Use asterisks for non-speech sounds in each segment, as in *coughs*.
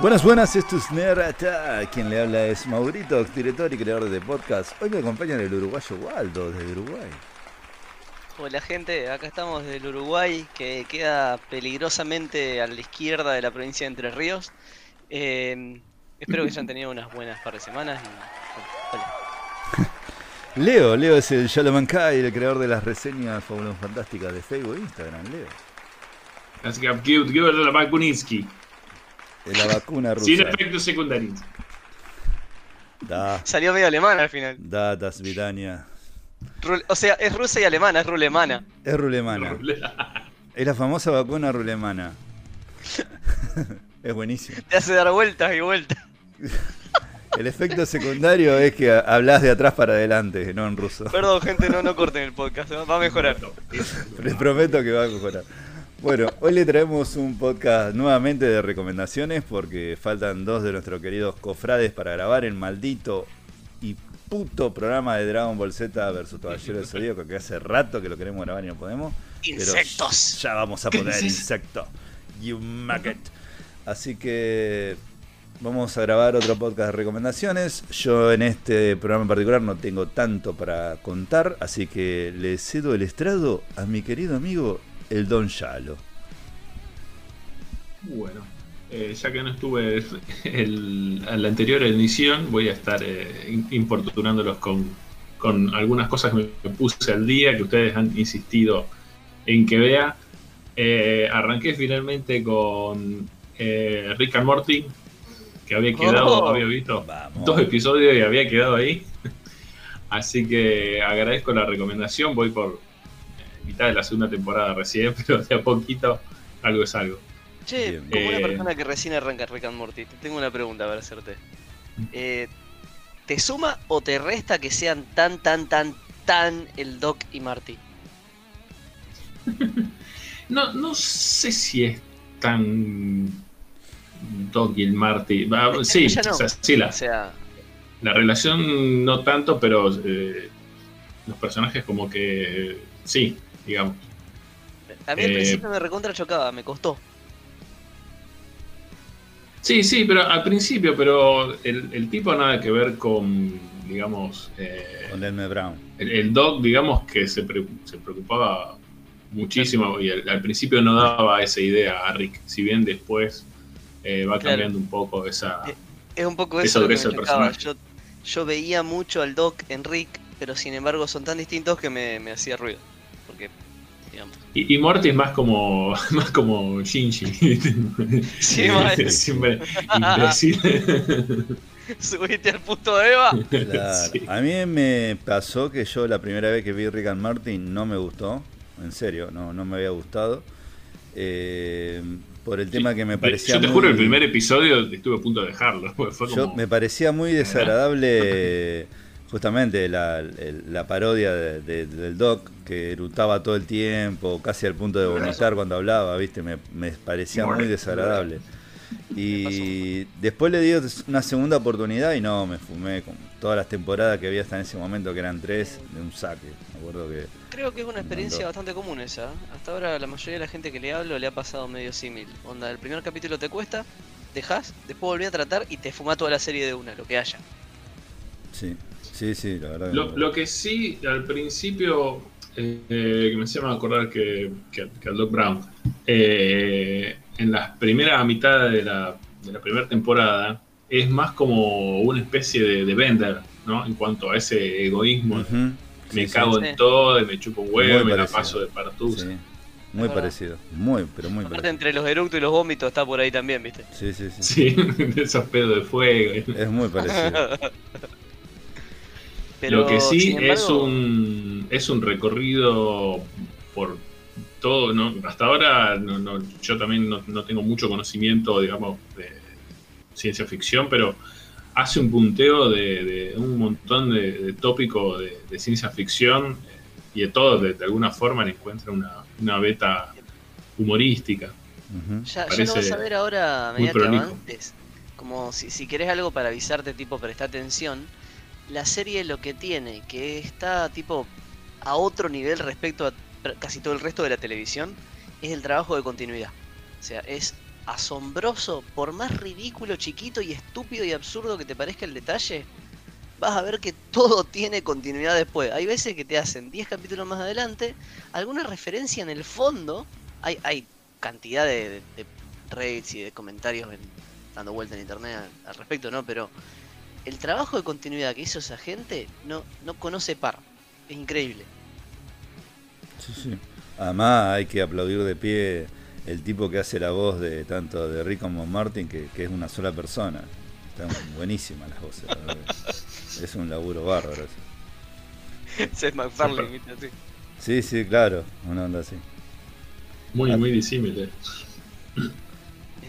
Buenas, buenas, esto es Nerata. Quien le habla es Maurito, director y creador de podcast. Hoy me acompaña el uruguayo Waldo desde Uruguay. Hola gente, acá estamos del Uruguay, que queda peligrosamente a la izquierda de la provincia de Entre Ríos. Eh, espero que hayan tenido unas buenas par de semanas. Y, hola. *laughs* Leo, Leo es el Yalomankai, el creador de las reseñas fabulosas fantásticas de Facebook e Instagram. Leo. Gud Bakuninsky. De la vacuna *laughs* rusa. Sin efectos secundarios. Da, Salió medio alemana al final. da, das vidania. O sea, es rusa y alemana, es rulemana. Es rulemana. Es la famosa vacuna rulemana. *laughs* es buenísimo. Te hace dar vueltas y vueltas. *laughs* El efecto secundario es que hablas de atrás para adelante, no en ruso. Perdón gente, no, no corten el podcast, va a mejorar. Les prometo que va a mejorar. Bueno, hoy le traemos un podcast nuevamente de recomendaciones porque faltan dos de nuestros queridos cofrades para grabar el maldito y puto programa de Dragon Ball Z versus Caballero del Zodíaco que hace rato que lo queremos grabar y no podemos. pero Insectos. ya vamos a ¿Qué poner insecto. You maggot. Así que vamos a grabar otro podcast de recomendaciones. Yo en este programa en particular no tengo tanto para contar, así que le cedo el estrado a mi querido amigo el Don Yalo. Bueno, eh, ya que no estuve el- en la anterior edición, voy a estar eh, importunándolos con, con algunas cosas que me puse al día, que ustedes han insistido en que vea. Eh, arranqué finalmente con eh, Rick and Morty, que había quedado, Oh. había visto Vamos. dos episodios y había quedado ahí. *laughs* Así que agradezco la recomendación, voy por mitad de la segunda temporada recién, *laughs* pero de a poquito algo es algo. Che, Bien. como una Eh, persona que recién arranca Rick and Morty, te tengo una pregunta para hacerte. Eh, ¿Te suma o te resta que sean tan, tan, tan, tan el Doc y Marty? *laughs* No, no sé si es tan Doc y el Marty. Es sí, no. o sea, sí, la, O sea, la relación no tanto, pero eh, los personajes como que sí, digamos. a mí al Eh, principio me recontra chocaba, me costó. Sí, sí, pero al principio, pero el, el tipo nada que ver con, digamos, eh, Con Delme Brown. el, el Doc, digamos que se, pre- se preocupaba muchísimo y al, al principio no daba esa idea a Rick, si bien después eh, va Claro. cambiando un poco esa... Es un poco eso que me. Yo, personaje. yo veía mucho al Doc en Rick, pero sin embargo son tan distintos que me, me hacía ruido. Porque, digamos. Y, y Morty es más como *laughs* más como Shinji. Sí. *laughs* *laughs* Siempre imbécil. Subiste al puto Eva. Claro. Sí. A mí me pasó que yo la primera vez que vi Rick and Morty no me gustó. En serio, no, no me había gustado. Eh, por el tema que me parecía Yo te muy- juro, el primer episodio estuve a punto de dejarlo. Yo me parecía muy desagradable justamente la, parodia de- de- del Doc que erutaba todo el tiempo, casi al punto de vomitar cuando hablaba, ¿viste? Me, me parecía muy desagradable. Y después le di una segunda oportunidad y no, me fumé con todas las temporadas que había hasta en ese momento, que eran tres, de un saque. Me acuerdo que Creo que es una experiencia Mandó. bastante común esa. ¿eh? Hasta ahora la mayoría de la gente que le hablo le ha pasado medio símil. Onda, el primer capítulo te cuesta, dejas, después volví a tratar y te fumás toda la serie de una, lo que haya. Sí, sí, sí, la verdad. Lo, que sí, al principio, eh, eh, que me hacía acordar que, que, que al Doc Brown, eh, en la primera mitad de la, de la primera temporada, es más como una especie de, de Bender, ¿no? En cuanto a ese egoísmo. Me sí, cago sí. en todo, y me chupo un huevo, Muy me la paso de partusa. sí. Muy parecido, muy, pero muy Aparte parecido. entre los eructos y los vómitos está por ahí también, ¿viste? Sí, sí, sí. Sí, de *laughs* esos pedos de fuego. Es muy parecido. *laughs* Pero, Lo que sí es un es un recorrido por todo, ¿no? Hasta ahora no, no- yo también no, no tengo mucho conocimiento, digamos, de ciencia ficción, pero hace un punteo de, de un montón de, de tópicos de, de ciencia ficción eh, y de todo, de, de alguna forma le encuentra una, una beta humorística. Ya, ya lo vas a ver ahora prolijo. avances. Como si, si querés algo para avisarte, tipo, presta atención. La serie lo que tiene, que está tipo a otro nivel respecto a casi todo el resto de la televisión, es el trabajo de continuidad. O sea, es asombroso, por más ridículo, chiquito y estúpido y absurdo que te parezca el detalle, vas a ver que todo tiene continuidad después. Hay veces que te hacen 10 capítulos más adelante, alguna referencia en el fondo, hay, hay cantidad de, de, y de comentarios dando vuelta en internet al, respecto, ¿no? Pero el trabajo de continuidad que hizo esa gente no, no conoce par. Es increíble. Sí, sí. Además hay que aplaudir de pie el tipo que hace la voz de tanto de Rick como Martin, que, que es una sola persona. Están buenísimas las voces. es un laburo bárbaro. *laughs* Seth MacFarlane, así. Sí, sí, claro, una onda así. Muy, ah. muy disímil. *laughs*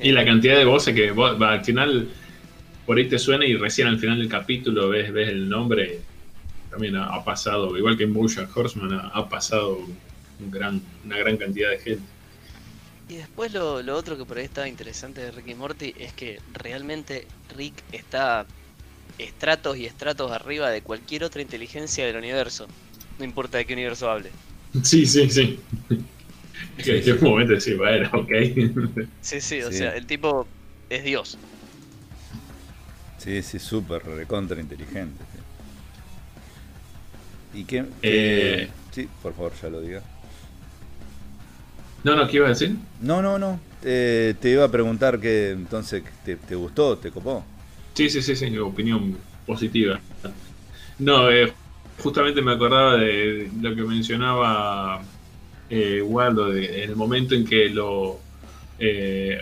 Y la cantidad de voces que vos, al final por ahí te suena y recién al final del capítulo ves, ves el nombre. También ha, pasado, igual que en Bojack Horseman, ha, pasado un gran, una gran cantidad de gente. Y después lo, lo, otro que por ahí está interesante de Rick y Morty es que realmente Rick está estratos y estratos arriba de cualquier otra inteligencia del universo. No importa de qué universo hable. Sí, sí, sí. En qué momento sí, bueno, ok. Sí, sí, o sea, el tipo es Dios. Sí, sí, súper recontra inteligente. ¿Y qué? Eh... Sí, por favor, ya lo diga. No, no, ¿qué iba a decir? No, no, no. te iba a preguntar que entonces te, te, gustó, te copó. Sí, sí, sí, sí, opinión positiva. No, eh, justamente me acordaba de lo que mencionaba eh, Waldo, de, en el momento en que lo. Eh,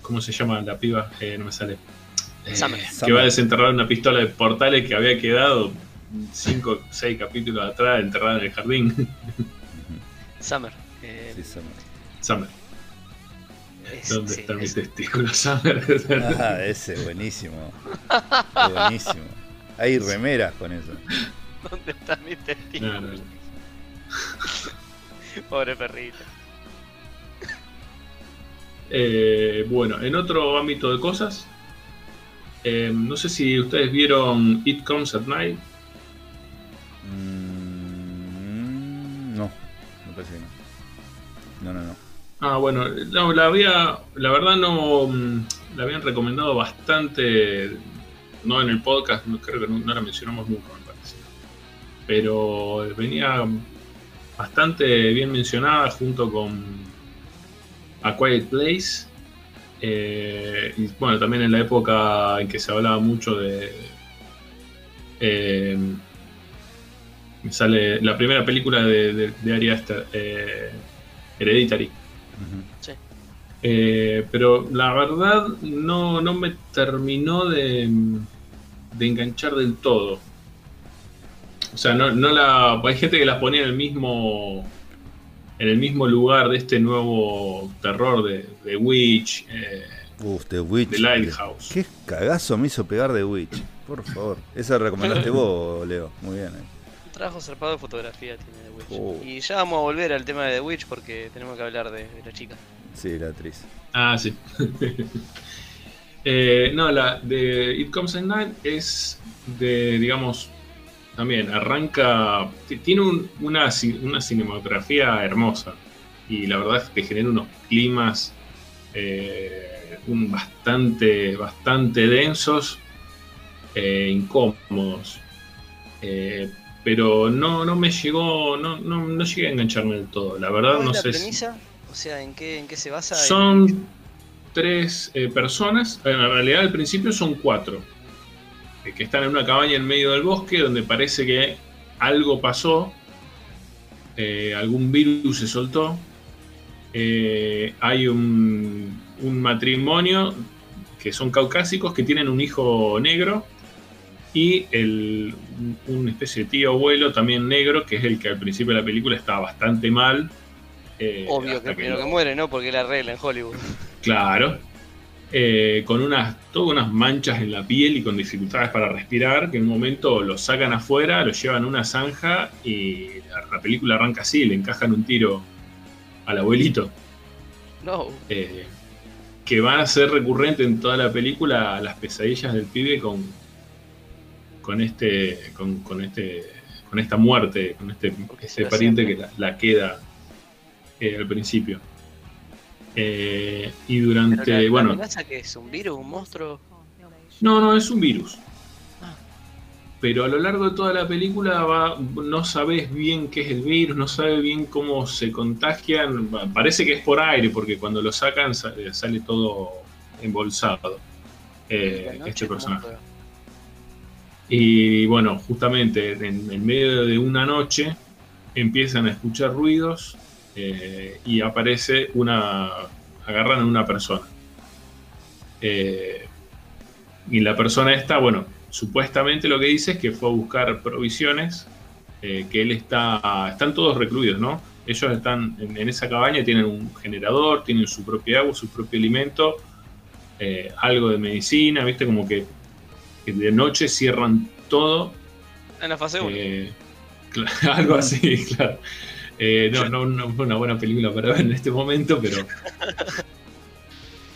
¿Cómo se llama la piba? Eh, no me sale. Eh, que va a desenterrar una pistola de portales que había quedado 5 o 6 capítulos atrás enterrada en el jardín. *laughs* Summer. Sí, Summer. Summer. ¿Dónde están mis testículos, Summer? ah, ese, buenísimo. *laughs* buenísimo. Hay remeras con eso. ¿Dónde están mis testículos? *laughs* Pobre perrito. Eh, bueno, en otro ámbito de cosas, eh, no sé si ustedes vieron It Comes at Night. Mm, no, no parece que no. No, no, no. Ah, bueno, no, la había, la verdad no, mm, la habían recomendado bastante, no en el podcast, creo que no, la mencionamos nunca, me parece. Pero venía bastante bien mencionada junto con A Quiet Place. Eh, y bueno, también en la época en que se hablaba mucho de. Eh, me sale la primera película de, de, de Ari Aster, eh, Hereditary. Sí. pero la verdad no, no me terminó de, de enganchar del todo. O sea, no, no la. Hay gente que las ponía en el mismo. En el mismo lugar de este nuevo terror de, de Witch. Eh, Uf, The Witch. The Lighthouse. Qué cagazo me hizo pegar The Witch. Por favor. Esa recomendaste *laughs* vos, Leo. Muy bien. Eh. Un trabajo zarpado de fotografía tiene The Witch. Oh. Y ya vamos a volver al tema de The Witch porque tenemos que hablar de, de la chica. Sí, la actriz. Ah, sí. *laughs* eh, no, la de It Comes at Night es de, digamos, también arranca, tiene una, una, cinematografía hermosa y la verdad es que genera unos climas eh, un bastante, bastante densos e incómodos. Eh, pero no, no me llegó, no, no, no, llegué a engancharme del todo. La verdad no sé. Premisa? O sea, ¿en qué, ¿en qué se basa? Son tres personas. En realidad al principio son cuatro que están en una cabaña en medio del bosque donde parece que algo pasó, eh, algún virus se soltó, eh, hay un, matrimonio que son caucásicos que tienen un hijo negro y el, una especie de tío abuelo también negro, que es el que al principio de la película está bastante mal. Eh, Obvio que primero que muere, ¿no? Porque la regla en Hollywood. Claro. Eh, con unas, todas unas manchas en la piel y con dificultades para respirar, que en un momento lo sacan afuera, lo llevan a una zanja y la, película arranca así, le encajan un tiro al abuelito. No. Eh, que van a ser recurrente en toda la película las pesadillas del pibe con, con este, con, este, con esta muerte, con este, este pariente que la, queda eh, al principio. Eh, y durante, la, la bueno, amenaza que es un virus, un monstruo. no, no, es un virus. Ah. Pero a lo largo de toda la película va, no sabes bien qué es el virus, no sabes bien cómo se contagian. Parece que es por aire, porque cuando lo sacan sa- eh, sale todo embolsado. eh, este personaje. Y bueno, justamente en, en medio de una noche empiezan a escuchar ruidos eh, y aparece una. agarran a una persona. Eh, y la persona esta, bueno, supuestamente lo que dice es que fue a buscar provisiones, eh, que él está. están todos recluidos, ¿no? Ellos están en, en esa cabaña, tienen un generador, tienen su propio agua, su propio alimento, algo de medicina, ¿viste? Como que que de noche cierran todo. En la fase 1. eh, cla- *laughs* algo así, *laughs* claro. Eh, no, no, no fue una buena película para ver en este momento, pero. *laughs*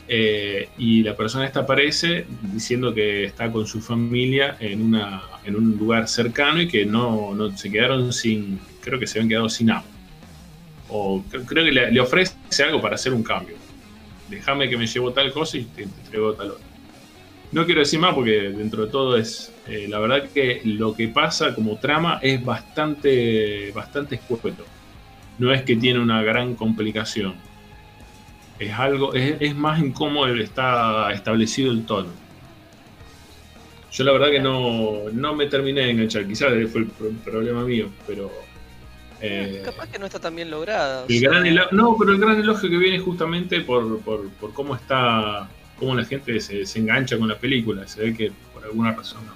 Eh, y la persona esta aparece diciendo que está con su familia en, una, en un lugar cercano y que no, no se quedaron sin. Creo que se habían quedado sin agua. O cre- creo que le, le ofrece algo para hacer un cambio. Déjame que me llevo tal cosa y te, te traigo tal otra. No quiero decir más porque dentro de todo es. eh, la verdad que lo que pasa como trama es bastante, bastante escueto. No es que tiene una gran complicación. Es algo. Es, es más en cómo está establecido el tono. Yo la verdad que no, no me terminé de enganchar. Quizás fue el pro- problema mío, pero. eh, Capaz que no está tan bien lograda. el sea, gran no, pero el gran elogio que viene justamente por, por, por cómo está, cómo la gente se, se engancha con la película. Se ve que por alguna razón no,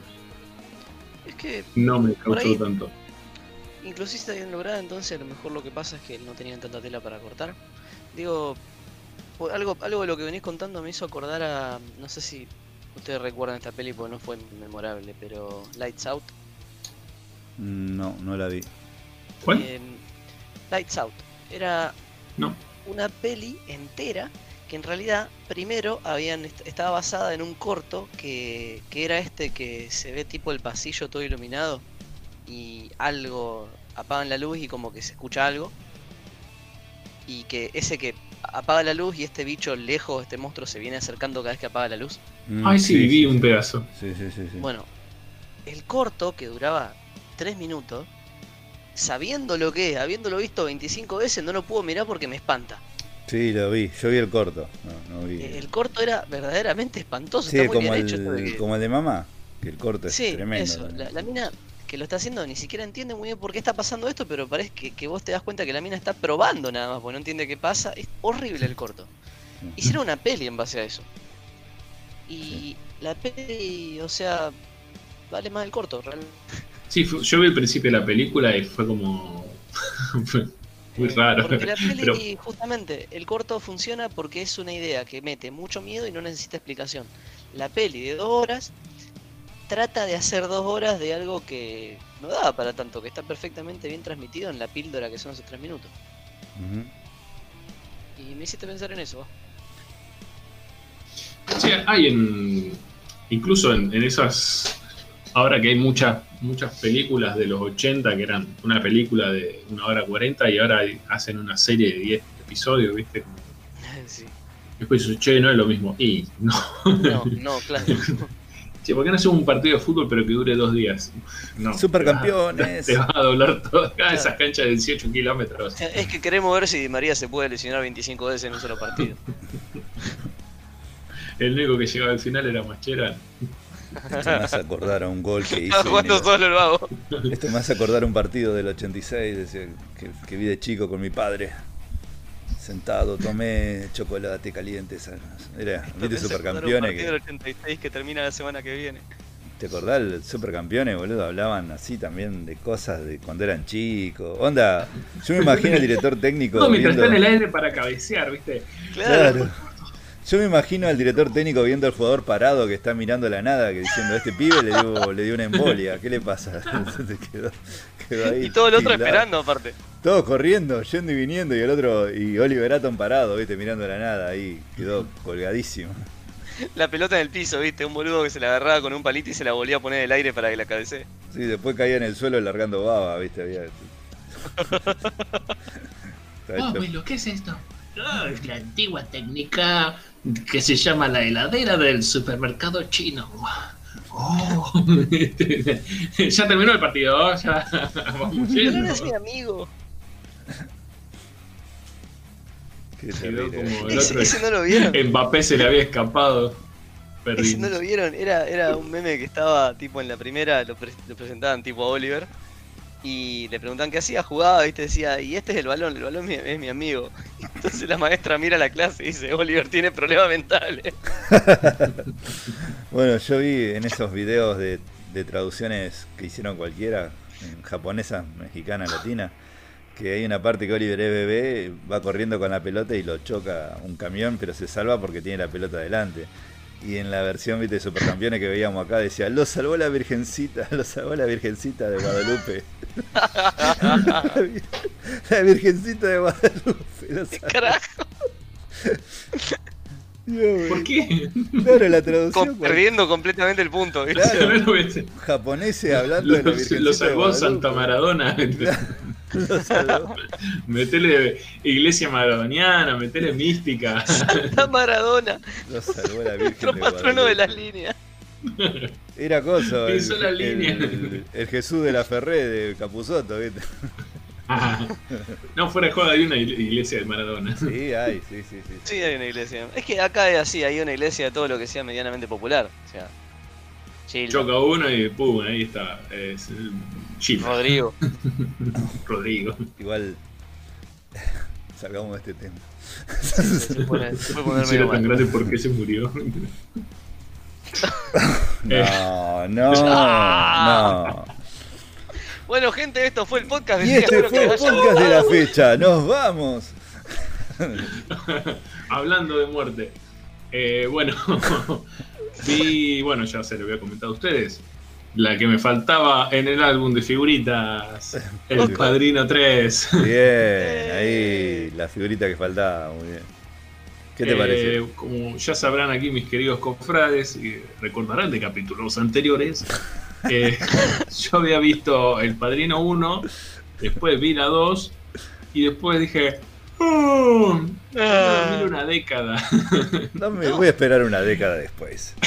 Es que no me causó ahí- tanto. Inclusive está bien lograda, entonces a lo mejor lo que pasa es que no tenían tanta tela para cortar. Digo, algo, algo de lo que venís contando me hizo acordar a. No sé si ustedes recuerdan esta peli porque no fue memorable, pero Lights Out. No, no la vi. ¿Cuál? Em, Lights Out. Era No. una peli entera que en realidad primero habían est- estaba basada en un corto que, que era este que se ve tipo el pasillo todo iluminado y algo apagan la luz y como que se escucha algo y que ese que apaga la luz y este bicho lejos, este monstruo se viene acercando cada vez que apaga la luz. Mm, Ay, sí, vi un pedazo. Sí, sí, sí. sí. Bueno, el corto que duraba 3 minutos, sabiendo lo que es, habiéndolo visto 25 veces, no lo puedo mirar porque me espanta. Sí, lo vi. Yo vi el corto. No, no vi. Eh, El corto era verdaderamente espantoso, sí, está muy como bien hecho. el, que- como el de mamá. Que el corto es Sí, tremendo. eso. La, la mina que lo está haciendo ni siquiera entiende muy bien por qué está pasando esto, pero parece que, que vos te das cuenta que la mina está probando nada más, porque no entiende qué pasa. Es horrible el corto. Hicieron una peli en base a eso. Y la peli, o sea, vale más el corto, realmente. Sí, yo vi el principio de la película y fue como. *laughs* fue muy raro. Porque la peli, Pero justamente, el corto funciona porque es una idea que mete mucho miedo y no necesita explicación. La peli de dos horas trata de hacer dos horas de algo que no daba para tanto, que está perfectamente bien transmitido en la píldora que son esos tres minutos. Y me hiciste pensar en eso. vos. Sí, hay en. Incluso en, en esas. Ahora que hay muchas muchas películas de los 80 que eran una película de una hora 40 y ahora hacen una serie de 10 episodios, ¿viste? *laughs* Sí. Después dices, che, no es lo mismo. Y *laughs* no. No, no, claro. *laughs* Che, ¿por qué no hacemos un partido de fútbol pero que dure dos días? No. Supercampeones. Te va a doblar todas esas canchas de 18 kilómetros. Es que queremos ver si Di María se puede lesionar 25 veces en un solo partido. *laughs* El único que llegaba al final era Machera. Esto me hace acordar a un gol que *laughs* el- solo el vago. Esto me hace acordar un partido del 86 decía, que, que vi de chico con mi padre. Sentado, tomé chocolate caliente. esa- Era, ¿viste Supercampeones? jugar un partido Que, del 86 que termina la semana que viene. ¿Te acordás del Supercampeones, boludo? Hablaban así también de cosas de cuando eran chicos. Onda, yo me imagino al director técnico. Todo mientras viendo- está en el aire para cabecear, ¿viste? Claro. Claro. Yo me imagino al director técnico viendo al jugador parado que está mirando la nada, que diciendo, este pibe le dio, le dio una embolia, ¿qué le pasa? *laughs* Se quedó, quedó ahí Y todo el otro tildado. esperando aparte. Todos corriendo, yendo y viniendo, y el otro, y Oliver Atom parado, viste, mirando la nada, ahí quedó colgadísimo. La pelota en el piso, viste, un boludo que se la agarraba con un palito y se la volvía a poner en el aire para que la cabecee. Sí, después caía en el suelo largando baba, viste, había. *laughs* *laughs* Abuelo, ¿qué es esto? Ah, es la antigua técnica que se llama la heladera del supermercado chino. Oh, *laughs* ya terminó el partido, ya vamos eres mi amigo. Qué Quedó terrible. como el Ese, otro. ese no lo vieron. Mbappé se le había escapado. Ese no lo vieron. Era, era un meme que estaba tipo en la primera, lo, pre- lo presentaban tipo a Oliver. Y le preguntan qué hacía, jugaba, viste, decía, y este es el balón, el balón es mi, es mi amigo. *laughs* Entonces la maestra mira la clase y dice, Oliver tiene problemas mentales. *laughs* Bueno, yo vi en esos videos de, de traducciones que hicieron cualquiera, en japonesa, mexicana, latina, que hay una parte que Oliver es bebé, va corriendo con la pelota y lo choca un camión, pero se salva porque tiene la pelota delante. Y en la versión ¿viste, de Supercampeones que veíamos acá decía, lo salvó la Virgencita, *laughs* lo salvó la Virgencita de Guadalupe. *laughs* la Virgencita de Guadalupe. Lo salvó. Carajo, *laughs* Dios, ¿Por qué? Claro, la con- traducción. perdiendo completamente el punto. Claro. Lo, japoneses hablando de la Virgencita de salvó Guadalupe. Santa Maradona. *laughs* Lo salvó. Metele iglesia maradoniana, metele mística. Santa Maradona, Lo salvó la Virgen nuestro de patrono de las líneas. Era coso, el, la línea. el- el Jesús de la Ferré de Capuzoto, ¿viste? No, fuera de joda, hay una iglesia de Maradona. Sí, ay, sí, sí, sí. Sí, hay una iglesia. Es que acá es así, hay una iglesia de todo lo que sea medianamente popular. O sea, Choca uno y pum, ahí está. Es Chip, Rodrigo. *laughs* Rodrigo. Igual, *laughs* salgamos de este tema. Se pone, se puede poner tan grande, ¿por qué se murió? *laughs* No, no, Ah. no. Bueno, gente, esto fue el podcast del Y día. este fue el podcast de la fecha. Nos vamos. *laughs* Hablando de muerte. Eh, bueno, *laughs* vi, bueno, ya se lo había comentado a ustedes. La que me faltaba en el álbum de figuritas, *laughs* El. Padrino 3. Bien, ahí la figurita que faltaba, muy bien. ¿Qué te Eh, parece? Como ya sabrán aquí mis queridos confrades, y recordarán de capítulos anteriores, eh, *laughs* yo había visto El Padrino 1, después vi la 2 y después dije, "Oh, voy a dormir una década. *laughs* Dame- Voy a esperar una década después. *laughs*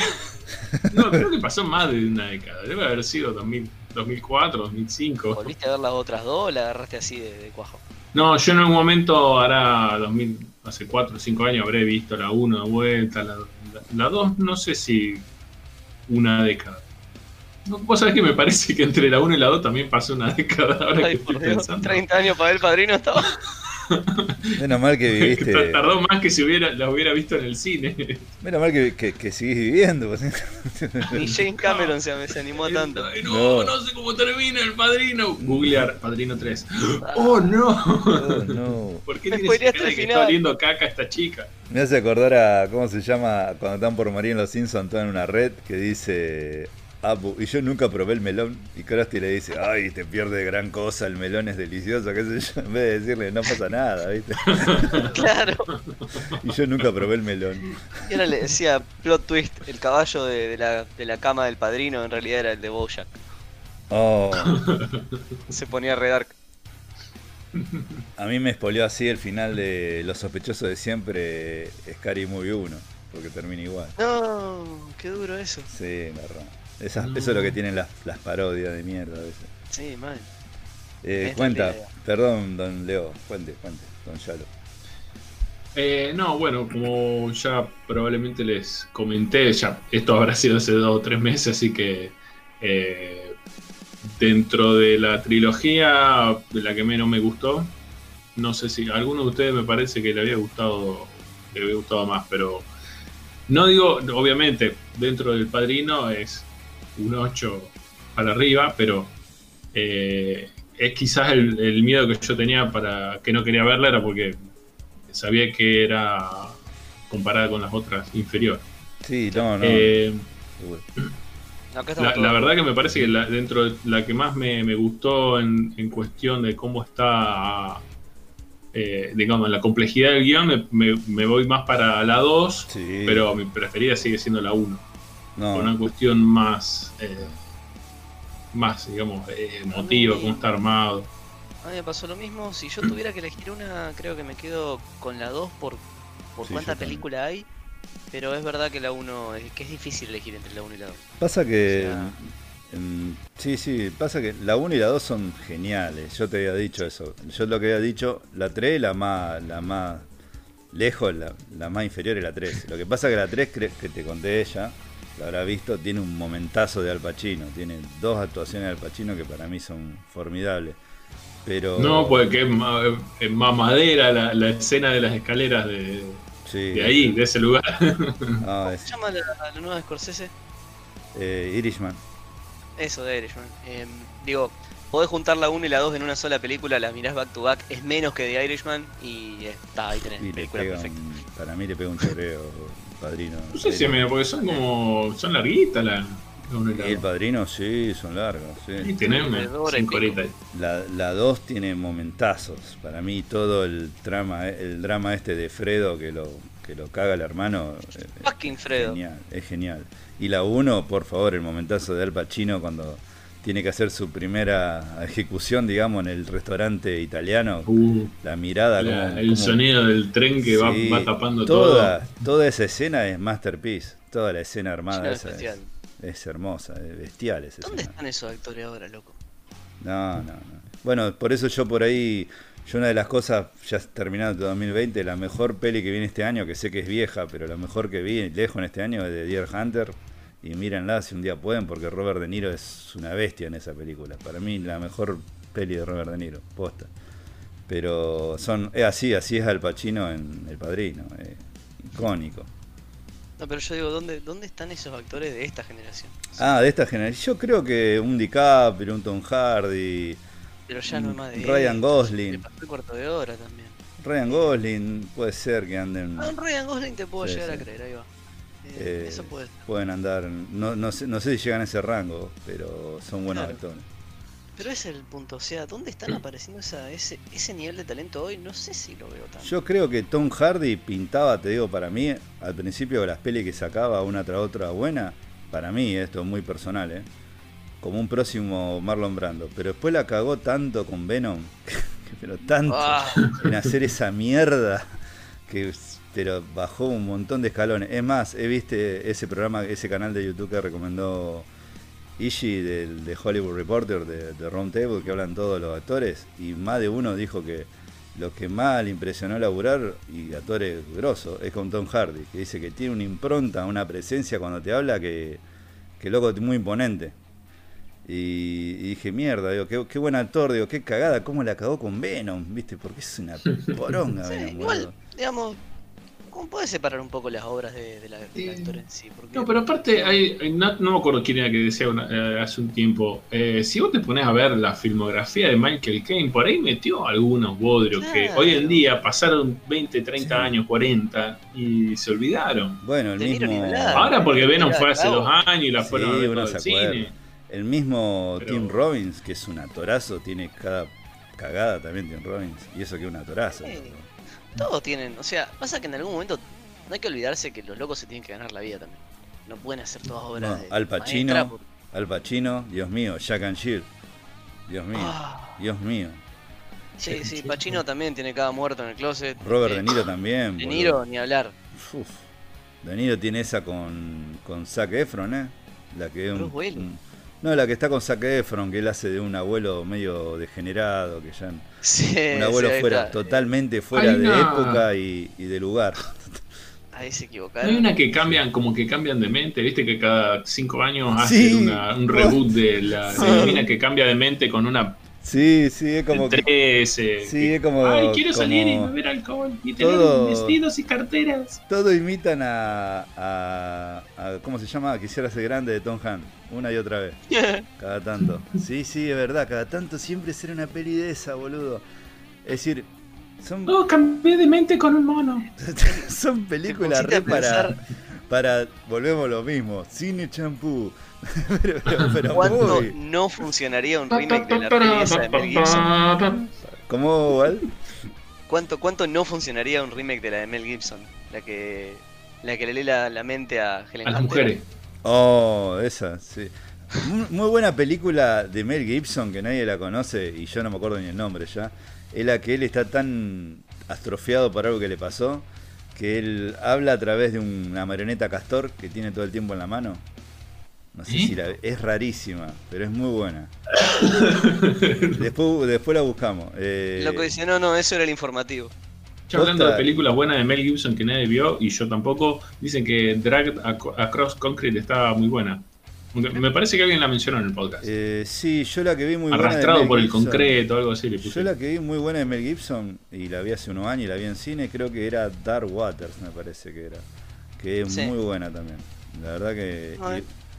No, creo que pasó más de una década, debe haber sido 2000, 2004, 2005. ¿Volviste a ver las otras dos o la agarraste así de, de cuajo? No, yo en un momento, hará 2000, hace 4 o 5 años, habré visto la 1 de vuelta, la, la, 2, no sé si una década. Vos sabés que me parece que entre la 1 y la 2 también pasó una *laughs* década, ahora que estoy por Dios, pensando. 30 años para ver el padrino estaba. *laughs* Menos mal que viviste. *laughs* Tardó más que si hubiera, la hubiera visto en el cine. Menos mal que, que, que seguís viviendo. pues. Ni Jane Cameron se, se animó tanto. Ay, no, No. no, sé cómo termina el padrino. Googlear, padrino 3. ¡Oh, no! Oh, no. ¿Por qué Me tiene esa spoileaste cara el que final. está oliendo caca esta chica? Me hace acordar a. ¿Cómo se llama? Cuando están por morir en los Simpsons, todos en una red que dice. Apu, y yo nunca probé el melón. Y Krusty le dice: Ay, te pierde gran cosa, el melón es delicioso. ¿Qué sé yo? *laughs* En vez de decirle: No pasa nada, ¿viste? *laughs* Claro. Y yo nunca probé el melón. Y ahora le decía plot twist, el caballo de, de la, de la cama del padrino en realidad era el de Bojack. Oh, *laughs* Se ponía re dark. a mí me espolió así el final de Los sospechosos de siempre, Scary Movie 1. Porque termina igual. No, qué duro eso. Sí, garrón. Esas- No. Eso es lo que tienen las, las parodias de mierda a veces. Sí, mal. Eh, cuenta, perdón, don Leo, cuente, cuente, don Yalo. Eh, no, bueno, como ya probablemente les comenté, ya esto habrá sido hace dos o tres meses, así que eh, dentro de la trilogía de la que menos me gustó, no sé si a alguno de ustedes me parece que le había gustado, le había gustado más, pero no digo, obviamente, dentro del padrino es un 8 para arriba, pero eh, es quizás el, el miedo que yo tenía para que no quería verla era porque sabía que era comparada con las otras inferior. Sí, no, no. Eh, la, verdad que me parece que la- dentro de la que más me, me gustó en, en cuestión de cómo está, eh, digamos, la complejidad del guion, me, me- me voy más para la 2, Sí, pero mi preferida sigue siendo la 1, no, con una cuestión más, eh, más digamos, eh, emotiva, cómo está armado. A mí me pasó lo mismo. Si yo tuviera que elegir una, creo que me quedo con la 2 por, por Sí, cuánta también. película hay. Pero es verdad que la 1 es que es difícil elegir entre la 1 y la 2. Pasa que. O sea- sí, sí, pasa que la 1 y la 2 son geniales. Yo te había dicho eso. Yo lo que había dicho, la 3 la más, la más lejos, la, la más inferior es la 3. Lo que pasa que la 3, cre- que te conté ella, la habrá visto, tiene un momentazo de Al Pacino. Tiene dos actuaciones de Al Pacino que para mí son formidables. Pero. No, pues que es más, es más madera la, la escena de las escaleras de, sí, de ahí, de ese lugar. no, *laughs* ¿Cómo es, se llama la, la nueva de Scorsese? eh, Irishman. Eso, de Irishman. Em, digo, podés juntar la 1 y la 2 en una sola película, la mirás back to back, es menos que The Irishman y está, ahí tenés, Y película perfecta. un- para mí le pega un choreo, padrino. No sé si me, porque son como. son larguitas la, la y Y el dos. padrino, sí, son largos. Y Sí. tenés una Alrededor y cinco horitas. La, la 2 tiene momentazos. Para mí todo el drama, el drama este de Fredo que lo, que lo caga el hermano. eh, Fucking Fredo. Genial, es genial. Y la 1, por favor, el momentazo de Al Pacino cuando tiene que hacer su primera ejecución, digamos, en el restaurante italiano. Uh, La mirada, la- como, el como- sonido del tren que va- Sí, va, tapando toda, todo. Toda esa escena es masterpiece. Toda la escena armada esa es, es hermosa, es bestial esa ¿Dónde escena. están esos actores ahora, loco? No, no, no. Bueno, por eso yo por ahí, yo una de las cosas, ya terminando 2020, la mejor peli que vi en este año, que sé que es vieja, pero la mejor que vi lejos en este año es de Deer Hunter. Y mírenla si un día pueden, porque Robert De Niro es una bestia en esa película. Para mí la mejor peli de Robert De Niro, posta. Pero son, es así, así es Al Pacino en El Padrino, eh, icónico. No, pero yo digo, ¿dónde, ¿dónde están esos actores de esta generación? Ah, de esta generación, yo creo que un DiCaprio, un Tom Hardy, Pero ya no más de Ryan Gosling. Pasó cuarto de hora también. Ryan Gosling, puede ser que anden... Ah, un Ryan Gosling te puedo Sí, llegar sí. a creer, ahí va. Eh, Eh, eso puede ser. pueden andar, no, no, sé, no sé si llegan a ese rango, pero son buenos Claro. actores. Pero ese es el punto, o sea, ¿dónde están apareciendo esa, ese, ese nivel de talento hoy? No sé si lo veo tanto. Yo creo que Tom Hardy pintaba, te digo, para mí, al principio de las pelis que sacaba una tras otra buena, para mí, esto es muy personal, ¿eh? como un próximo Marlon Brando, pero después la cagó tanto con Venom, *laughs* pero tanto Ah, en hacer esa mierda que pero bajó un montón de escalones. Es más, he visto ese programa, ese canal de YouTube que recomendó Ishi del, de Hollywood Reporter, de, de Round Table, que hablan todos los actores, y más de uno dijo que lo que más le impresionó laburar, y actores grosos, es con Tom Hardy, que dice que tiene una impronta, una presencia cuando te habla que, que loco, es muy imponente. Y, y dije, mierda, digo, qué, qué buen actor, digo, qué cagada, cómo la cagó con Venom, ¿viste? Porque es una *laughs* poronga sí, Venom, igual, digamos, ¿cómo puedes separar un poco las obras de, de la, del Sí. actor en sí? Porque No, pero aparte, hay, hay- no, no me acuerdo quién era que decía una- eh, hace un tiempo. eh, si vos te pones a ver la filmografía de Michael Caine, por ahí metió algunos bodrios que hoy en día pasaron 20, 30 Sí. años, 40 y se olvidaron. Bueno, el mismo. Ahora porque Venom fue hace dos años y la Sí, fueron a ver cine. el mismo Pero- Tim Robbins, que es un actorazo, tiene cada cagada también Tim Robbins, y eso que es un actorazo. Sí. Todos tienen, o sea, pasa que en algún momento no hay que olvidarse que los locos se tienen que ganar la vida también. No pueden hacer todas obras No, de Al Pacino. por- Al Pacino, Dios mío, Jack and Jill, Dios mío, Ah, Dios mío. sí, sí, Pacino también tiene cada muerto en el closet. Robert Eh, De Niro también. De boludo. Niro, ni hablar. Uf. De Niro tiene esa con, con Zac Efron, ¿eh? La que es un, Bruce Willis. un- No, la que está con Zac Efron, que él hace de un abuelo medio degenerado, que ya... Sí, Un abuelo sí, fuera, totalmente fuera Hay de una- época y, y de lugar. *laughs* Ahí se Hay equivocaron. una que cambian, como que cambian de mente, viste que cada cinco años Sí. hacen una- un *laughs* reboot de la, de la mina que cambia de mente con una Sí, sí, es como que... 13. Sí, es como- Ay, quiero salir y como beber alcohol y tener todo- vestidos y carteras. Todo imitan a, a, a- ¿Cómo se llama? Quisiera ser grande de Tom Hanks. Una y otra vez. *laughs* Cada tanto. Sí, sí, es verdad. Cada tanto siempre será una peli de esa, boludo. Es decir, son, No, cambié de mente con un mono. *laughs* son películas re para, para. Volvemos a lo mismo. Cine champú. *laughs* pero, pero, pero ¿Cuánto muy- no funcionaría un remake de la peli esa de Mel Gibson? ¿Cómo, Val? ¿Cuánto, ¿Cuánto no funcionaría un remake de la de Mel Gibson? La que, la que le lee la, la mente a Helen A las mujeres. Oh, esa, sí. Muy, muy buena película de Mel Gibson que nadie la conoce y yo no me acuerdo ni el nombre ya. Es la que él está tan astrofiado por algo que le pasó que él habla a través de una marioneta castor que tiene todo el tiempo en la mano. No sé si la es rarísima, pero es muy buena. *laughs* después, después la buscamos. Eh, Loco dice, no, no, eso era el informativo. Ya hablando de películas buenas de Mel Gibson que nadie vio y yo tampoco, dicen que Ac- Across Concrete estaba muy buena. Me parece que alguien la mencionó en el podcast. eh, sí, yo la que vi muy buena. de Arrastrado por el Gibson- concreto, algo así le Yo puse. la que vi muy buena de Mel Gibson y la vi hace unos años y la vi en cine, creo que era Dark Waters, me parece que era. Que es Sí. muy buena también. La verdad que.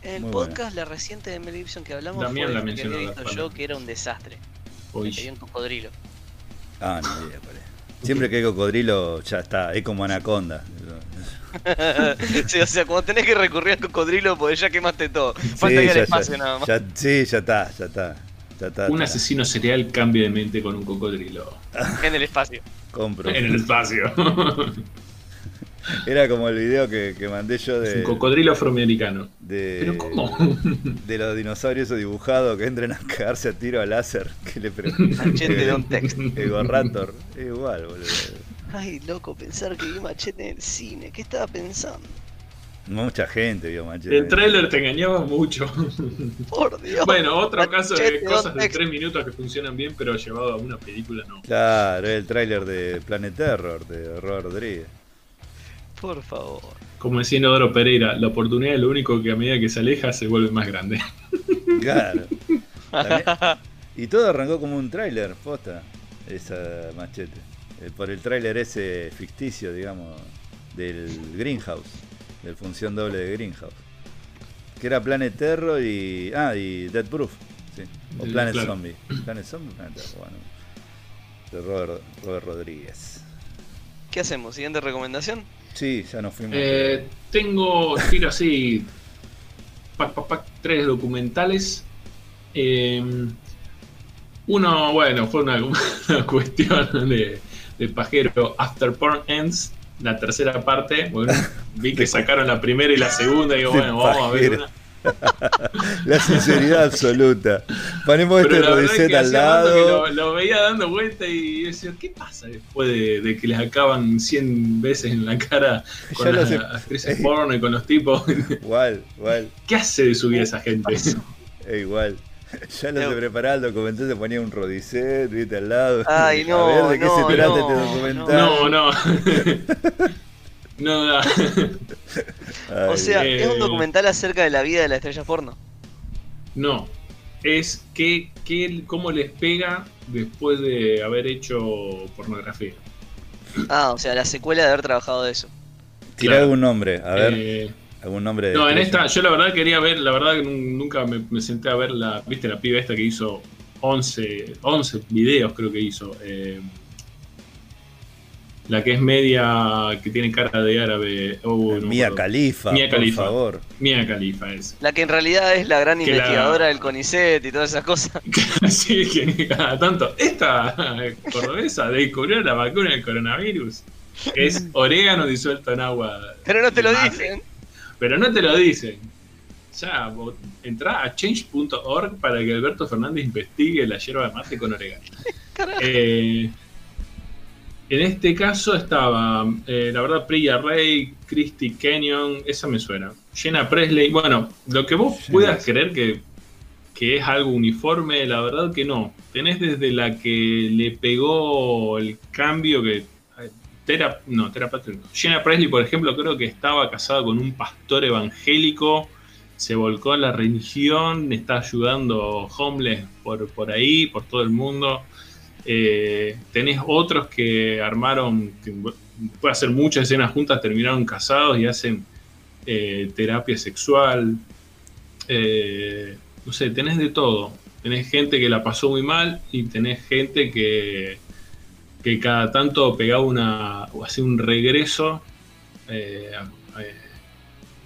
En el muy podcast, la reciente de Mel Gibson que hablamos Damián fue la que había visto yo, que era un desastre. Uy. Que había un cocodrilo. Ah, no idea cuál es. Siempre que hay cocodrilo ya está, es como anaconda. *laughs* sí, o sea, cuando tenés que recurrir al cocodrilo, pues ya quemaste todo. Falta Sí, ir al ya- espacio ya- nada más. ya- sí, ya está, ya está. Ya está, Un está. asesino serial cambia de mente con un cocodrilo. En el espacio. Compro. En el espacio. *laughs* *laughs* Era como el video que, que mandé yo Es un de, cocodrilo afroamericano. de, ¿Pero cómo? *laughs* de los dinosaurios dibujados que entran a cagarse a tiro al láser. Que le preguntan. *laughs* Machete Don't Text. El Gorrator. Es igual, boludo. Ay, loco, pensar que vi Machete en el cine. ¿Qué estaba pensando? Mucha gente vio Machete. El trailer te engañaba mucho. Por Dios. Bueno, otro caso de cosas de Text. tres minutos que funcionan bien, pero llevado a una película no. Claro, el tráiler de Planet Terror de Robert Rodríguez. Por favor. Como decía Inodoro Pereira, la oportunidad es lo único que a medida que se aleja se vuelve más grande. Claro. También- *laughs* Y todo arrancó como un tráiler, posta, esa machete. Eh, Por el tráiler ese ficticio, digamos, del Greenhouse, del función doble de Greenhouse. Que era Planet Terror y. Ah, y Dead Proof. Sí. O Planet claro. Zombie. Planet Zombie, Planet Terror, bueno. De Robert, Robert Rodríguez. ¿Qué hacemos? ¿Siguiente recomendación? Sí, ya nos fuimos. Eh, tengo, tiro así, pac, pac, pac, tres documentales. Eh, uno, bueno, fue una, *laughs* una cuestión de, de pajero. After Porn Ends, la tercera parte. Bueno, vi *laughs* que sacaron la primera y la segunda. Y digo, bueno, vamos a ver una. La sinceridad absoluta. Ponemos Pero este es rodicet que al lado. lo, lo veía dando vuelta y decía, ¿qué pasa después de, de que les acaban 100 veces en la cara Ya con lo las sé. actrices Eh. porno y con los tipos? Igual, igual. ¿Qué hace de su vida esa gente? Es igual. Ya lo se preparaba el documental, se ponía un rodicet, viste, al lado. Ay, *laughs* A no, ver de qué no, se trata no, este documental. No, no. *laughs* no, no. *laughs* Ay, o sea, eh, es un documental acerca de la vida de la estrella porno. No. Es que, que cómo les pega después de haber hecho pornografía. Ah, o sea, la secuela de haber trabajado de eso. Tira claro. algún nombre, a ver, Eh, algún nombre de no, en esta, yo la verdad quería ver, la verdad que nun- nunca me, me senté a ver la, viste, la piba esta que hizo 11, 11 videos creo que hizo. eh, la que es media, que tiene cara de árabe. oh, no Mía acuerdo. Khalifa, Mia por favor. Mia Khalifa es. La que en realidad es la gran Que la- investigadora del CONICET y todas esas cosas. *laughs* Así que cada tanto, esta *laughs* cordobesa descubrió la vacuna del coronavirus. Es *laughs* orégano disuelto en agua. Pero no te lo dicen. Pero no te lo dicen. Ya, vos entrá a change.org para que Alberto Fernández investigue la hierba de mate con orégano. Carajo. Eh, en este caso estaba, eh, la verdad, Priya Ray, Christy Kenyon, esa me suena. Jenna Presley, bueno, lo que vos Jenna. puedas creer que, que es algo uniforme, la verdad que no. Tenés desde la que le pegó el cambio que... eh, Tera, no, Tera Patrick no. Jenna Presley, por ejemplo, creo que estaba casada con un pastor evangélico, se volcó a la religión, está ayudando homeless por, por ahí, por todo el mundo. Eh, tenés otros que armaron, que puede hacer muchas escenas juntas, terminaron casados y hacen eh, terapia sexual. Eh, no sé, tenés de todo. Tenés gente que la pasó muy mal y tenés gente que, que cada tanto pegaba una, o hacía un regreso, eh,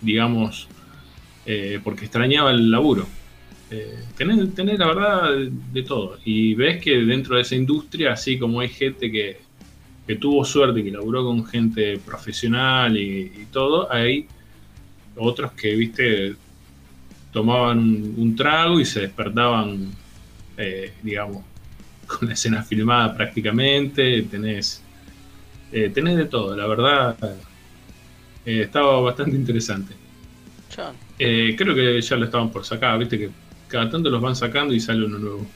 digamos, porque extrañaba el laburo. Eh, tenés, tenés la verdad de, todo. Y ves que dentro de esa industria, así como hay gente que, que tuvo suerte, que laburó con gente profesional y, y todo, hay otros que, viste, tomaban un, trago y se despertaban, eh, digamos, *laughs* con la escena filmada prácticamente, tenés, eh, tenés de todo, la verdad, eh, estaba bastante interesante. creo que ya lo estaban por sacar, viste que cada tanto los van sacando y sale uno nuevo.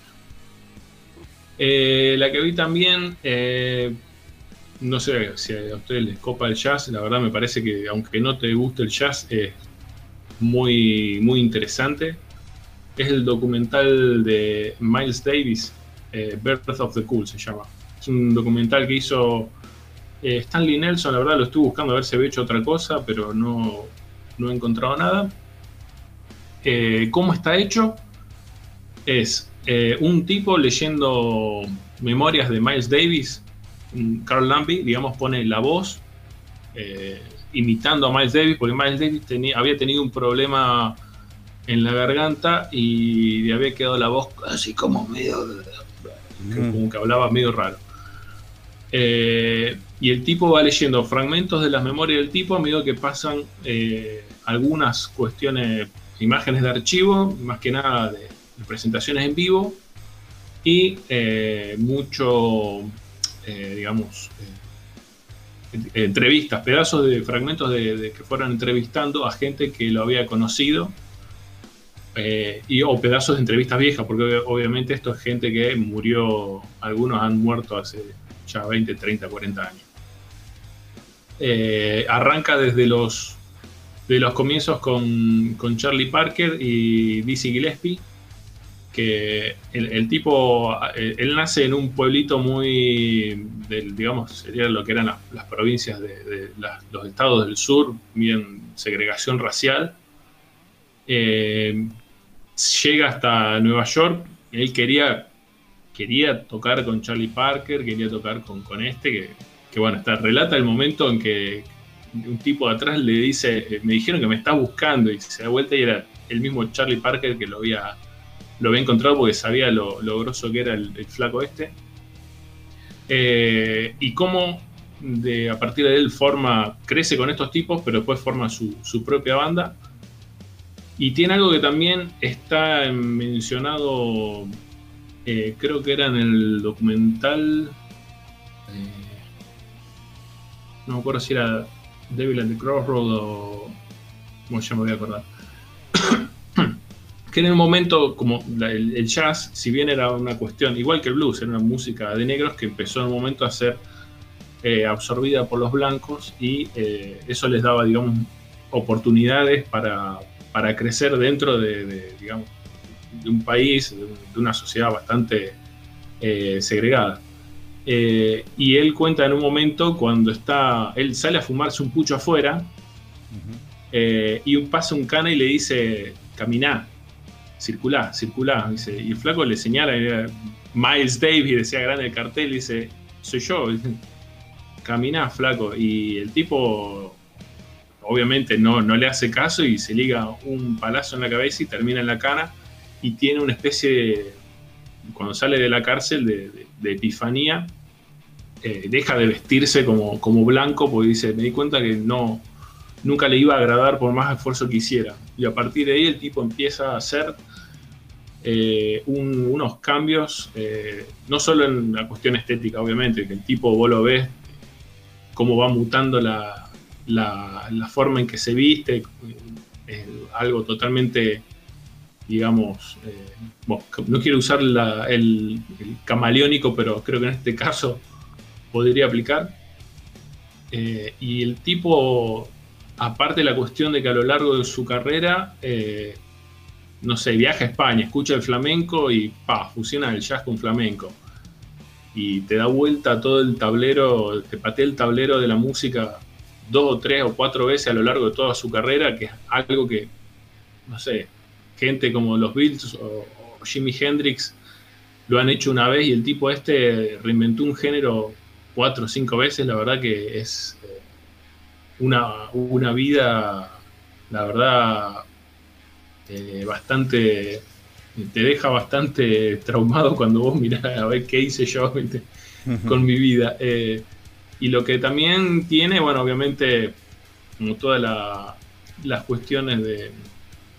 la que vi también, no sé si a ustedes les copa el jazz, la verdad me parece que aunque no te guste el jazz, es muy, muy interesante. Es el documental de Miles Davis, eh, Birth of the Cool se llama. Es un documental que hizo eh, Stanley Nelson, la verdad lo estuve buscando a ver si había hecho otra cosa, pero no, no he encontrado nada. Eh, ¿Cómo está hecho? Es un tipo leyendo memorias de Miles Davis Carl Lambie, digamos, pone la voz eh, imitando a Miles Davis, porque Miles Davis tenía, había tenido un problema en la garganta y le había quedado la voz así como medio. como que hablaba medio raro. Eh, y el tipo va leyendo fragmentos de las memorias del tipo a medida que pasan eh, algunas cuestiones, imágenes de archivo, más que nada de, presentaciones en vivo, y mucho eh, digamos, eh, entrevistas, pedazos de fragmentos de, que fueran entrevistando a gente que lo había conocido. Eh, y, o pedazos de entrevistas viejas, porque obviamente esto es gente que murió, algunos han muerto hace ya 20, 30, 40 años. arranca desde los, de los comienzos con, con Charlie Parker y Dizzy Gillespie, que el, tipo, eh, él nace en un pueblito muy, digamos, sería lo que eran las, provincias de, los estados del sur, bien segregación racial. Eh, llega hasta Nueva York, él quería, quería tocar con Charlie Parker, quería tocar con, con este, que, bueno, está, relata el momento en que un tipo de atrás le dice, eh, me dijeron que me está buscando, y se da vuelta y era el mismo Charlie Parker que lo había lo había encontrado porque sabía lo, lo grosso que era el, flaco este. Eh, y cómo de, a partir de él forma, crece con estos tipos, pero después forma su, propia banda. Y tiene algo que también está mencionado, eh, creo que era en el documental, no me acuerdo si era Devil and the Crossroad o... ¿Cómo ya me voy a acordar? que en el momento, como el, jazz, si bien era una cuestión, igual que el blues, era una música de negros que empezó en un momento a ser eh, absorbida por los blancos y eh, eso les daba, digamos, oportunidades para, crecer dentro de, digamos, de un país, de, una sociedad bastante eh, segregada. Y él cuenta en un momento cuando está, él sale a fumarse un pucho afuera y pasa un cana y le dice, caminá, circulá, circulá. Dice, y el flaco le señala, Miles Davis, decía grande el cartel, dice, soy yo. Caminá, flaco. Y el tipo, obviamente, no, no le hace caso y se liga un palazo en la cabeza y termina en la cana. Y tiene una especie, cuando sale de la cárcel, de, epifanía. Eh, deja de vestirse como, blanco porque dice, me di cuenta que no, nunca le iba a agradar por más esfuerzo que hiciera. Y a partir de ahí el tipo empieza a hacer eh, unos cambios, eh, no solo en la cuestión estética, obviamente, que el tipo vos lo ves, cómo va mutando la, forma en que se viste, algo totalmente, digamos, eh, no quiero usar el, camaleónico, pero creo que en este caso podría aplicar. y el tipo, aparte de la cuestión de que a lo largo de su carrera, no sé, viaja a España, escucha el flamenco y pa, fusiona el jazz con flamenco. Y te da vuelta todo el tablero, te patea el tablero de la música dos o tres o cuatro veces a lo largo de toda su carrera, que es algo que, no sé, gente como los Beatles o, Jimi Hendrix lo han hecho una vez y el tipo este reinventó un género cuatro o cinco veces, la verdad que es eh, una, una vida, la verdad, eh, bastante, te deja bastante traumado cuando vos mirás a ver qué hice yo con mi vida. Eh, y lo que también tiene, bueno, obviamente, como todas las cuestiones de,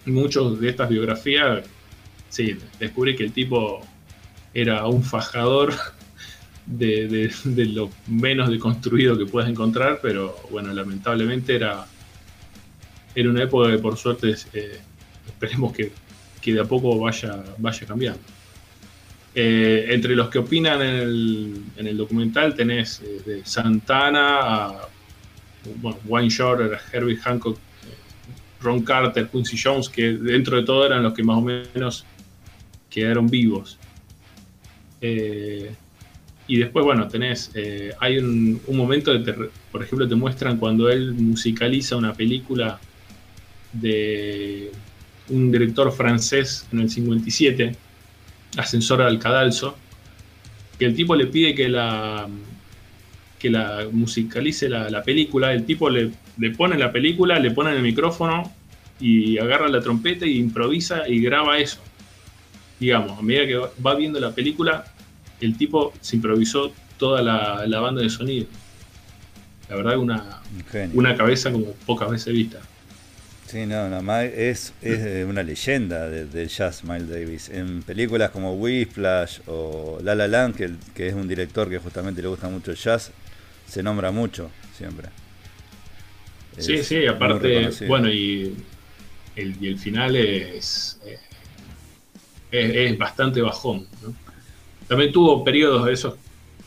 muchos de estas biografías, sí, descubrí que el tipo era un fajador *laughs* de, lo menos deconstruido que puedas encontrar, pero bueno, lamentablemente era, era una época que por suerte eh, esperemos que, de a poco vaya, vaya cambiando. Eh, entre los que opinan en el, documental tenés eh, de Santana a bueno, Wayne Shorter, Herbie Hancock, Ron Carter, Quincy Jones, que dentro de todo eran los que más o menos quedaron vivos. Y después, bueno, tenés, eh, hay un, momento, de por ejemplo, te muestran cuando él musicaliza una película de un director francés en el 57, Ascensor al Cadalso, que el tipo le pide que la, que la musicalice la, película, el tipo le, le, pone la película, le pone el micrófono y agarra la trompeta y improvisa y graba eso. Digamos, a medida que va viendo la película, el tipo se improvisó toda la, banda de sonido. La verdad, una, una cabeza como pocas veces vista. Sí, no, no es, es una leyenda del jazz Miles Davis. En películas como Whiplash o La La Land, que, que, es un director que justamente le gusta mucho el jazz, se nombra mucho siempre. sí, sí, aparte, bueno, y el, y el final es, eh, es, es, bastante bajón. ¿no? También tuvo periodos de esos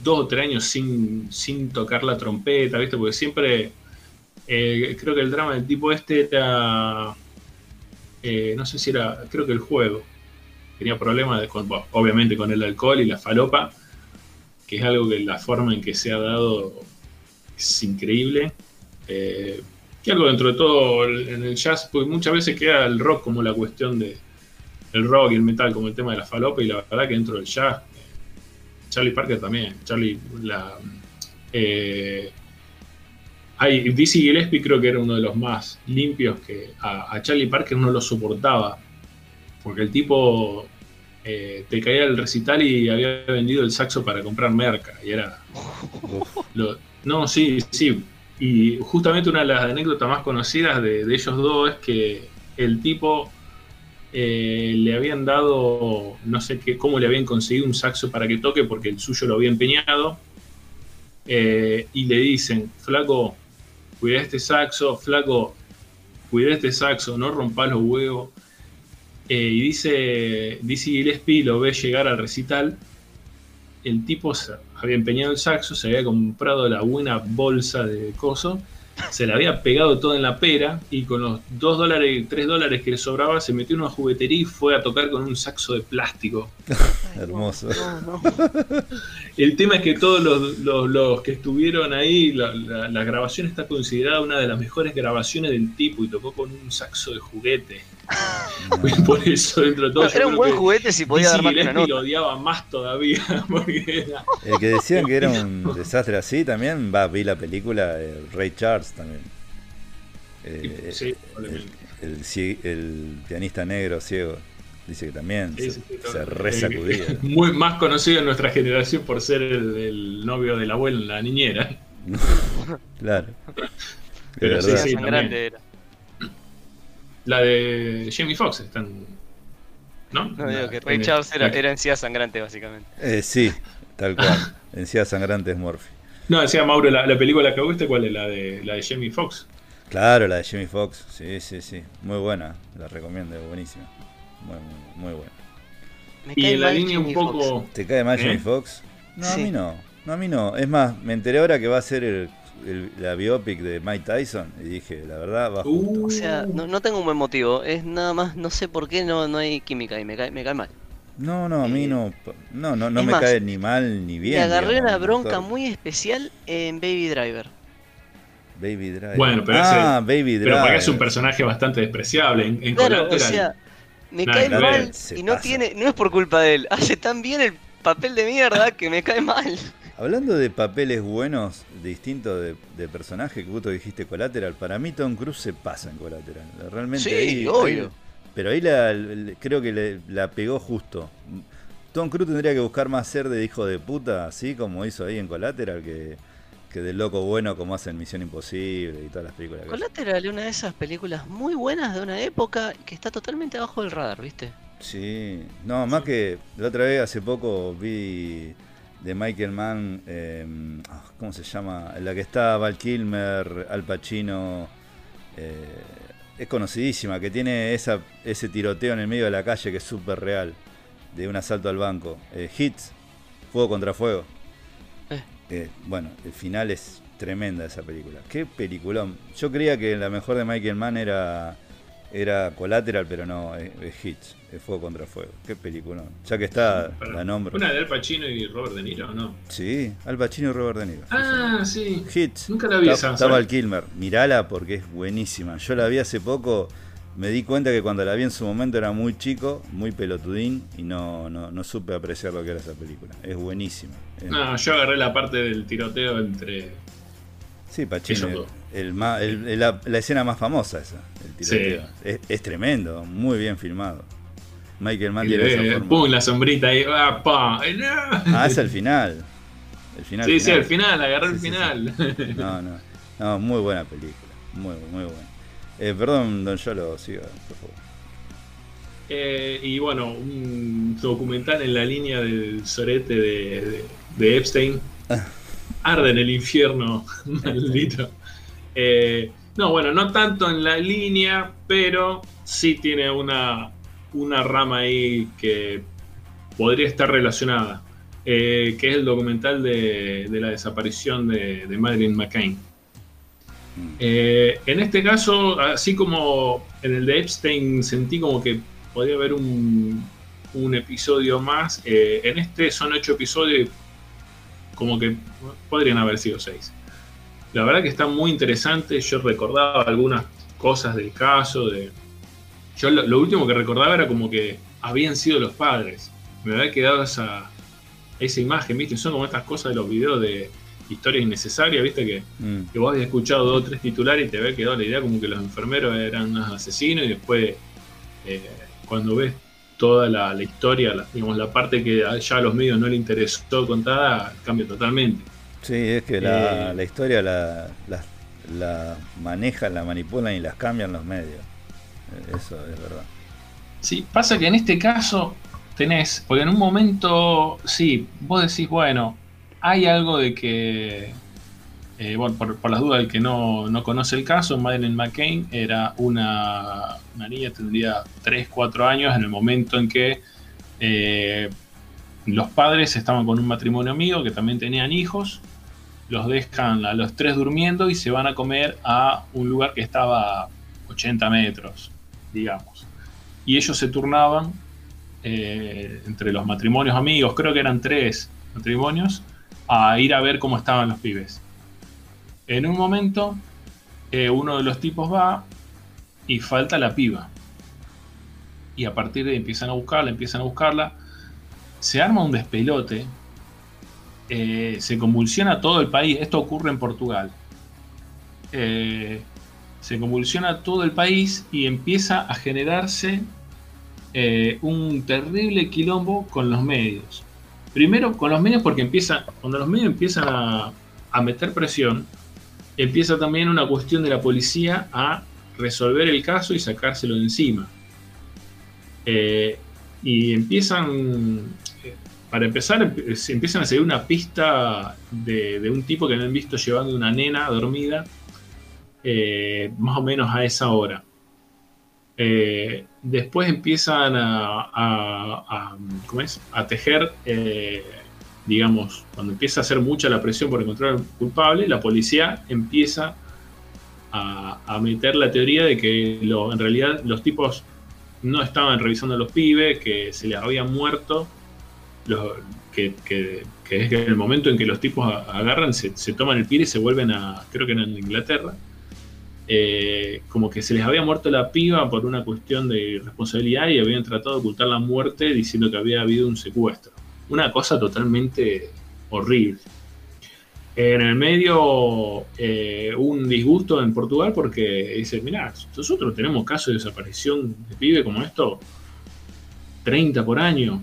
dos o tres años sin, sin tocar la trompeta, ¿viste? Porque siempre eh, creo que el drama del tipo este era. Eh, no sé si era. Creo que el juego. Tenía problemas, obviamente, con el alcohol y la falopa, que es algo que la forma en que se ha dado es increíble. Eh, que algo dentro de todo en el jazz, pues muchas veces queda el rock como la cuestión de. El rock y el metal como el tema de la falopa, y la verdad que dentro del jazz Charlie Parker también. Charlie, la. Eh, hay, Dizzy Gillespie creo que era uno de los más limpios que a, Charlie Parker no lo soportaba. Porque el tipo eh, te caía el recital y había vendido el saxo para comprar merca. Y era. no, sí, sí. Y justamente una de las anécdotas más conocidas de ellos dos es que el tipo eh, le habían dado, no sé qué, cómo le habían conseguido un saxo para que toque porque el suyo lo había empeñado. Eh, y le dicen, flaco, cuida este saxo, flaco, cuida este saxo, no rompas los huevos. Eh, y dice, dice Gillespie, lo ve llegar al recital. El tipo había empeñado el saxo, se había comprado la buena bolsa de coso se la había pegado todo en la pera y con los 2 dólares, 3 dólares que le sobraba se metió en una juguetería y fue a tocar con un saxo de plástico. *laughs* Hermoso. El tema es que todos los, que estuvieron ahí, la, grabación está considerada una de las mejores grabaciones del tipo y tocó con un saxo de juguete. Por eso, dentro de todo. era un buen juguete si podía dar más Y lo odiaba más todavía. *laughs* El que decían que era un *laughs* desastre así también, va, vi la película Ray Charles también. Eh, sí, el, el, pianista negro ciego. Dice que también se, resacudía. *laughs* Muy más conocido en nuestra generación por ser el, novio de la abuela en la niñera. claro. Pero sí, sí, grande era. La de Jamie Foxx están. ¿No? No, digo que Ray Charles era, era encía sangrante, básicamente. Eh, sí, tal cual. encía sangrante es Morphy. No, decía Mauro, la, la, película que viste, ¿cuál es? La de, la de Jamie Foxx. Claro, la de Jamie Foxx, sí, sí, sí. Muy buena, la recomiendo, buenísima. Muy, muy, buena. y en la línea un poco. ¿Te cae mal ¿Eh? Jamie Foxx? No, a mí no. No, a mí no. Es más, me enteré ahora que va a ser el la biopic de Mike Tyson y dije, la verdad, va O sea, no, tengo un buen motivo, es nada más, no sé por qué no, no hay química y me cae, me cae mal. No, no, a mí eh, no, no, no, no me cae ni mal ni bien. Me agarré una bronca muy especial en Baby Driver. Baby Driver. Bueno, pero, ah, Baby Driver. pero porque es un personaje bastante despreciable. En, claro, o sea, me cae mal y no tiene, no es por culpa de él. Hace tan bien el papel de mierda que me cae mal. Hablando de papeles buenos, distintos de, de, personaje, que vos dijiste Collateral, para mí Tom Cruise se pasa en Collateral. Realmente sí, obvio. pero ahí la, creo que la pegó justo. Tom Cruise tendría que buscar más ser de hijo de puta, así como hizo ahí en Collateral, que, que del loco bueno como hacen Misión Imposible y todas las películas. Collateral es una de esas películas muy buenas de una época que está totalmente abajo del radar, ¿viste? Sí, no, más que la otra vez hace poco vi de Michael Mann, eh, ah, ¿cómo se llama? En la que está Val Kilmer, Al Pacino, eh, es conocidísima, que tiene esa, ese tiroteo en el medio de la calle que es súper real, de un asalto al banco. Eh, Hits, Fuego contra Fuego. Eh, bueno, el final es tremenda esa película. Qué peliculón. Yo creía que la mejor de Michael Mann era, era Collateral, pero no, es, es Hits, es Fuego contra Fuego. Qué peliculón. Ya que está, Para- la nombro. Una de Al Pacino y Robert De Niro, ¿no? Sí, Al Pacino y Robert De Niro. Ah, sí. Hits. Nunca la vi esa. Estaba el Kilmer. Mirala porque es buenísima. Yo la vi hace poco. Me di cuenta que cuando la vi en su momento era muy chico, muy pelotudín y no, no, no supe apreciar lo que era esa película. Es buenísima. Es- No, yo agarré la parte del tiroteo entre. Sí, Pacino. El, el- el- la, la escena más famosa esa, el tiroteo. Sí. Es, es tremendo, muy bien filmado. Michael Mann tiene esa forma. pum, la sombrita ahí. ¡Ah, pa! Ah, es el final. El final. sí, sí, al final, agarré Sí, el sí, final. No, no. No, muy buena película. Muy, muy buena. Eh, perdón, don Yolo, siga, por favor. Eh, y bueno, un documental en la línea del sorete de, de- de Epstein. Arde en el infierno, *laughs* maldito. Eh, no, bueno, no tanto en la línea, pero sí tiene una, una rama ahí que podría estar relacionada, eh, que es el documental de, de la desaparición de, de Madeleine McCain. Eh, en este caso, así como en el de Epstein sentí como que podría haber un, un episodio más, eh, en este son ocho episodios y como que podrían haber sido seis. La verdad que está muy interesante, yo recordaba algunas cosas del caso, de... Yo lo, lo último que recordaba era como que habían sido los padres, me había quedado esa, esa imagen, ¿viste? Son como estas cosas de los videos de historias innecesarias, ¿viste? Que Mm. que vos habías escuchado dos o tres titulares y te había quedado la idea como que los enfermeros eran unos asesinos y después eh, cuando ves toda la, la historia, la, digamos, la parte que ya a los medios no le interesó contada, cambia totalmente. Sí, es que la, Eh. la historia la, la, la manejan, la manipulan y las cambian los medios. Eh, Eso es verdad. Sí, pasa que en este caso tenés, porque en un momento, sí, vos decís, bueno, hay algo de que, eh, bueno, por, por las dudas del que no, no conoce el caso, Madeleine McCain era una, una niña, tendría 3, 4 años en el momento en que eh, los padres estaban con un matrimonio amigo que también tenían hijos, los dejan a los tres durmiendo y se van a comer a un lugar que estaba a 80 metros, digamos y ellos se turnaban eh, entre los matrimonios amigos, creo que eran tres matrimonios, a ir a ver cómo estaban los pibes. En un momento, eh, uno de los tipos va y falta la piba. Y a partir de ahí empiezan a buscarla, empiezan a buscarla. Se arma un despelote. Eh, se convulsiona todo el país. Esto ocurre en Portugal. Eh, se convulsiona todo el país y empieza a generarse eh, un terrible quilombo con los medios. Primero con los medios porque empieza, cuando los medios empiezan a, meter presión, empieza también una cuestión de la policía a resolver el caso y sacárselo de encima. Y empiezan, para empezar, emp- se empiezan a seguir una pista de, un tipo que habían visto llevando una nena dormida eh, más o menos a esa hora. Eh, después empiezan a, tejer, eh, digamos, cuando empieza a hacer mucha la presión por encontrar al culpable, la policía empieza a, meter la teoría de que en realidad los tipos no estaban revisando a los pibes, que se les había muerto, que, es que en el momento en que los tipos agarran, se, toman el pibe y se vuelven a, creo que eran en Inglaterra, eh, como que se les había muerto la piba por una cuestión de responsabilidad y habían tratado de ocultar la muerte diciendo que había habido un secuestro. Una cosa totalmente horrible. En el medio, eh, un disgusto en Portugal porque dice, mirá, nosotros tenemos casos de desaparición de pibe como esto, 30 por año.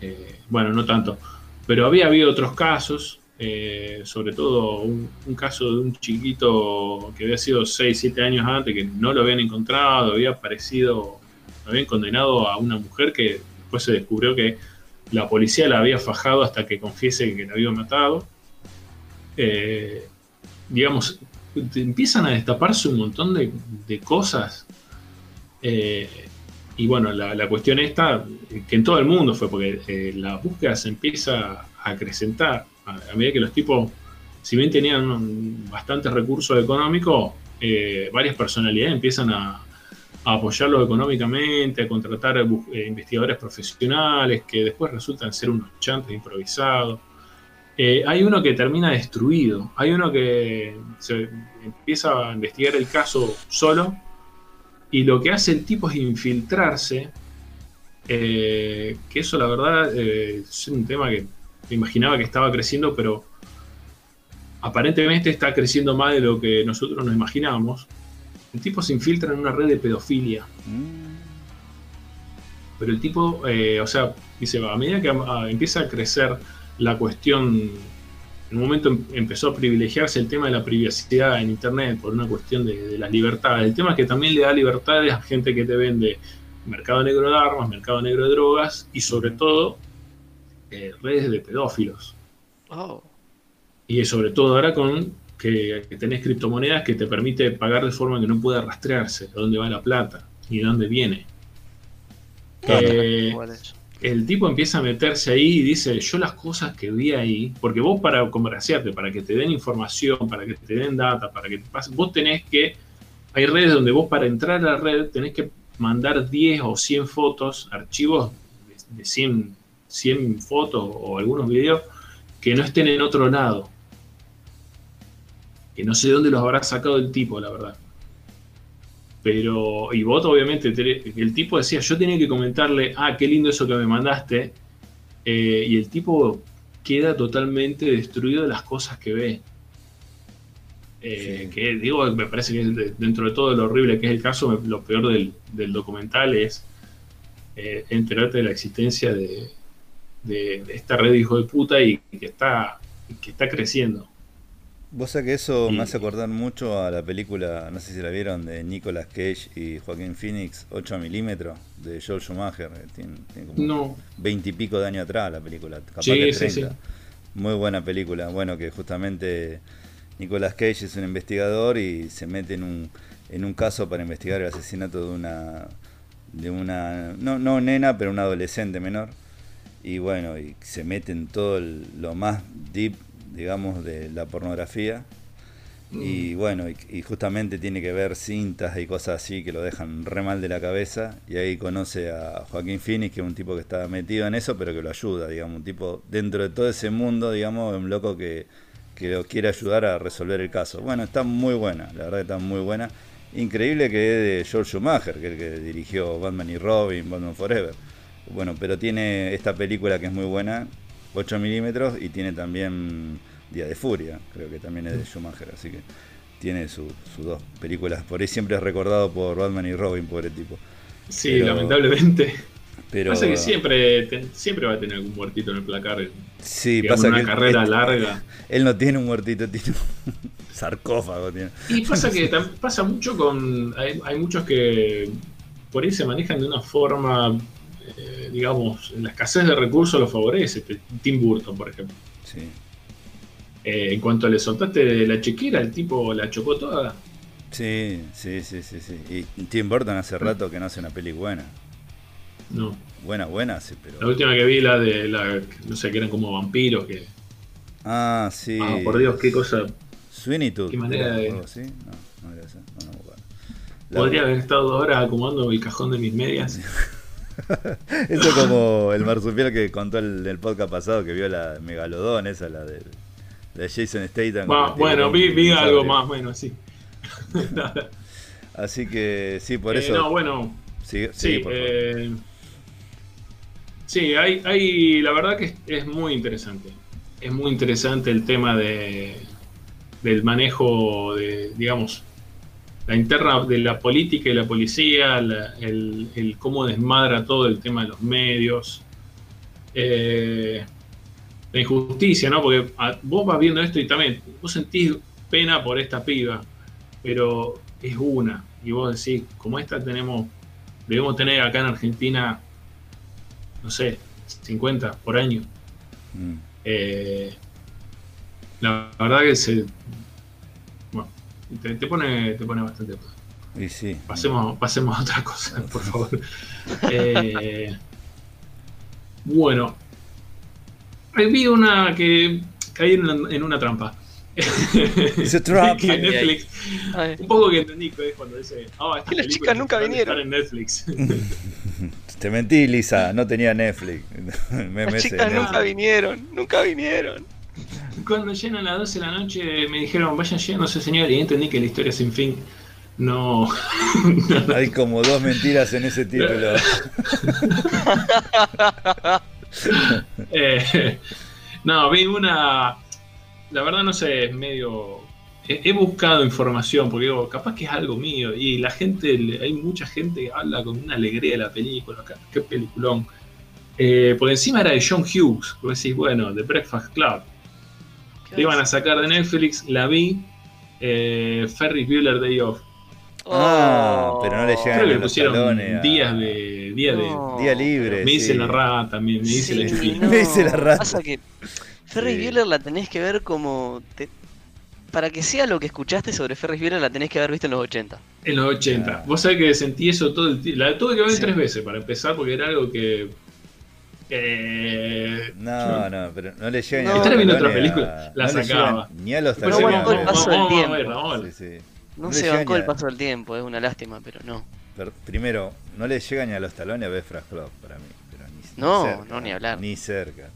Eh, bueno, no tanto. Pero había habido otros casos eh, sobre todo un, caso de un chiquito que había sido 6, 7 años antes, que no lo habían encontrado, había aparecido, habían condenado a una mujer que después se descubrió que la policía la había fajado hasta que confiese que la había matado. Eh, digamos, empiezan a destaparse un montón de, cosas. Y bueno, la, cuestión esta, que en todo el mundo fue, porque la búsqueda se empieza a acrecentar a, medida que los tipos, si bien tenían bastantes recursos económicos, eh, varias personalidades empiezan a, apoyarlo económicamente, a contratar eh, investigadores profesionales que después resultan ser unos chantes improvisados. Eh, hay uno que termina destruido, hay uno que se empieza a investigar el caso solo y lo que hace el tipo es infiltrarse, que eso la verdad es un tema que imaginaba que estaba creciendo, pero aparentemente está creciendo más de lo que nosotros nos imaginábamos. El tipo se infiltra en una red de pedofilia. Pero el tipo, eh, o sea, dice, a medida que empieza a crecer la cuestión, en un momento em, empezó a privilegiarse el tema de la privacidad en Internet por una cuestión de, de las libertades. El tema es que también le da libertades a gente que te vende mercado negro de armas, mercado negro de drogas y sobre todo eh, redes de pedófilos. Oh. Y sobre todo ahora con que, tenés criptomonedas que te permite pagar de forma que no pueda rastrearse de dónde va la plata y de dónde viene. Eh, el tipo empieza a meterse ahí y dice, yo las cosas que vi ahí, porque vos para congraciarte, para que te den información, para que te den data, para que te pasen, vos tenés que, hay redes donde vos para entrar a la red tenés que mandar 10 o 100 fotos, archivos de, de 100 100 fotos o algunos videos que no estén en otro lado. Que no sé de dónde los habrá sacado el tipo, la verdad. Pero, y vos obviamente, el tipo decía, yo tenía que comentarle, ah, qué lindo eso que me mandaste. Eh, y el tipo queda totalmente destruido de las cosas que ve. Eh, que digo, me parece que dentro de todo lo horrible que es el caso, lo peor del, documental es eh, enterarte de la existencia de, de, esta red de hijo de puta y que está, que está creciendo. Vos sabés que eso me hace acordar mucho a la película, no sé si la vieron, de Nicolas Cage y Joaquín Phoenix, 8 milímetros, de Joel Schumacher. Tiene, como 20 y pico de años atrás la película, capaz que 30. Muy buena película. Bueno, que justamente Nicolas Cage es un investigador y se mete en un, en un caso para investigar el asesinato de una, de una no, no nena, pero una adolescente menor y bueno, y se mete en todo lo más deep, digamos, de la pornografía. Y mm. bueno, y, justamente tiene que ver cintas y cosas así que lo dejan re mal de la cabeza. Y ahí conoce a Joaquín Phoenix, que es un tipo que está metido en eso, pero que lo ayuda, digamos, un tipo dentro de todo ese mundo, digamos, un loco que, que lo quiere ayudar a resolver el caso. Bueno, está muy buena, la verdad que está muy buena. Increíble que es de George Schumacher, que es el que dirigió Batman y Robin, Batman Forever. Bueno, pero tiene esta película que es muy buena, 8 milímetros, y tiene también Día de Furia, creo que también es de Schumacher, así que tiene sus dos películas. Por ahí siempre es recordado por Batman y Robin, pobre tipo. Sí, lamentablemente. Pero, pasa que siempre, siempre va a tener algún muertito en el placar. Sí, pasa una carrera larga. *laughs* Él no tiene un muertito, tiene un sarcófago. Tiene. Y pasa *laughs* que pasa mucho con. Hay, hay muchos que por ahí se manejan de una forma eh, digamos, la escasez de recursos lo favorece. Tim Burton, por ejemplo. Sí. Eh, en cuanto le soltaste la chequera, el tipo la chocó toda. Sí, sí, sí, sí, sí. Y Tim Burton hace rato que no hace una peli buena. No. Buena, buena, sí, pero. La última que vi, la de la. No sé, que eran como vampiros que. Ah, sí. Ah, por Dios, qué cosa. Todd. Qué manera de. No, no. No, no, Podría haber estado ahora acomodando el cajón de mis medias. *laughs* *laughs* Eso como el marsupial que contó el, el podcast pasado que vio la Megalodón, esa, la de, Jason Statham. bueno, vi, algo más, bueno, sí. *laughs* Así que sí, por eh, eso. No, bueno. Sí, sí, eh, sí hay, hay, la verdad que es, muy interesante. Es muy interesante el tema de, del manejo de, digamos, la interna de la política y la policía, el, cómo desmadra todo el tema de los medios. Eh, la injusticia, ¿no? Porque a- vos vas viendo esto y también vos sentís pena por esta piba, pero es una. Y vos decís, como esta tenemos, debemos tener acá en Argentina, no sé, 50 por año. Mm. Eh, la verdad que se. Te, te pone, te pone bastante. Y sí. Pasemos, pasemos a otra cosa, *laughs* por favor. Eh, bueno, vi una que caí en una, en una trampa. *laughs* *laughs* Trap. Que Netflix, Ay, un poco que entendí que es cuando dice, oh, estas Que las chicas nunca estar vinieron. en Netflix. Te mentí, Lisa, no tenía Netflix. Me las chicas nunca vinieron, nunca vinieron. Cuando llenan las 12 de la noche me dijeron, vayan llénose señor, y entendí que la historia sin fin no... *laughs* Hay como dos mentiras en ese título. *laughs* Eh, no, vi una. La verdad, no sé, es medio. He, he buscado información porque digo, capaz que es algo mío. Y la gente, hay mucha gente que habla con una alegría de la película. Qué, qué peliculón. Eh, por encima era de John Hughes. Vos decís, bueno, The Breakfast Club. Le iban a sacar de Netflix, la vi. Eh, Ferris Bueller Day Off. Ah, pero no le llegan Creo que le pusieron talones días de. Día de. Día libre. me dice sí. la rata también, me dice la chupina. *laughs* Me dice la rata. Pasa que Ferris Sí. Bueller la tenés que ver como. te- Para que sea lo que escuchaste sobre Ferris Bueller, la tenés que haber visto en los 80. En los 80. Ah. Vos sabés que sentí eso todo el tiempo. La tuve que ver Sí. tres veces para empezar porque era algo que. Eh, No, no, pero no le llegan No. ni a los Estaba viendo otra talones película, a- la no sacaba. llegan Ni a los Pero No talones. aguantó el paso del tiempo. ver. Sí, sí. No, No se bancó el ni paso del tiempo, es una lástima, pero no. Pero primero, no le llega ni a los talones a Befra Club para mí. Pero ni, ni No, cerca, no, ni hablar. Ni cerca.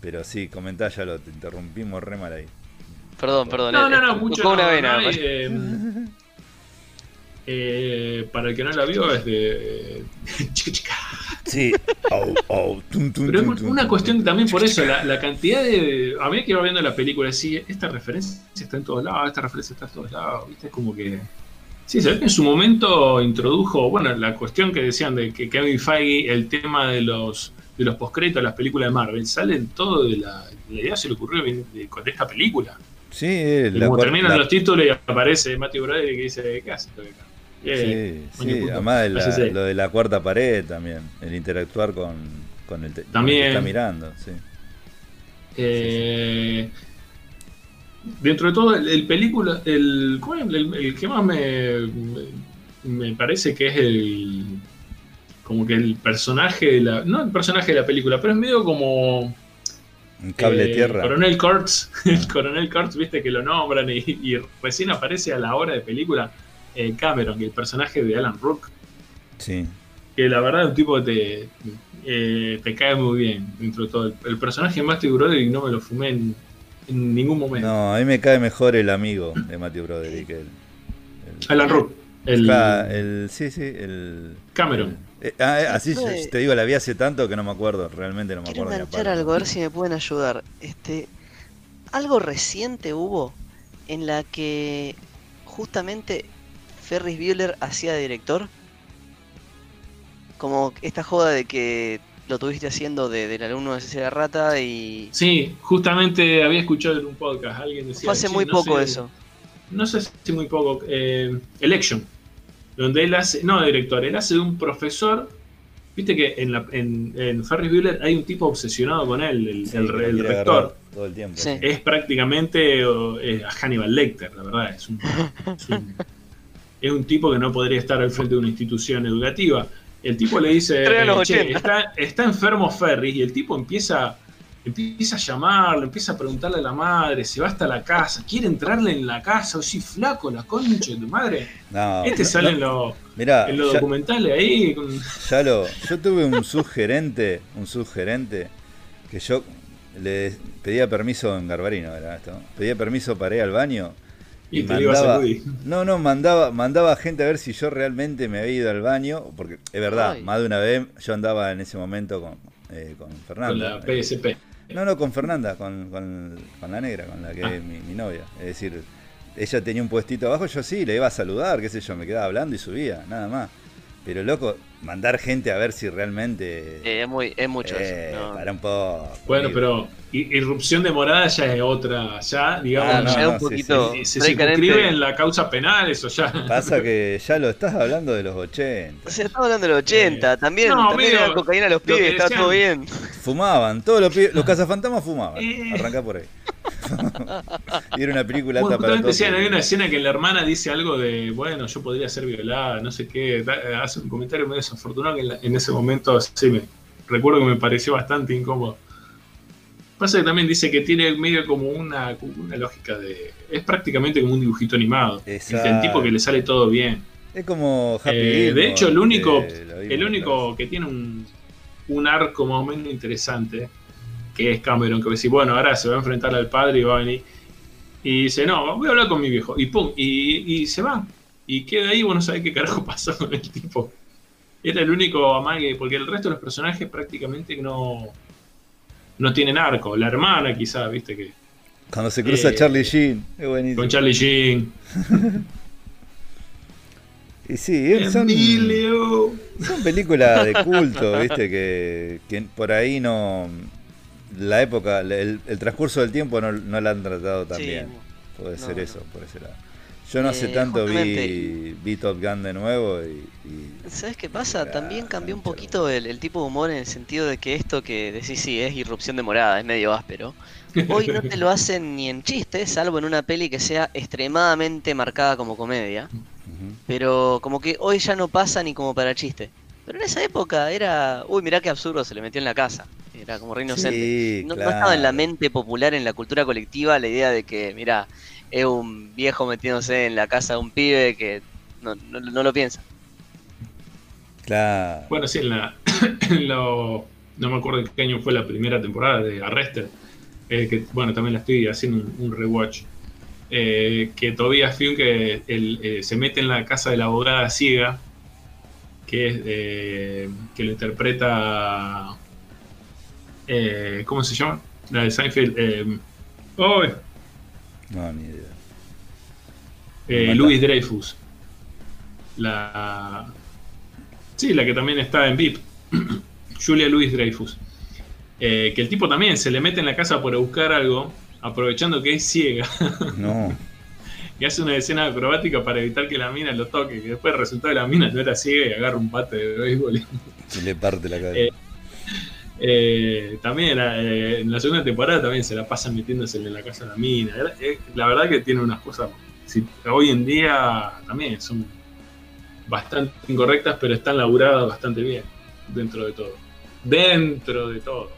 Pero sí, comentá ya lo te interrumpimos re mal ahí. Perdón, perdón. No, eh, no, no, tocó mucho. una no, vena. *laughs* eh, eh, para el que no la vio es de. *laughs* Chica, chica. Sí. Tum, tum, Pero es tum, una tum, cuestión tum. también por eso, la, la cantidad de. A mí que iba viendo la película, sí, esta referencia está en todos lados, esta referencia está en todos lados, ¿viste? Es como que. Sí, se ve que en su momento introdujo, bueno, la cuestión que decían de que Kevin Feige, el tema de los de los postcréditos de las películas de Marvel, salen todo de la. La idea se le ocurrió de, de- con esta película. Sí, eh, Y la como terminan la- los títulos y aparece Matthew Broderick que dice, ¿qué haces? acá?" Eh, Sí, coño, sí, además de la- lo de la cuarta pared también, el interactuar con, con el, te- con el También. que está mirando, sí. Eh, Dentro de todo, el, el película, el, ¿cuál es el, el que más me, me, parece que es el. Como que el personaje de la. No el personaje de la película, pero es medio como. Un cable eh, tierra. Coronel Kurtz. *laughs* El Coronel Kurtz, viste que lo nombran y, y recién aparece a la hora de película eh, Cameron, el personaje de Alan Rook. Sí. Que la verdad es un tipo que te, eh, te cae muy bien dentro de todo. El, el personaje de Matthew Broderick no me lo fumé en, en ningún momento. No, a mí me cae mejor el amigo de Matthew Broderick. El, el- Alan Rook. El, Claro, el- sí, sí, el. Cameron. eh, ah, eh, así te digo, la vi hace tanto que no me acuerdo, realmente no me Quiero acuerdo. palo. algo, a ver si me pueden ayudar. Este, algo reciente hubo en la que justamente Ferris Bueller hacía de director. Como esta joda de que lo tuviste haciendo de- del alumno de Cecilia Rata y Sí, justamente había escuchado en un podcast. Alguien decía. fue hace "Che, muy no poco sé- eso. No sé si muy poco. eh, Election. Donde él hace. No, director. Él hace de un profesor. Viste que en, la, en, en Ferris Bueller hay un tipo obsesionado con él, el, Sí, el- el rector. Todo el tiempo. Sí. es prácticamente o, a Hannibal Lecter, la verdad. Es un, *laughs* es, un, es un tipo que no podría estar al frente de una institución educativa. El tipo le dice, Pero en los "Che, 80". está, está enfermo Ferris, y el tipo empieza, empieza a llamarlo, empieza a preguntarle a la madre, se va hasta la casa, quiere entrarle en la casa, o sí, flaco, la concha de tu madre. No, este no, sale en, no, los mirá, en los ya- documentales ahí. con- Ya lo, yo tuve un subgerente, un subgerente que yo le pedía permiso en Garbarino, era esto, pedía permiso para ir al baño y, y te lo iba a mandaba, sacudir. no, no, mandaba, mandaba gente a ver si yo realmente me había ido al baño, porque es verdad, Ay. más de una vez yo andaba en ese momento con, eh, con Con Fernanda. la PSP. No, no, con Fernanda, con, con- con la negra, con la que Ah. es mi, mi novia. Es decir, ella tenía un puestito abajo, yo sí, le iba a saludar, qué sé yo, me quedaba hablando y subía, nada más. Pero loco, mandar gente a ver si realmente. Eh, es, muy, es mucho Eh, eso. no. Para un poco. Bueno, pero irrupción de morada ya es otra, ya, digamos, Ah, no, ya no, un sí, poquito. se, se circunscribe en la causa penal, eso ya. Pasa que *laughs* ya lo estás hablando de los 80. O sea, estamos hablando de los 80. también no, también medio era cocaína a los lo pibes, está decían. todo bien. Fumaban, todos los, pibes- los *laughs* cazafantasmas fumaban. Eh. Arrancá por ahí. *laughs* y era una película Bueno, alta para justamente todos. decían, hay una escena que la hermana dice algo de, bueno, yo podría ser violada, no sé qué, hace un comentario medio desafortunado que en, la- en ese momento sí me recuerdo que me pareció bastante incómodo. Pasa que también dice que tiene medio como una, una lógica de. Es prácticamente como un dibujito animado. Viste, El tipo que le sale todo bien. Es como Happy Eh, de hecho, el único, el único que tiene un, un arco más o menos interesante, que es Cameron, que va a decir, bueno, ahora se va a enfrentar al padre y va a venir. Y dice, no, voy a hablar con mi viejo. Y pum, y, y se va. Y queda ahí, bueno, no sabe qué carajo *laughs* pasó con el tipo. Era el único amague, porque el resto de los personajes prácticamente no, no tienen arco. La hermana, quizás, viste que. Cuando se cruza Eh, Charlie Sheen, es buenísimo. Con Charlie Sheen. *laughs* Y sí, son, Emilio. son películas de culto, viste, que, que por ahí no. La época, el, el transcurso del tiempo no, no la han tratado tan Sí, bien. Puede no, ser no. eso, por ese lado. Yo no hace Eh, tanto vi, Top Gun de nuevo y. y- ¿Sabes qué pasa? También cambió un poquito el, el tipo de humor en el sentido de que esto que decís, sí, es irrupción de morada, es medio áspero. Hoy no te lo hacen ni en chiste, salvo en una peli que sea extremadamente marcada como comedia. Pero como que hoy ya no pasa ni como para chiste. Pero en esa época era, uy, mirá qué absurdo se le metió en la casa. Era como re inocente. Sí, no, no estaba en la mente popular, en la cultura colectiva, la idea de que, mira, es un viejo metiéndose en la casa de un pibe que no, no- no lo piensa. Claro. Bueno, sí, en la. *coughs* en lo- no me acuerdo qué año fue la primera temporada de Arrested. eh, que bueno, también la estoy haciendo un, un rewatch. eh, que Tobias Finn que el, eh, se mete en la casa de la abogada ciega. Que es eh, que lo interpreta. eh, ¿Cómo se llama? La de Seinfeld. Eh, oh, No, ni idea. eh. Louis Dreyfus. La. Sí, la que también está en VIP. *clears throat* Julia Louis Dreyfus. Eh, que el tipo también se le mete en la casa por buscar algo, aprovechando que es ciega, No. *laughs* y hace una escena acrobática para evitar que la mina lo toque. Que después resultó que la mina no era ciega y agarra un bate de béisbol. y- le parte la cabeza. Eh, Eh, también eh, en la segunda temporada también se la pasan metiéndose en la casa de la mina. Era- eh, La verdad que tiene unas cosas. si- hoy en día también son bastante incorrectas, pero están laburadas bastante bien dentro de todo. Dentro de todo.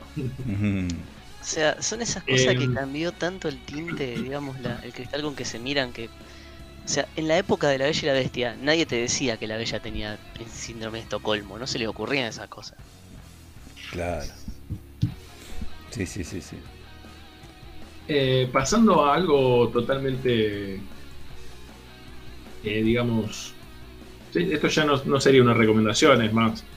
O sea, son esas cosas que Em. cambió tanto el tinte, digamos, la- el cristal con que se miran que... O sea, en la época de La Bella y la Bestia, nadie te decía que la Bella tenía el síndrome de Estocolmo, no se le ocurrían esas cosas. Claro. Sí, sí, sí, sí. Eh, pasando a algo totalmente, eh, digamos, esto ya no, no sería una recomendación, es más,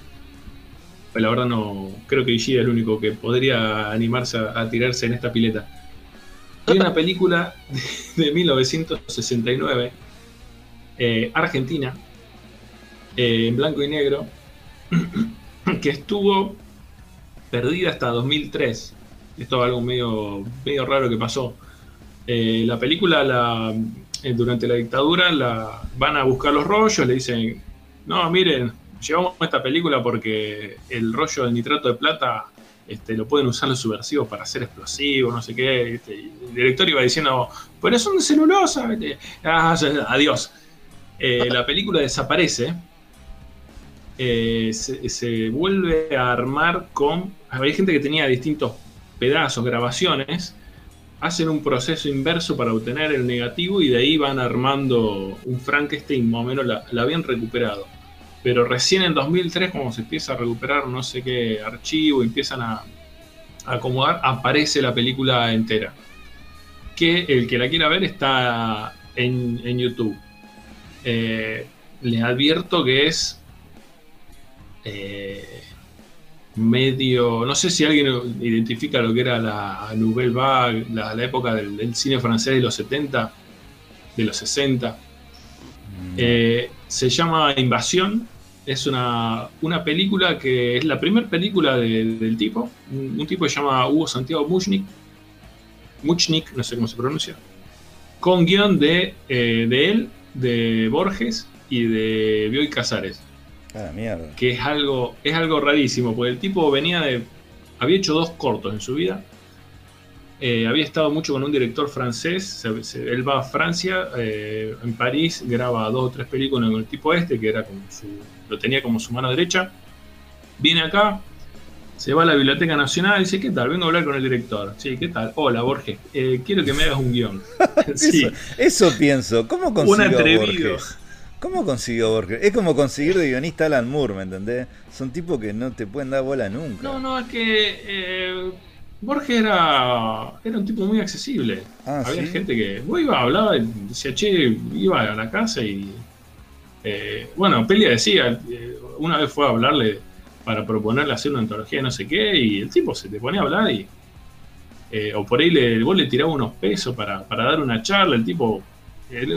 pero la verdad no, creo que Ishida es el único que podría animarse a, a tirarse en esta pileta. Hay una película de, de 1969, eh, Argentina, eh, en blanco y negro, *clears throat* que estuvo perdida hasta 2003 esto es algo medio, medio raro que pasó. Eh, la película, la, durante la dictadura, la, van a buscar los rollos, le dicen, no, miren, llevamos esta película porque el rollo de nitrato de plata este, lo pueden usar los subversivos para hacer explosivos, no sé qué. este, el director iba diciendo, pero son de celulosa. ah, adiós. Eh, la película desaparece. eh, se, vuelve a armar con... Había gente que tenía distintos pedazos, grabaciones, hacen un proceso inverso para obtener el negativo y de ahí van armando un Frankenstein, más o menos la habían recuperado. Pero recién en 2003, como se empieza a recuperar no sé qué archivo, empiezan a, acomodar, aparece la película entera. Que el que la quiera ver está en, en YouTube. Eh, les advierto que es eh, medio. No sé si alguien identifica lo que era la Nouvelle Vague, la, época del cine francés de los 70, de los 60. Eh, se llama Invasión. es una, una película que es la primera película del tipo, un, tipo que se llama Hugo Santiago Muchnik, Muchnik, no sé cómo se pronuncia, con guion de, eh, de él, de Borges y de Bioy Casares. Ah, mierda. Que es algo, es algo rarísimo, porque el tipo venía de. Había hecho dos cortos en su vida. Eh, había estado mucho con un director francés. él va a Francia, eh, en París, graba dos o tres películas con el tipo este, que era como su, lo tenía como su mano derecha. Viene acá, se va a la Biblioteca Nacional y dice, ¿qué tal? Vengo a hablar con el director. Sí, ¿qué tal? Hola, Borges, eh, quiero que me hagas un guion. *laughs* *laughs* sí. eso, pienso. ¿Cómo consiguió Borges? ¿Cómo consiguió Borges? Es como conseguir de guionista Alan Moore, ¿me entendés? Son tipos que no te pueden dar bola nunca. No, no, es que eh, Borges era, era un tipo muy accesible. Ah, Había gente que vos iba, hablaba, decía, che, iba a la casa y eh, bueno, Pelia decía, eh, una vez fue a hablarle para proponerle hacer una antología de no sé qué, y el tipo se te ponía a hablar y. Eh, o por ahí le, vos le tiraba unos pesos para, dar una charla, el tipo.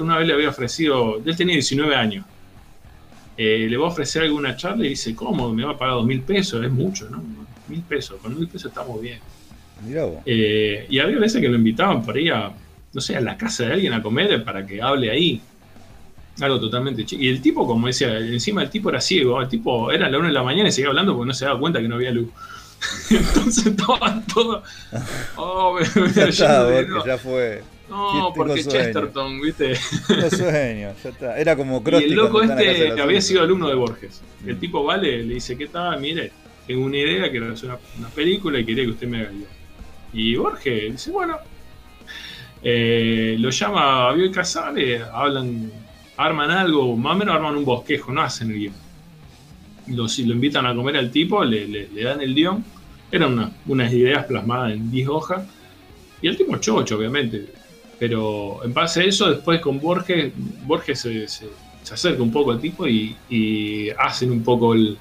una vez le había ofrecido. Él tenía 19 años. le va a ofrecer alguna charla y dice, ¿cómo? Me va a pagar dos mil pesos, es mucho, ¿no? Mil pesos, con mil pesos estamos bien. Y había veces que lo invitaban por ahí a, no sé, a la casa de alguien a comer para que hable ahí. Algo totalmente chico. Y el tipo, como decía, encima el tipo era ciego. El tipo era a la una de la mañana y seguía hablando porque no se daba cuenta que no había luz. *laughs* Entonces estaban todos. Oh, *laughs* ya, está, ya fue. No, porque Chesterton, ¿viste? Tengo sueño, ya está. Era como Krusty *laughs* Y el loco este había sido alumno de Borges. El mm. tipo vale, le dice, ¿qué tal? Mire, tengo una idea, quiero hacer una, una película y quería que usted me haga yo. Y Borges dice, bueno. Eh, lo llama a Bioy Casale, hablan arman algo, más o menos arman un bosquejo, no hacen el guion. Lo, si lo invitan a comer al tipo, le, dan el guion. Eran unas ideas plasmadas en 10 hojas. Y el tipo chocho, obviamente. Pero en base a eso, después con Borges, Borges se, acerca un poco al tipo y, hacen un poco el,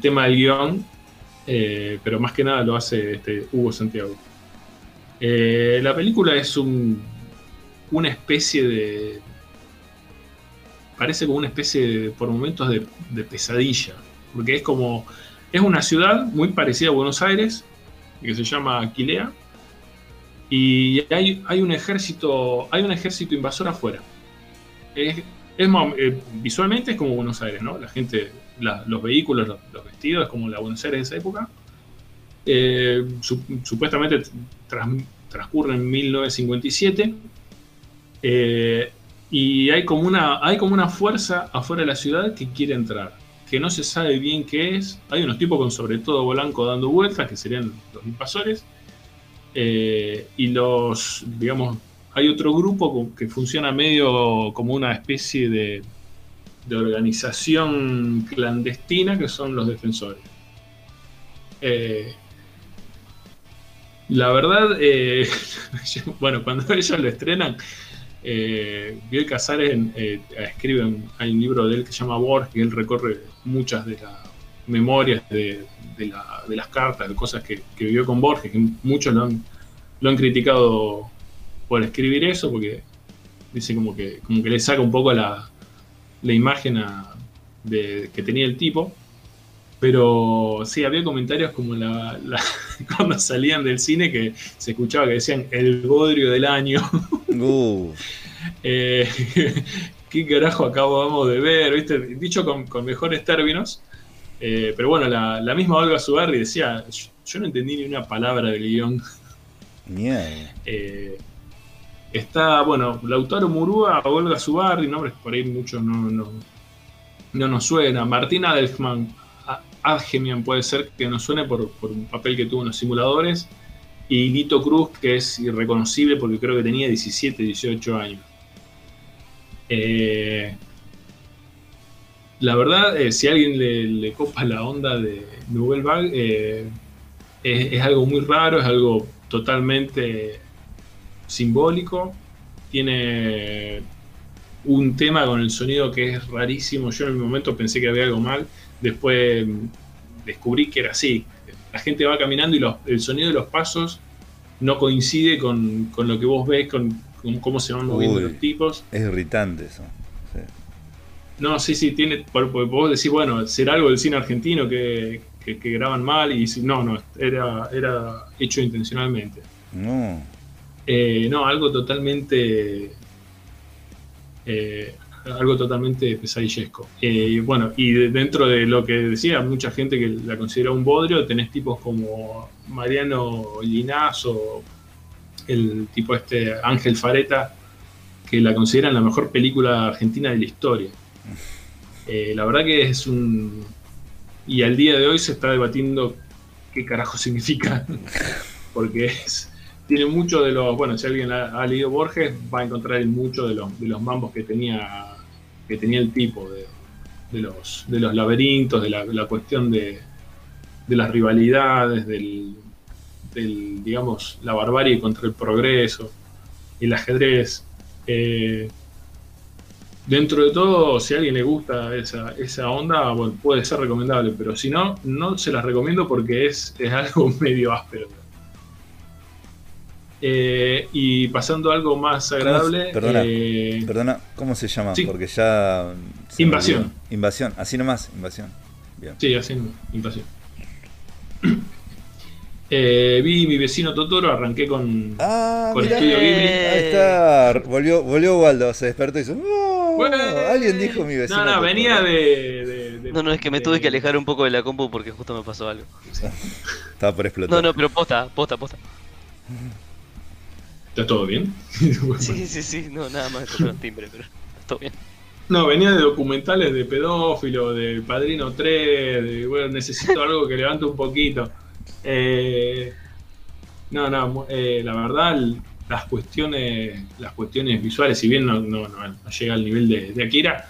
tema del guion. Eh, pero más que nada lo hace este Hugo Santiago. Eh, la película es un, una especie de, parece como una especie, por momentos, de, pesadilla. Porque es como. Es una ciudad muy parecida a Buenos Aires, que se llama Aquilea. Y hay, hay un ejército. Hay un ejército invasor afuera. Eh, visualmente es como Buenos Aires, ¿no? La gente, los vehículos, los, es como la Buenos Aires de esa época. Eh, supuestamente transcurre en 1957. Eh, y hay como una, hay como una fuerza afuera de la ciudad que quiere entrar, que no se sabe bien qué es. Hay unos tipos con sobre todo blanco dando vueltas, que serían los invasores. Eh, y los, digamos, hay otro grupo que funciona medio como una especie de, de organización clandestina, que son los defensores. Eh, la verdad, eh, *laughs* bueno, cuando *laughs* ellos lo estrenan, eh, Casares eh, escribe, un libro de él que se llama Borges, que él recorre muchas de las memorias de, las cartas, de cosas que, vivió con Borges, que muchos lo han, lo han criticado por escribir eso, porque dice como que, como que le saca un poco la, la imagen de, que tenía el tipo. Pero sí, había comentarios como la, *laughs* cuando salían del cine que se escuchaba que decían el bodrio del año. Uh. *laughs* Eh, *laughs* ¿Qué carajo acabamos de ver? ¿Viste? Dicho con, mejores términos. Eh, pero bueno, la, misma Olga Zubarri decía, yo, no entendí ni una palabra del guion. Eh, está, bueno, Lautaro Murúa, Olga Zubarri, nombres por ahí muchos no, no, no nos suena. Martina Delfman, Adgemian puede ser que nos suene por, un papel que tuvo en los simuladores. Y Lito Cruz, que es irreconocible porque creo que tenía 17, 18 años. Eh, la verdad, eh, si alguien le, copa la onda de Nouvelle Vague, eh, es, algo muy raro, es algo totalmente simbólico. Tiene un tema con el sonido que es rarísimo. Yo en el momento pensé que había algo mal. Después descubrí que era así. La gente va caminando y el sonido de los pasos no coincide con, lo que vos ves, con, cómo se van moviendo los tipos. Es irritante eso. No, sí, sí, tiene. Vos decís, bueno, será algo del cine argentino que, que, graban mal y no, no, era, era hecho intencionalmente. No. Eh, no, algo totalmente. Eh, algo totalmente pesadillesco. Eh, bueno, y dentro de lo que decía, mucha gente que la considera un bodrio, tenés tipos como Mariano Linaz o el tipo este Ángel Fareta, que la consideran la mejor película argentina de la historia. la verdad que es un, y al día de hoy se está debatiendo qué carajo *laughs* significa. Porque es, tiene mucho de los. Bueno, si alguien ha, leído Borges, va a encontrar mucho de los, de los mambos que tenía, que tenía el tipo, de, los, de los laberintos, de la, cuestión de, de, las rivalidades, del, del, digamos, la barbarie contra el progreso, el ajedrez. Eh, dentro de todo, si a alguien le gusta esa, esa onda, bueno, puede ser recomendable, pero si no, no se las recomiendo porque es, es algo *laughs* medio áspero. Eh, y pasando a algo más agradable. Perdona, eh, perdona, ¿cómo se llama? Porque ya. Invasión. Invasión, así nomás, invasión. Bien. Sí, así nomás, invasión. *clears throat* Eh, vi mi vecino Totoro, arranqué con, ah, con Estudio Ghibli. Ahí está, volvió, volvió Waldo, se despertó y dijo, alguien dijo mi vecino. No, no, venía de, No, no, es que me tuve que alejar un poco de la compu porque justo me pasó algo. *laughs* Estaba por explotar. No, no, pero posta, posta, posta. ¿Está todo bien? *laughs* sí, sí, sí, no, nada más un timbre, pero está todo bien. No, venía de documentales de pedófilo, de Padrino 3, de, bueno, necesito *laughs* algo que levante un poquito. Eh, no, no, eh, la verdad, las cuestiones, las cuestiones visuales, si bien no, no, llega al nivel de, Akira,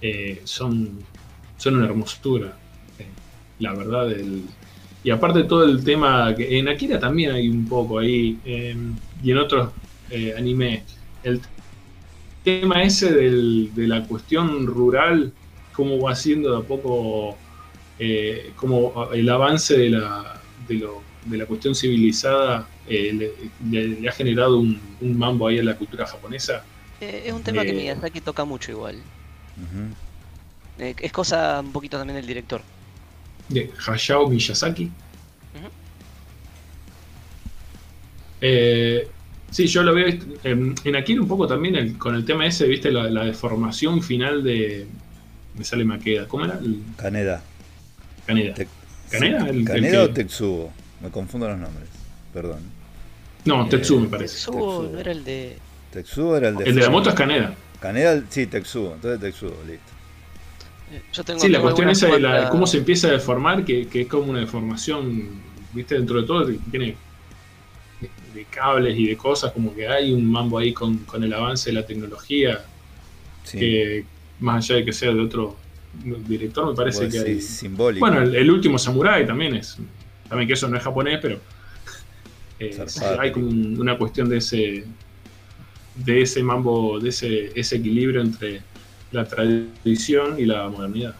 eh, son, son una hermosura. Eh, la verdad, y aparte todo el tema, que en Akira también hay un poco ahí, em, y en otros eh, animes, el tema ese del, de la cuestión rural, cómo va siendo de a poco, como el avance de la, de, lo, de la cuestión civilizada eh, le, ha generado un, mambo ahí en la cultura japonesa. Eh, es un tema que eh, Miyazaki toca mucho igual. es cosa un poquito también del director. De Hayao Miyazaki. Sí, yo lo veo en, en Akira un poco también con el tema ese, viste, la, deformación final de. Me sale Maqueda. ¿Cómo era? El... Kaneda. Kaneda. ¿Kaneda? ¿Kaneda o Tetsuo? Me confundo los nombres, perdón. No, Tetsuo me parece. Tetsuo no era el de. Tetsuo era el de. El de la moto es Caneda. Caneda, sí, Tetsuo, entonces Tetsuo, listo. Eh, yo tengo sí, la cuestión esa de cómo se empieza a deformar, que, que, es como una deformación, viste, dentro de todo, tiene de cables y de cosas, como que hay un mambo ahí con, con el avance de la tecnología, que más allá de que sea de otro director, me parece que hay... Simbólico. Bueno, el, el último Samurai también es también que eso no es japonés, pero *laughs* eh, hay como una cuestión de ese de ese mambo, de ese, ese equilibrio entre la tradición y la modernidad.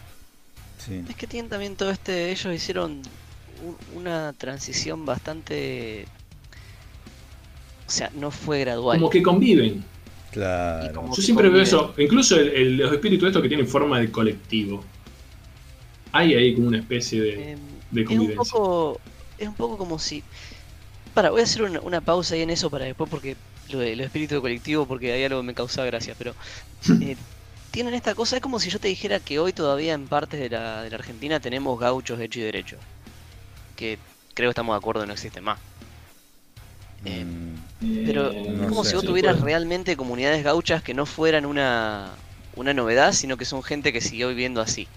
Es que tienen también todo este, ellos hicieron una transición bastante, o sea, no fue gradual. Como que conviven. Claro. Yo siempre veo eso, incluso los espíritus estos que tienen forma de colectivo. Hay ahí como una especie de... Em, es un poco, es un poco como si... Para, voy a hacer una, pausa ahí en eso para después porque lo de los espíritus de colectivo porque hay algo que me causaba gracia, pero *laughs* eh, tienen esta cosa, es como si yo te dijera que hoy todavía en partes de la, de la Argentina tenemos gauchos de hecho y derecho, que creo que estamos de acuerdo no existen más. Eh, mm, pero es como si vos tuvieras realmente comunidades gauchas que no fueran una, una novedad, sino que son gente que siguió viviendo así.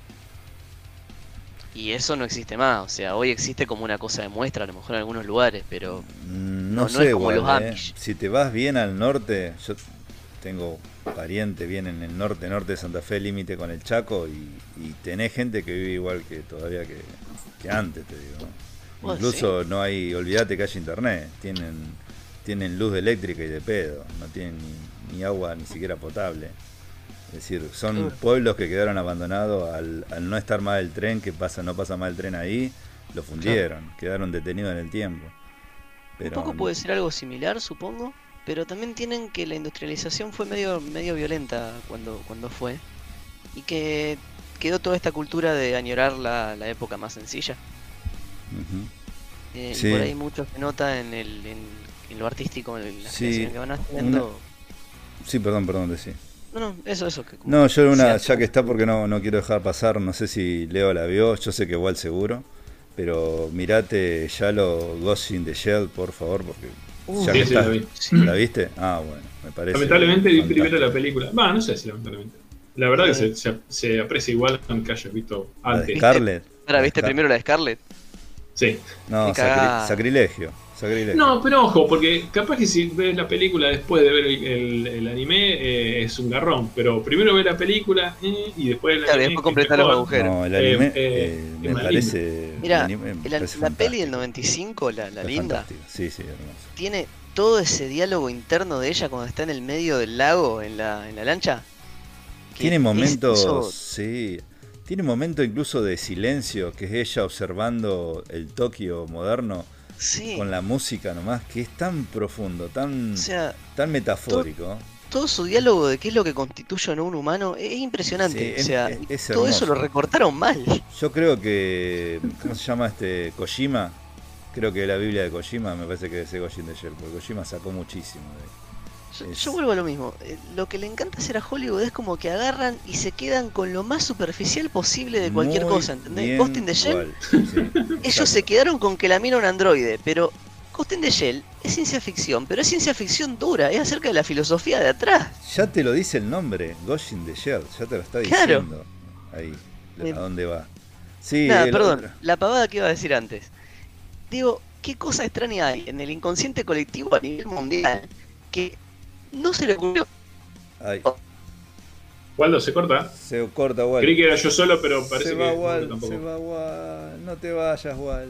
Y eso no existe más, o sea, hoy existe como una cosa de muestra, a lo mejor en algunos lugares, pero mm, no, sé, es como los eh. Si te vas bien al norte, yo tengo pariente bien en el norte, norte de Santa Fe, límite con el Chaco, y, tenés gente que vive igual que todavía que, antes, te digo. Oh, Incluso no hay, olvídate que hay internet, tienen, tienen luz eléctrica y de pedo, no tienen ni agua ni siquiera potable. Es decir, son pueblos que quedaron abandonados al, no estar más el tren, que pasa, no pasa más el tren ahí, lo fundieron, quedaron detenidos en el tiempo. Un poco puede ser algo similar, supongo, pero también tienen que la industrialización fue medio, medio violenta cuando, cuando fue. y que quedó toda esta cultura de añorar la, la época más sencilla. Eh, Sí. Y por ahí mucho se nota en, el, en, en lo artístico, en Sí, que van haciendo. Sí, perdón, perdón, decí. No, no, eso, eso. Que como No, yo una, sea- ya que está, porque no, no quiero dejar pasar, no sé si Leo la vio, yo sé que igual seguro, pero mirate ya lo Ghost in the Shell, por favor, porque Uh, ya Sí, que sí, está- la vi. ¿La viste? Ah, bueno, me parece. Lamentablemente vi primero la película. Va, no sé si lamentablemente. La verdad que se, se, se aprecia igual aunque hayas visto ¿La de antes. Scarlett? Ahora, ¿viste Scar- primero la de Scarlett? Sí. No, sacri- sacrilegio. Sacrilegio. No, pero ojo, porque capaz que si ves la película después de ver el, el- el anime eh, es un garrón. Pero primero ve la película eh, y después el Claro, anime. después completar los agujeros. No, el anime Eh, eh, eh, me parece. el Mira, anime me la, parece la peli del fantástico. 95, la, la linda. Sí, sí, hermoso. tiene todo ese diálogo interno de ella cuando está en el medio del lago, en la, en la lancha. Tiene momentos, eso- sí. Tiene momentos incluso de silencio, que es ella observando el Tokio moderno sí, con la música nomás, que es tan profundo, tan, o sea, tan metafórico. todo su diálogo de qué es lo que constituye a un humano es impresionante. Sí, o es- sea, es- y es todo eso lo recortaron mal. Yo creo que, ¿cómo se llama este? Kojima. Creo que la Biblia de Kojima me parece que es de Ghost in the Shell, porque Kojima sacó muchísimo de Yo, Es- yo vuelvo a lo mismo. eh, Lo que le encanta hacer a Hollywood es como que agarran y se quedan con lo más superficial posible de cualquier Muy cosa, ¿entendés? Ghost in the Shell, sí, *laughs* ellos se quedaron con que la mina un androide, pero Ghost in the Shell es ciencia ficción, pero es ciencia ficción dura, es acerca de la filosofía de atrás. Ya te lo dice el nombre, Ghost in the Shell, ya te lo está Claro. diciendo. Ahí, Me- a dónde va. Sí, Nada, perdón, otro- la pavada que iba a decir antes. Digo, ¿qué cosa extraña hay en el inconsciente colectivo a nivel mundial que no se le ocurrió? Ay, Waldo se corta. se corta Wal. Creí que era yo solo, pero parece Se que va no, Wal, tampoco. se va Wal. No te vayas, Wal.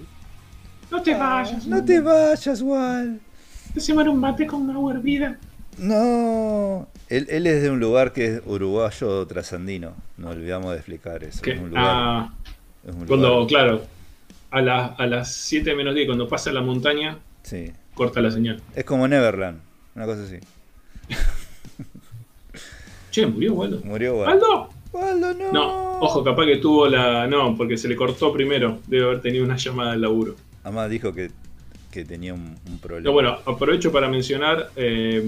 No te vayas. No te vayas, Wal. Te se un mate con una hervida. No. Él, él es de un lugar que es uruguayo trasandino. No olvidamos de explicar eso. Que- Es un lugar. ah, es un cuando, lugar- claro, a, la- a las 7 menos 10, cuando pasa la montaña, Sí. corta la señal. Es como Neverland. Una cosa así. *laughs* Che, murió Waldo. Murió Wal. ¡Waldo! Waldo, no. No, ojo, capaz que tuvo la. No, porque se le cortó primero. Debe haber tenido una llamada del laburo. Además dijo que, que tenía un, un problema. No, bueno, aprovecho para mencionar eh,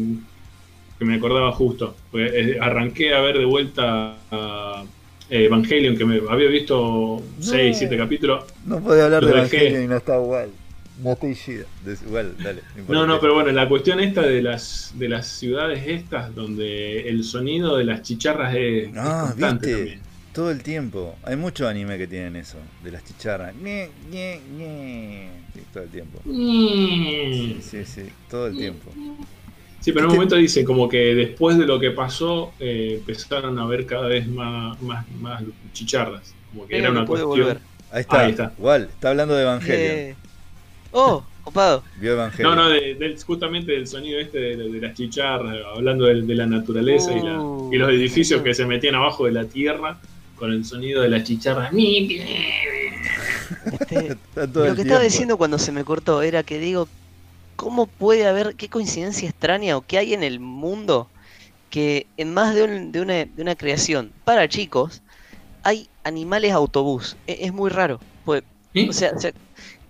que me acordaba justo. eh, arranqué a ver de vuelta a eh, Evangelion, que me había visto 6, 7 capítulos. No puede hablar de. Evangelion y no está igual. Igual, dale. No, no, pero bueno, la cuestión esta de las de las ciudades estas, donde el sonido de las chicharras es, es Ah, constante viste. también. Todo el tiempo. Hay muchos anime que tienen eso. De las chicharras. Ñe, ñe, ñe. Sí, todo el tiempo. Sí, sí, sí. Todo el tiempo. Sí, pero en un ¿Qué te- momento dicen como que después de lo que pasó eh, empezaron a ver cada vez más, más, más chicharras. Como que era una cuestión. volver. Ahí está. Ahí está. Igual, está hablando de Evangelion. Eh, Oh, copado. Vio Evangelion. No, no, de- del- justamente del sonido este de, de las chicharras, hablando de, de la naturaleza y, la- Uh, y los edificios que se metían abajo de la tierra con el sonido de las chicharras. Este, *laughs* lo que estaba diciendo cuando se me cortó era que digo, ¿cómo puede haber, qué coincidencia extraña o qué hay en el mundo que en más de, un- de una, de una creación para chicos hay animales autobús? E- Es, muy raro. Pues, o sea, o sea,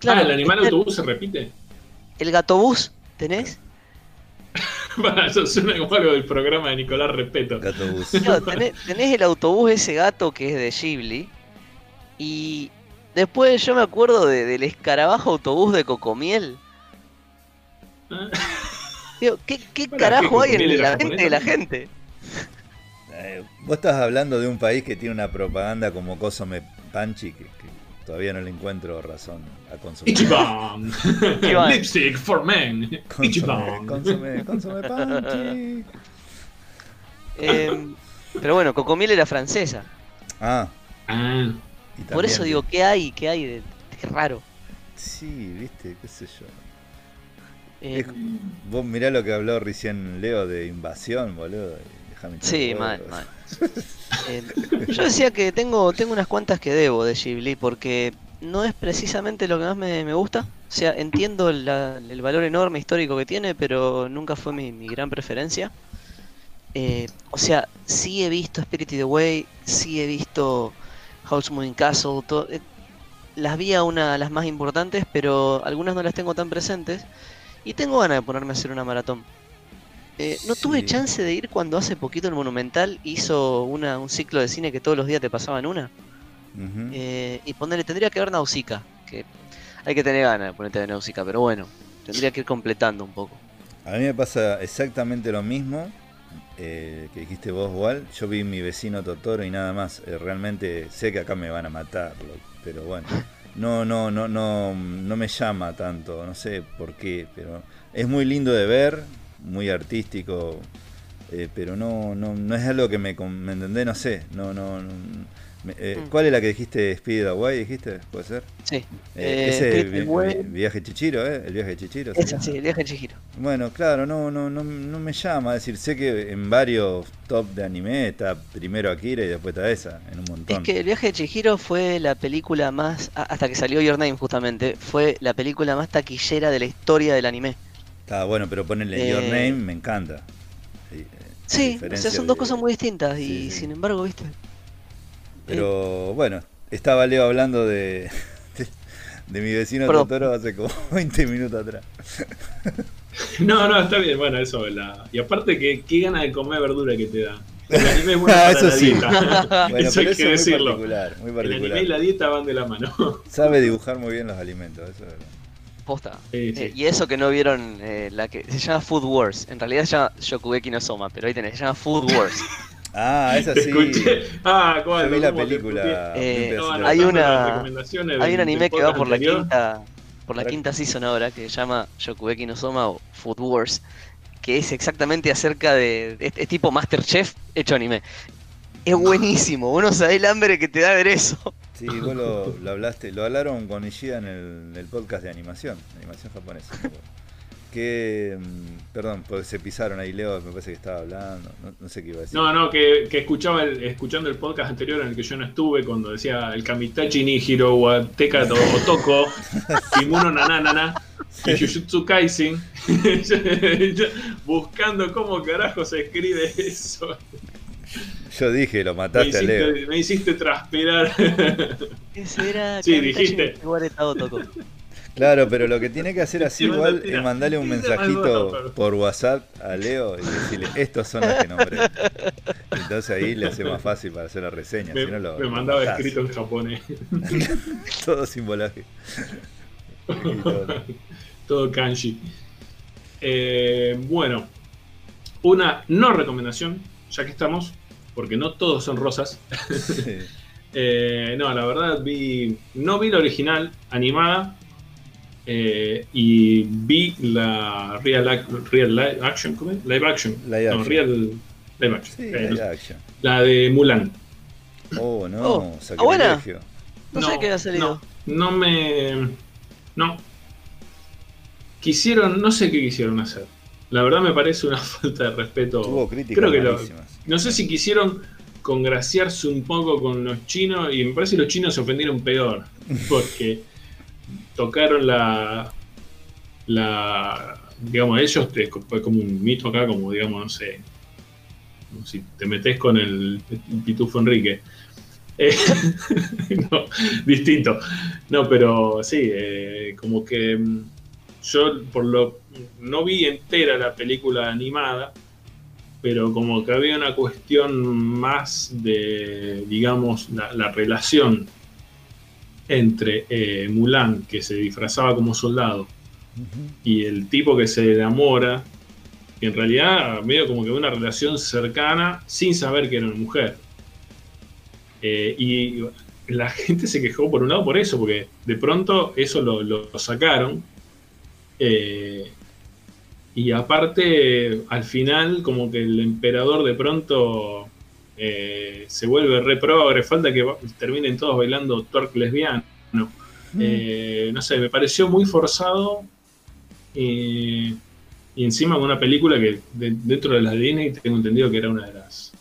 ah, claro, el animal autobús se repite. El gatobús, ¿tenés? *laughs* Para, Eso suena como algo del programa de Nicolás Repeto. Gato bus. *laughs* Claro, tenés, tenés el autobús ese gato que es de Ghibli. Y después yo me acuerdo de- del escarabajo autobús de Cocomiel. *laughs* Digo, ¿qué, carajo ¿qué, hay en la mente de la gente? Eh, vos estás hablando de un país que tiene una propaganda como Cosome Panchi que todavía no le encuentro razón a consumir. Ichiban. *laughs* Lipstick for men. Consome, Ichiban. consome, consome Panchi. Eh, pero bueno, Cocomiel era francesa. Ah, Ah, y Por eso digo, ¿qué hay? ¿Qué hay de qué raro? Sí, viste, qué sé yo. Eh, Es- Vos mirá lo que habló recién Leo de invasión, boludo. y Déjame sí, mal, mal. Eh, yo decía que tengo, tengo unas cuantas que debo de Ghibli porque no es precisamente lo que más me, gusta. O sea, entiendo el valor enorme histórico que tiene, pero nunca fue mi, gran preferencia. Eh, o sea, sí he visto Spirited Away, sí he visto House Moving Castle, eh, las vi a una las más importantes, pero algunas no las tengo tan presentes. Y tengo ganas de ponerme a hacer una maratón. Eh, no tuve chance de ir cuando hace poquito el Monumental hizo una, un ciclo de cine que todos los días te pasaban una. y ponerle, tendría que ver Nausicaa, que hay que tener ganas de ponerte a ver Nausicaa, pero bueno, tendría que ir completando un poco. A mí me pasa exactamente lo mismo eh, que dijiste vos, igual. Yo vi mi vecino Totoro y nada más. Eh, realmente sé que acá me van a matar, pero bueno. No, no, no, no, no me llama tanto, no sé por qué, pero es muy lindo de ver, muy artístico, eh, pero no, no, no es algo que me, me entendé, no sé, no, no, no eh, mm. ¿Cuál es la que dijiste? Speed Away, dijiste, ¿puede ser? Sí. Eh, ese vi, viaje Chichiro, ¿eh? El viaje Chichiro. sí, el viaje Chichiro. Bueno, claro, no, no, no, no me llama. Es decir, sé que en varios top de anime está primero Akira y después está esa, en un montón. Es que el viaje de Chihiro fue la película más, hasta que salió Your Name justamente, fue la película más taquillera de la historia del anime. Está bueno, pero ponerle Your eh, Name me encanta. Sí, o sea, son dos cosas muy distintas y sin embargo, viste, pero bueno, estaba Leo hablando de, *laughs* de, mi vecino Totoro hace como *laughs* 20 minutos atrás. *laughs* No, no, está bien, bueno, eso. La... Y aparte, que qué gana de comer verdura que te da. El anime es bueno ah, para eso la sí. dieta. bueno, eso hay que decirlo. Muy particular, muy particular. El anime y la dieta van de la mano. Sabe dibujar muy bien los alimentos, eso es verdad. Posta. Eh, y eso que no vieron, eh, la que se llama Food Wars. En realidad se llama Shokugeki no Soma, pero ahí tenés, se llama Food Wars. *laughs* Ah, esa sí. Ah, ¿cuál? vi la película. Eh, hay una hay un anime que va por la quinta por la quinta season ahora que se llama Shokugeki no Soma o Food Wars, que es exactamente acerca de es, tipo Masterchef hecho anime. Es buenísimo, uno sabe el hambre que te da ver eso. Sí, vos lo, hablaste, lo hablaron con Ishida en el, el podcast de animación, animación japonesa que. Mm, perdón, pues se pisaron ahí, Leo, me parece que estaba hablando. No, sé qué iba a decir. No, no, que, escuchaba el, escuchando el podcast anterior en el que yo no estuve, cuando decía el Kamitachi ni Hiro Wateka Otoko, *laughs* Kimuno Nananana, y Jujutsu Kaisen, *laughs* buscando cómo carajo se escribe eso. Yo dije, lo mataste a Leo. Me hiciste transpirar. *laughs* Ese era. Sí, dijiste. Claro, pero lo que tiene que hacer así igual es mandarle un mensajito por WhatsApp a Leo y decirle, estos son los que nombré. Entonces ahí le hace más fácil para hacer la reseña. Me, mandaba escrito en japonés. *laughs* todo simbolaje. *laughs* todo. kanji. Eh, bueno, una no recomendación, ya que estamos, porque no todos son rosas. *laughs* Eh, no, la verdad vi, no vi la original animada, eh, y vi la Real, real Live Action, ¿cómo es? Live Action. Live no, Real Live Action. Sí, eh, live action. La de Mulan. Oh, no, oh, sacrilegio. No, no sé qué ha salido. No, no me. No. Quisieron, no sé qué quisieron hacer. La verdad me parece una *laughs* falta de respeto. Tuvo críticas Creo que lo, No sé si quisieron congraciarse un poco con los chinos y me parece que los chinos se ofendieron peor. Porque tocaron la, la digamos, ellos te, como un mito acá, como digamos, no sé, si te metes con el, Pitufo Enrique. Eh, *laughs* no, distinto. No, pero sí, eh, como que mm, yo por lo no vi entera la película animada, pero como que había una cuestión más de, digamos, la relación entre eh, Mulan, que se disfrazaba como soldado, y el tipo que se enamora, que en realidad medio como que una relación cercana sin saber que era una mujer. Eh, y la gente se quejó por un lado por eso, porque de pronto eso lo, sacaron. Eh, y aparte, al final, como que el emperador de pronto eh, se vuelve re progre, falta que terminen todos bailando twerk lesbiano. Mm. Eh, no sé, me pareció muy forzado y encima con una película que dentro de las de Disney tengo entendido que era una de las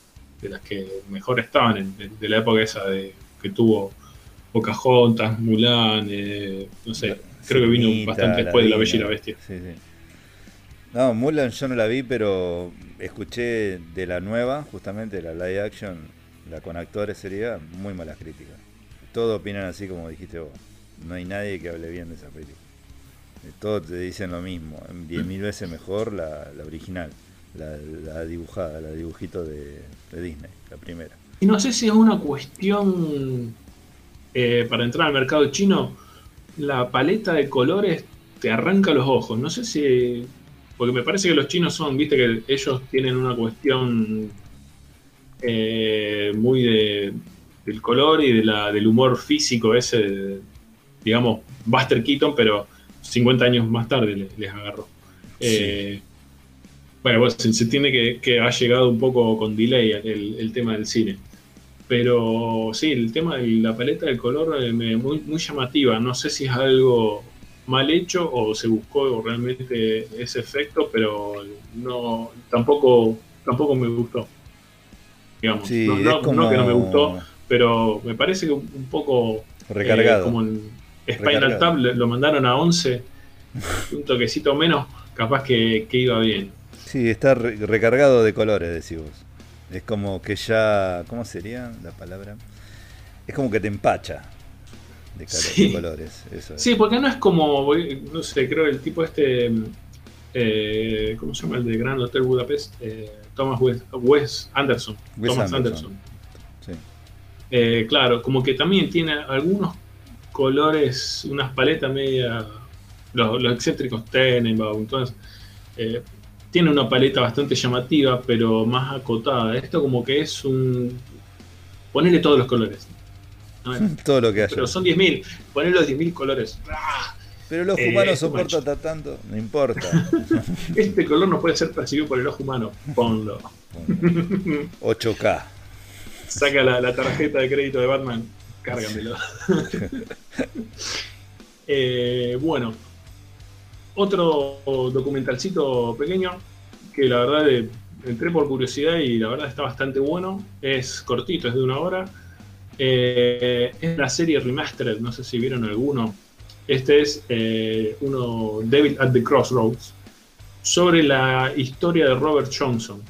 de las que mejor estaban de, la época esa de que tuvo Pocahontas, Mulan, eh, no sé, creo que vino bastante después de La Bella y la Bestia. No, Mulan yo no la vi, pero escuché de la nueva, justamente la live action, la con actores sería muy malas críticas. Todos opinan así como dijiste vos. No hay nadie que hable bien de esa película. Eh, Todos te dicen lo mismo. Diez mil veces mejor la, la original, la, la dibujada, la dibujito de, de Disney, la primera. Y no sé si es una cuestión eh, para entrar al mercado chino, la paleta de colores te arranca los ojos. No sé si. Porque me parece que los chinos son, viste, que ellos tienen una cuestión eh, muy de, del color y de la, del humor físico ese, de, digamos, Buster Keaton, pero 50 años más tarde les, les agarró. Eh, bueno, pues, se, se entiende que, que, ha llegado un poco con delay el, el, tema del cine. Pero sí, el tema de la paleta del color eh, me, muy, muy llamativa. No sé si es algo mal hecho o se buscó realmente ese efecto, pero no tampoco tampoco me gustó. Digamos, Sí, no, es no- como- no que no me gustó, pero me parece que un poco Recargado. eh, como en Spinal Recargado. Tap lo mandaron a 11, *laughs* un toquecito menos, capaz que, que iba bien. Sí, está re- recargado de colores, decís vos. Es como que ya. ¿Cómo sería la palabra? Es como que te empacha de, Sí. de colores. Eso es. Sí, porque no es como, no sé, creo el tipo este, eh, ¿cómo se llama? El de Gran Hotel Budapest, Eh, Thomas Wes, Wes Anderson. Wes Thomas Anderson. Anderson. Sí. Eh, claro, como que también tiene algunos colores, unas paletas media, los, los excéntricos Tenenbaum, entonces, eh, tiene una paleta bastante llamativa, pero más acotada. Esto como que es un... Ponerle todos los colores. *laughs* Todo lo que haya. pero son 10.000, poner los 10.000 colores. ¡Ah! Pero el ojo Eh, humano soporta tanto. No importa. *laughs* Este color no puede ser percibido por el ojo humano. Ponlo. 8K. Saca la, la tarjeta de crédito de Batman, cárgamelo. *laughs* Eh, bueno, otro documentalcito pequeño que la verdad entré por curiosidad y la verdad está bastante bueno. Es cortito, es de una hora. Eh, es la serie Remastered, no sé si vieron alguno. Este es eh, uno, Devil at the Crossroads, sobre la historia de Robert Johnson.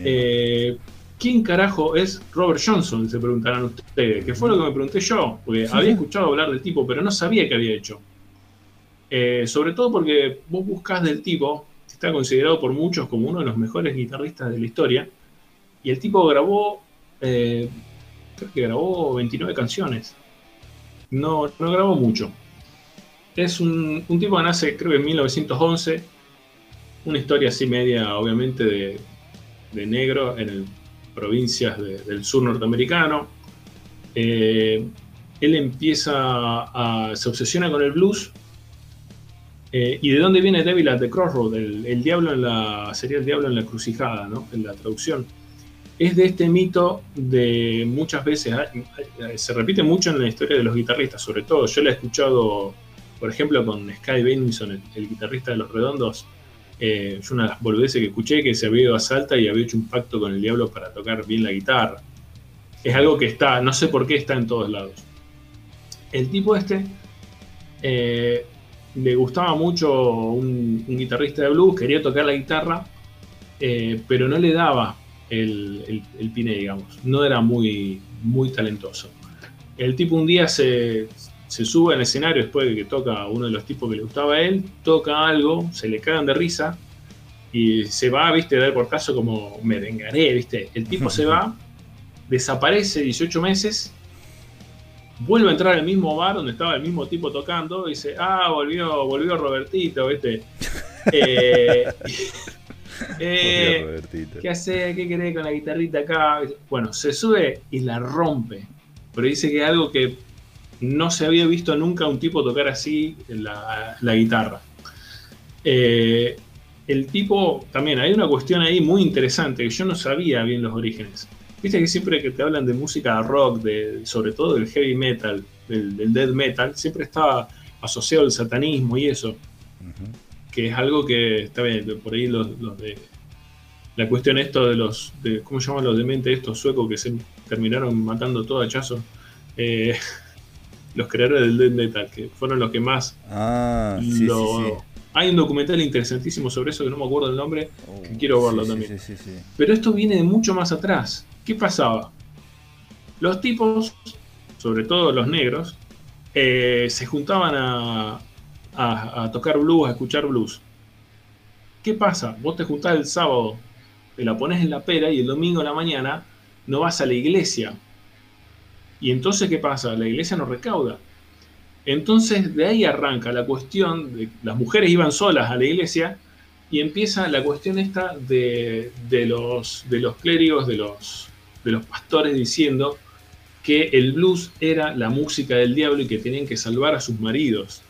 Eh, ¿Quién carajo es Robert Johnson? Se preguntarán ustedes. Que fue lo que me pregunté yo, porque Sí, había sí. escuchado hablar del tipo, pero no sabía qué había hecho. Eh, sobre todo porque vos buscas del tipo, que está considerado por muchos como uno de los mejores guitarristas de la historia, y el tipo grabó, eh, creo que grabó 29 canciones. No, no grabó mucho. Es un, un tipo que nace, creo que en 1911, una historia así media, obviamente, de, de negro en provincias de- del sur norteamericano. Eh, él empieza a. se obsesiona con el blues. Eh, ¿Y de dónde viene Devil at the Crossroad? El, diablo en la. sería el diablo en la crucijada, ¿no? En la traducción. Es de este mito de muchas veces. ah, Se repite mucho en la historia de los guitarristas, sobre todo. Yo lo he escuchado, por ejemplo, con Sky Benson, el, el guitarrista de Los Redondos. Eh, yo una de las boludeces que escuché que se había ido a Salta y había hecho un pacto con el diablo para tocar bien la guitarra. Es algo que está, no sé por qué está en todos lados. El tipo este eh, le gustaba mucho un, un guitarrista de blues, quería tocar la guitarra, eh, pero no le daba el, el, el pine, digamos. No era muy, muy talentoso. El tipo un día se, se sube al escenario después de que toca a uno de los tipos que le gustaba a él, toca algo, se le cagan de risa y se va, viste, a dar por caso como me vengaré, viste. El tipo se *laughs* va, desaparece 18 meses, vuelve a entrar al mismo bar donde estaba el mismo tipo tocando, y dice, ah, volvió, volvió Robertito, viste. *laughs* Eh, *laughs* eh, Robertito. ¿Qué hace? ¿Qué querés con la guitarrita acá? Bueno, se sube y la rompe. Pero dice que es algo que no se había visto nunca un tipo tocar así la, la guitarra. Eh, el tipo, también hay una cuestión ahí muy interesante que yo no sabía bien los orígenes. Viste que siempre que te hablan de música rock, de, sobre todo del heavy metal, del, del death metal, siempre está asociado al satanismo y eso que es algo que está bien, por ahí los, los de la cuestión esto de los de, ¿cómo llaman los dementes estos suecos que se terminaron matando todo hachazo? Eh, *laughs* los creadores del death metal, que fueron los que más Ah, sí, lo sí, sí. Hay un documental interesantísimo sobre eso que no me acuerdo el nombre, que Uh, quiero verlo también. Pero esto viene de mucho más atrás. ¿Qué pasaba? Los tipos, sobre todo los negros, eh, se juntaban a, tocar blues, a escuchar blues. ¿Qué pasa? Vos te juntás el sábado, te la pones en la pera y el domingo a la mañana no vas a la iglesia. Y entonces, ¿qué pasa? La iglesia no recauda. Entonces, de ahí arranca la cuestión de las mujeres iban solas a la iglesia y empieza la cuestión esta de, de los, de los clérigos, de los, de los pastores diciendo que el blues era la música del diablo y que tenían que salvar a sus maridos.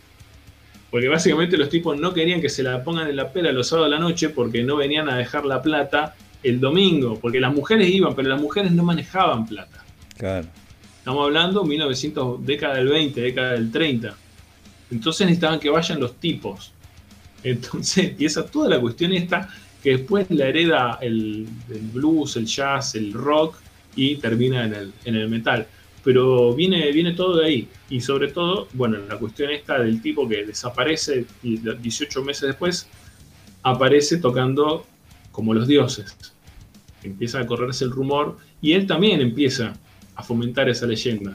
Porque básicamente los tipos no querían que se la pongan en la pera los sábados de la noche porque no venían a dejar la plata el domingo, porque las mujeres iban, pero las mujeres no manejaban plata. Claro. Estamos hablando 1900, década del 20, década del 30. Entonces necesitaban que vayan los tipos. Entonces empieza toda la cuestión esta que después la hereda el, blues, el jazz, el rock y termina en el, en el metal. Pero viene, viene todo de ahí. Y sobre todo, bueno, la cuestión esta del tipo que desaparece y 18 meses después aparece tocando como los dioses. Empieza a correrse el rumor y él también empieza a fomentar esa leyenda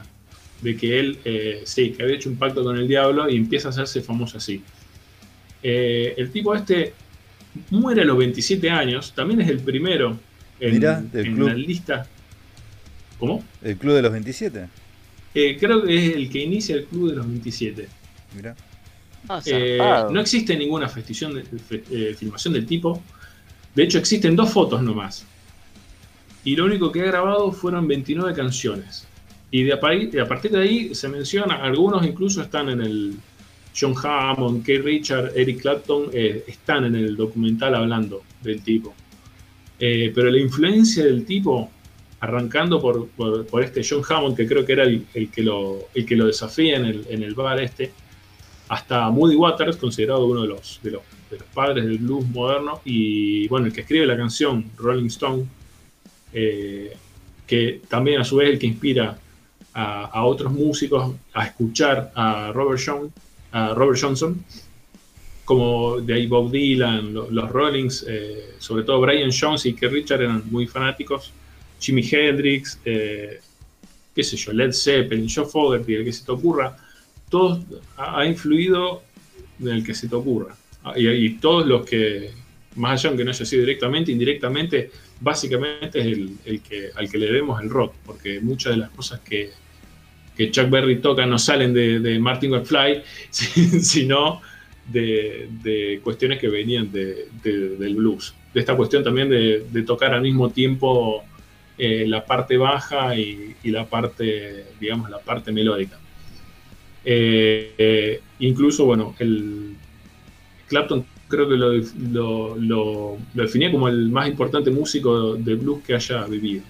de que él, eh, sí, que había hecho un pacto con el diablo y empieza a hacerse famoso así. Eh, el tipo este muere a los 27 años, también es el primero en, Mirá, del en club. la lista. ¿Cómo? ¿El club de los 27? Eh, creo que es el que inicia el club de los 27. Mirá. Ah, Eh, no existe ninguna de- fe- eh, filmación del tipo. De hecho, existen dos fotos nomás. Y lo único que ha grabado fueron 29 canciones. Y de a, pai- de a partir de ahí se menciona, algunos incluso están en el John Hammond, Keith Richard, Eric Clapton, eh, están en el documental hablando del tipo. Eh, pero la influencia del tipo, arrancando por, por- por este John Hammond, que creo que era el, el que, lo, el que lo desafía en el, en el bar este, hasta Moody Waters, considerado uno de los, de los, de los padres del blues moderno, y bueno, el que escribe la canción, Rolling Stone, eh, que también a su vez el que inspira a, a otros músicos a escuchar a Robert, John, Robert Johnson, como de ahí Bob Dylan, lo- los Rollings, eh, sobre todo Brian Jones y Keith Richard eran muy fanáticos, Jimi Hendrix, eh, qué sé yo, Led Zeppelin, Joe Fogerty, el que se te ocurra, todos ha, influido en el que se te ocurra. Ah, Y, todos los que, más allá aunque no haya sido directamente, indirectamente, básicamente es el, el que, al que le debemos el rock, porque muchas de las cosas que, que Chuck Berry toca no salen de, de Martin McFly, *laughs* si- sino de, cuestiones que venían de- de- del blues. De esta cuestión también de, tocar al mismo tiempo eh, la parte baja y, la parte, digamos, la parte melódica. Eh, eh, incluso, bueno, el Clapton creo que lo, lo- lo- lo definía como el más importante músico de blues que haya vivido.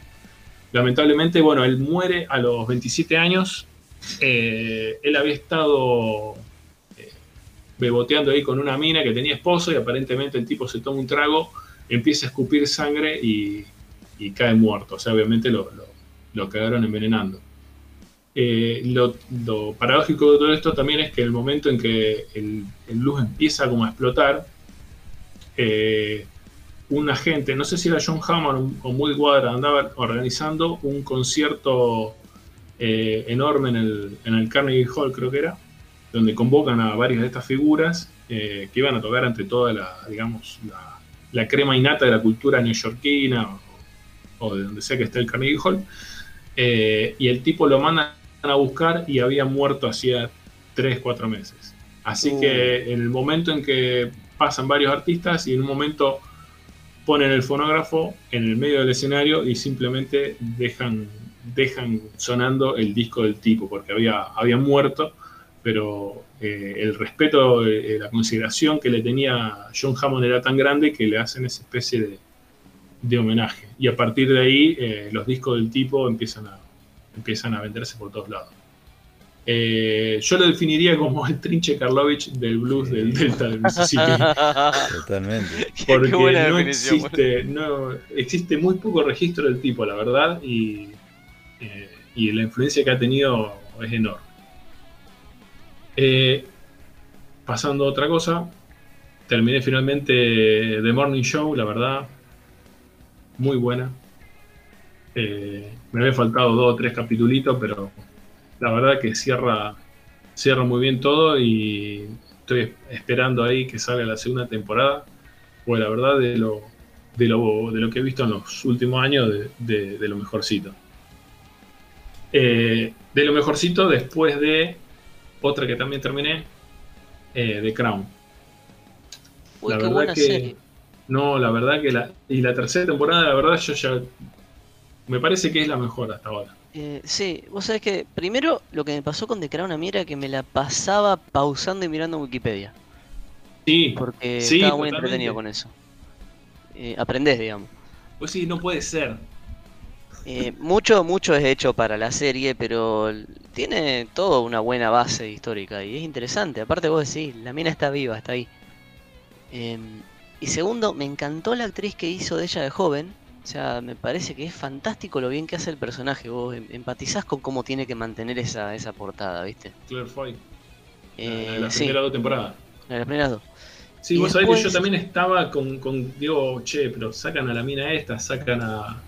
Lamentablemente, bueno, él muere a los 27 años. Eh, él había estado eh, beboteando ahí con una mina que tenía esposo y aparentemente el tipo se toma un trago, empieza a escupir sangre y, cae muerto. O sea, obviamente lo, lo, lo cagaron envenenando. Eh, lo, paradójico de todo esto también es que el momento en que el, el blues empieza como a explotar, un agente, no sé si era John Hammond o Moody Waters, andaba organizando un concierto eh, enorme en el, en el Carnegie Hall, creo que era, donde convocan a varias de estas figuras eh, que iban a tocar ante toda la, digamos, la, la crema innata de la cultura neoyorquina o, o de donde sea que esté el Carnegie Hall. Eh, y el tipo lo mandan a buscar y había muerto hacía 3, 4 meses. Así Uh. que en el momento en que pasan varios artistas y en un momento ponen el fonógrafo en el medio del escenario y simplemente dejan, dejan sonando el disco del tipo, porque había, había muerto, pero eh, el respeto, eh, la consideración que le tenía John Hammond era tan grande que le hacen esa especie de, de homenaje. Y a partir de ahí eh, los discos del tipo empiezan a, empiezan a venderse por todos lados. Eh, yo lo definiría como el Trinche Karlovich del blues del Delta del Mississippi. Totalmente. *laughs* Porque qué buena no definición. existe, no, existe muy poco registro del tipo, la verdad, y, eh, y la influencia que ha tenido es enorme. Eh, pasando a otra cosa, terminé finalmente The Morning Show, la verdad, muy buena. Eh, me había faltado dos o tres capitulitos, pero la verdad que cierra, cierra muy bien todo y estoy esperando ahí que salga la segunda temporada. Pues la verdad de lo, de lo, de lo que he visto en los últimos años de, lo mejorcito. Eh, de lo mejorcito después de otra que también terminé, eh, The Crown. la verdad que, No, la verdad que la. Y la tercera temporada, la verdad, yo ya. Me parece que es la mejor hasta ahora. Eh, sí, vos sabés que primero lo que me pasó con The Crown a mí era que me la pasaba pausando y mirando Wikipedia. Sí. Porque estaba muy entretenido con eso. Eh, aprendés, digamos. Pues sí, no puede ser. Eh, mucho, mucho es hecho para la serie, pero tiene todo una buena base histórica y es interesante. Aparte vos decís, la mina está viva, está ahí. Em, y segundo, me encantó la actriz que hizo de ella de joven. O sea, me parece que es fantástico lo bien que hace el personaje. Vos em, empatizás con cómo tiene que mantener esa, esa portada, ¿viste? Claire Foy. Eh, la, primera dos temporadas. La, las primeras dos. Sí, vos sabés que yo también estaba con, con, digo, che, pero sacan a la mina esta, sacan a,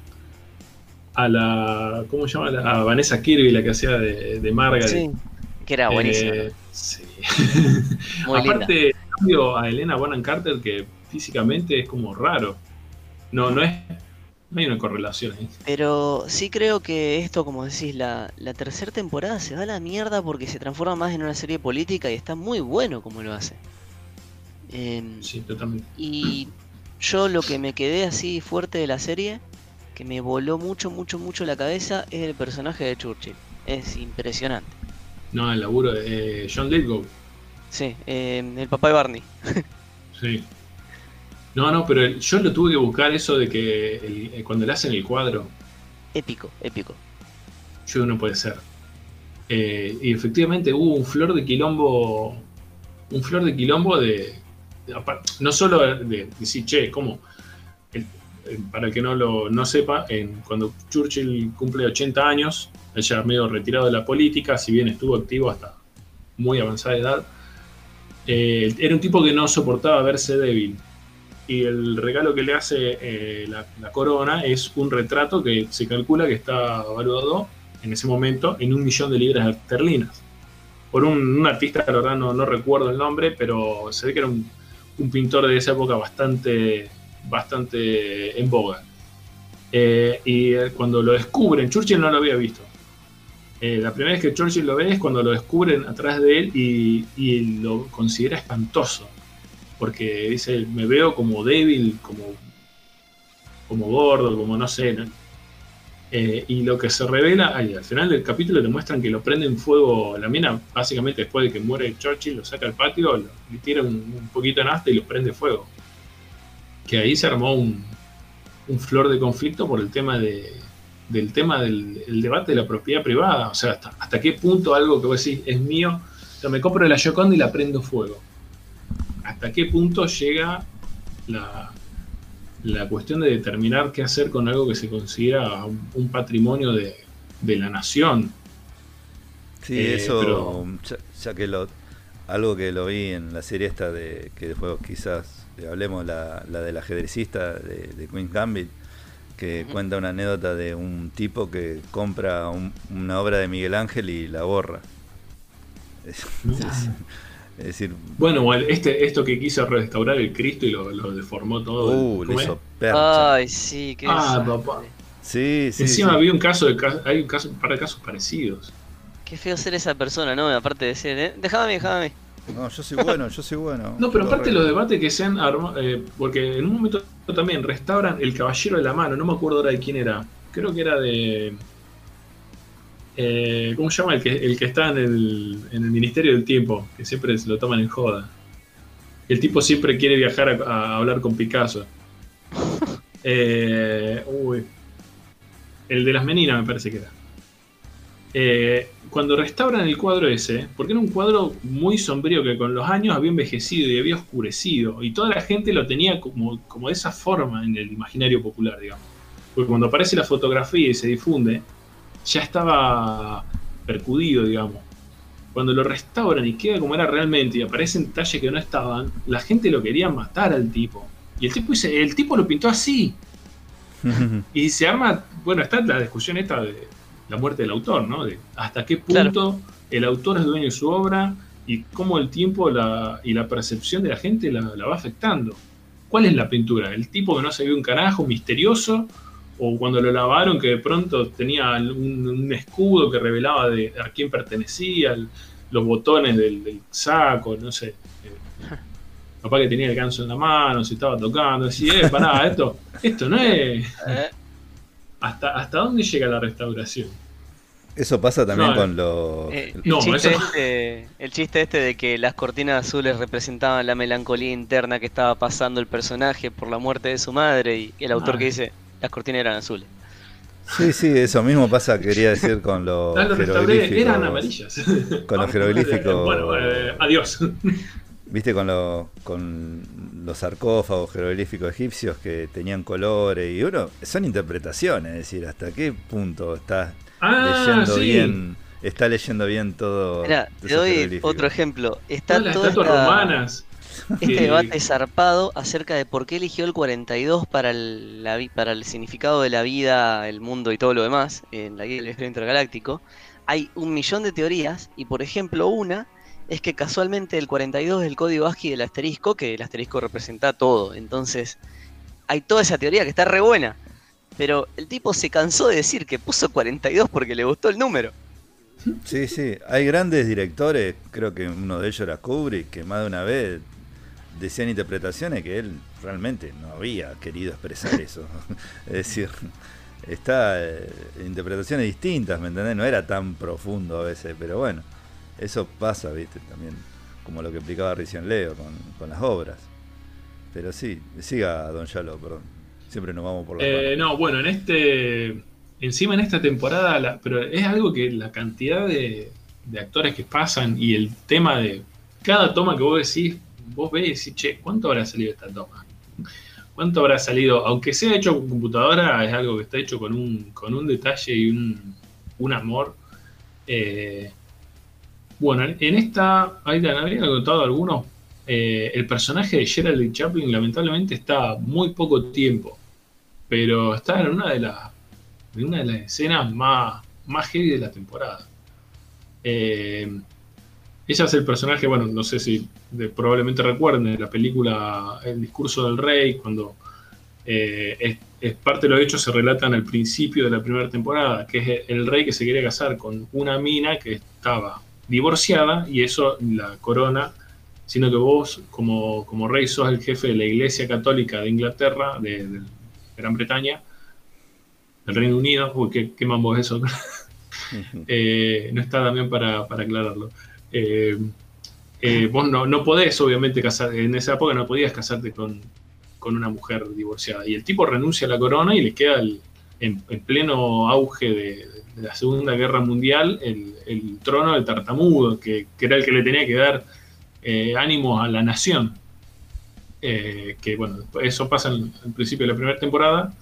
a la, ¿cómo se llama? A Vanessa Kirby, la que hacía de, de Margaret. Sí, que era buenísima. Eh, sí. *laughs* Aparte, cambio a Elena Bonham Carter, que físicamente es como raro. No, no es. No hay una correlación ahí. Pero sí creo que esto, como decís, la, la tercera temporada se va a la mierda porque se transforma más en una serie política y está muy bueno como lo hace. Em, sí, totalmente. Y yo lo que me quedé así fuerte de la serie que me voló mucho, mucho, mucho la cabeza es el personaje de Churchill. Es impresionante. No, el laburo de eh, John Lithgow. Sí, eh, el papá de Barney. sí. No, no, pero yo lo tuve que buscar eso de que eh, cuando le hacen el cuadro. Épico, épico. Yo no puede ser. y efectivamente hubo un flor de quilombo. Un flor de quilombo de. no solo de, decir, che, ¿cómo? Eh, para el que no lo no sepa, en, cuando Churchill cumple 80 años, ella medio retirado de la política, si bien estuvo activo hasta muy avanzada edad, eh, era un tipo que no soportaba verse débil. Y el regalo que le hace eh, la, corona es un retrato que se calcula que está valuado en ese momento en un millón de libras esterlinas. Por un, artista, la verdad no, recuerdo el nombre, pero se ve que era un, un pintor de esa época bastante bastante en boga. Eh, y cuando lo descubren, Churchill no lo había visto. Eh, la primera vez que Churchill lo ve es cuando lo descubren atrás de él y, lo considera espantoso. Porque dice, me veo como débil, como, como gordo, como no sé. Eh, y lo que se revela, al final del capítulo te muestran que lo prende en fuego la mina, básicamente después de que muere Churchill, lo saca al patio, le tira un, poquito en asta y lo prende fuego que ahí se armó un, flor de conflicto por el tema de, del tema del debate de la propiedad privada. O sea, hasta, qué punto algo que vos decís es mío, yo me compro la Yoconda y la prendo fuego. ¿Hasta qué punto llega la, la cuestión de determinar qué hacer con algo que se considera un, patrimonio de, la nación? Sí, eh, eso, ya, que lo, algo que lo vi en la serie esta de que después quizás hablemos la, la del ajedrecista de, de Queen Gambit, que cuenta una anécdota de un tipo que compra una obra de Miguel Ángel y la borra. Es, *laughs* decir. Bueno, este, esto que quiso restaurar el Cristo y lo, deformó todo. Uh, le hizo Ay, sí, qué Ah, papá. Sí, sí. Encima había un caso de hay un caso, un par de casos parecidos. Qué feo ser esa persona, ¿no? Aparte de ser, ¿eh? déjame, déjame. No, yo soy bueno, yo soy bueno. *laughs* No, pero aparte los debates que se han armado, eh, porque en un momento también restauran El Caballero de la Mano, no me acuerdo ahora de quién era, creo que era de... Eh, ¿Cómo se llama? El que, el que está en el, en el Ministerio del Tiempo, que siempre se lo toman en joda. El tipo siempre quiere viajar a, hablar con Picasso. *laughs* Eh, uy. El de las meninas me parece que era. Eh, cuando restauran el cuadro ese, porque era un cuadro muy sombrío que con los años había envejecido y había oscurecido, y toda la gente lo tenía como, como de esa forma en el imaginario popular, digamos. Porque cuando aparece la fotografía y se difunde, ya estaba percudido, digamos. cuando lo restauran y queda como era realmente y aparecen detalles que no estaban, la gente lo quería matar al tipo. Y el tipo dice, el tipo lo pintó así. *laughs* y se arma, bueno, está la discusión esta de la muerte del autor, ¿no? De hasta qué punto el autor es dueño de su obra y cómo el tiempo y la percepción de la gente la, va afectando. ¿Cuál es la pintura? ¿El tipo que no se ve un carajo, misterioso? ¿O cuando lo lavaron que de pronto tenía un, escudo que revelaba de, a quién pertenecía, los botones del, saco, no sé? Eh, *laughs* papá que tenía el ganso en la mano, se estaba tocando, decía, eh, pará, *laughs* esto, esto no es... Eh. ¿Hasta, ¿Hasta dónde llega la restauración? Eso pasa también con los... Eh, el, chiste este, el, chiste este, de que las cortinas azules representaban la melancolía interna que estaba pasando el personaje por la muerte de su madre y el autor ah. que dice las cortinas eran azules. Sí, sí, eso mismo pasa, quería decir, con los jeroglíficos. Eran amarillas. Con los jeroglíficos. Bueno, eh, adiós. Viste con, los con los sarcófagos jeroglíficos egipcios que tenían colores y uno, son interpretaciones, es decir, hasta qué punto está ah, leyendo bien, está leyendo bien todo. Mira, te doy otro ejemplo. Está las estatuas romanas. Este debate zarpado acerca de por qué eligió el 42 para el, la, para el significado de la vida, el mundo y todo lo demás en la guía del viaje intergaláctico. Hay un millón de teorías y, por ejemplo, una es que casualmente el 42 es el código ASCII del asterisco, que el asterisco representa todo. Entonces, hay toda esa teoría que está re buena. Pero el tipo se cansó de decir que puso 42 porque le gustó el número. Sí, sí. Hay grandes directores, creo que uno de ellos era Kubrick, que más de una vez decían interpretaciones que él realmente no había querido expresar *laughs* eso. *laughs* es decir, está eh, interpretaciones distintas, ¿me entendés? No era tan profundo a veces, pero bueno. Eso pasa, viste, también, como lo que explicaba recién Leo con, las obras. Pero sí, siga Don Yalo, perdón. Siempre nos vamos por la... Eh, no, bueno, en este... Encima en esta temporada, pero es algo que la cantidad de, actores que pasan y el tema de cada toma que vos decís, vos ves y decís, che, ¿cuánto habrá salido esta toma? ¿Cuánto habrá salido? Aunque sea hecho con computadora, es algo que está hecho con un, con un detalle y un, un amor. Eh, bueno, en esta, ahí te había contado algunos. Eh, el personaje de Gerald Chaplin lamentablemente está muy poco tiempo, pero está en una de las, una de las escenas más, más heavy de la temporada. Eh, ella es el personaje, bueno, no sé si probablemente recuerden de la película El discurso del rey, cuando eh, es, parte de los hechos se relatan al principio de la primera temporada, que es el rey que se quería casar con una mina que estaba divorciada y eso la corona, sino que vos como, como rey sos el jefe de la Iglesia Católica de Inglaterra, de, Gran Bretaña, del Reino Unido, uy, qué, qué mambo es eso. *laughs* Eh, no está también para, aclararlo. Eh, eh, vos no, no, podés, obviamente, casar, en esa época no podías casarte con, una mujer divorciada. Y el tipo renuncia a la corona y le queda en, pleno auge de, la Segunda Guerra Mundial el, trono del tartamudo, que, era el que le tenía que dar eh, ánimo a la nación. Eh, que bueno, eso pasa al, principio de la primera temporada.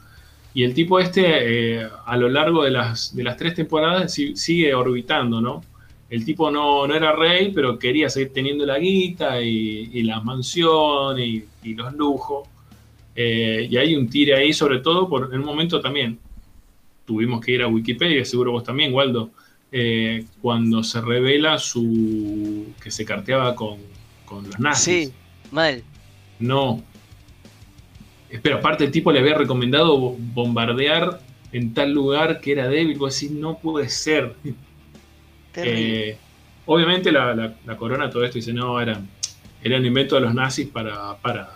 Y el tipo este, a lo largo de las, de las tres temporadas, sigue orbitando, ¿no? El tipo no, no, era rey, pero quería seguir teniendo la guita y, las mansiones y, los lujos. y hay un tire ahí, sobre todo por en un momento también tuvimos que ir a Wikipedia, seguro vos también, Waldo, eh, cuando se revela su que se carteaba con, los nazis. Sí, mal. No. Espera, aparte el tipo le había recomendado bombardear en tal lugar que era débil, vos decís, no puede ser. Eh, obviamente la, corona todo esto dice, no, era, era un invento de los nazis para, para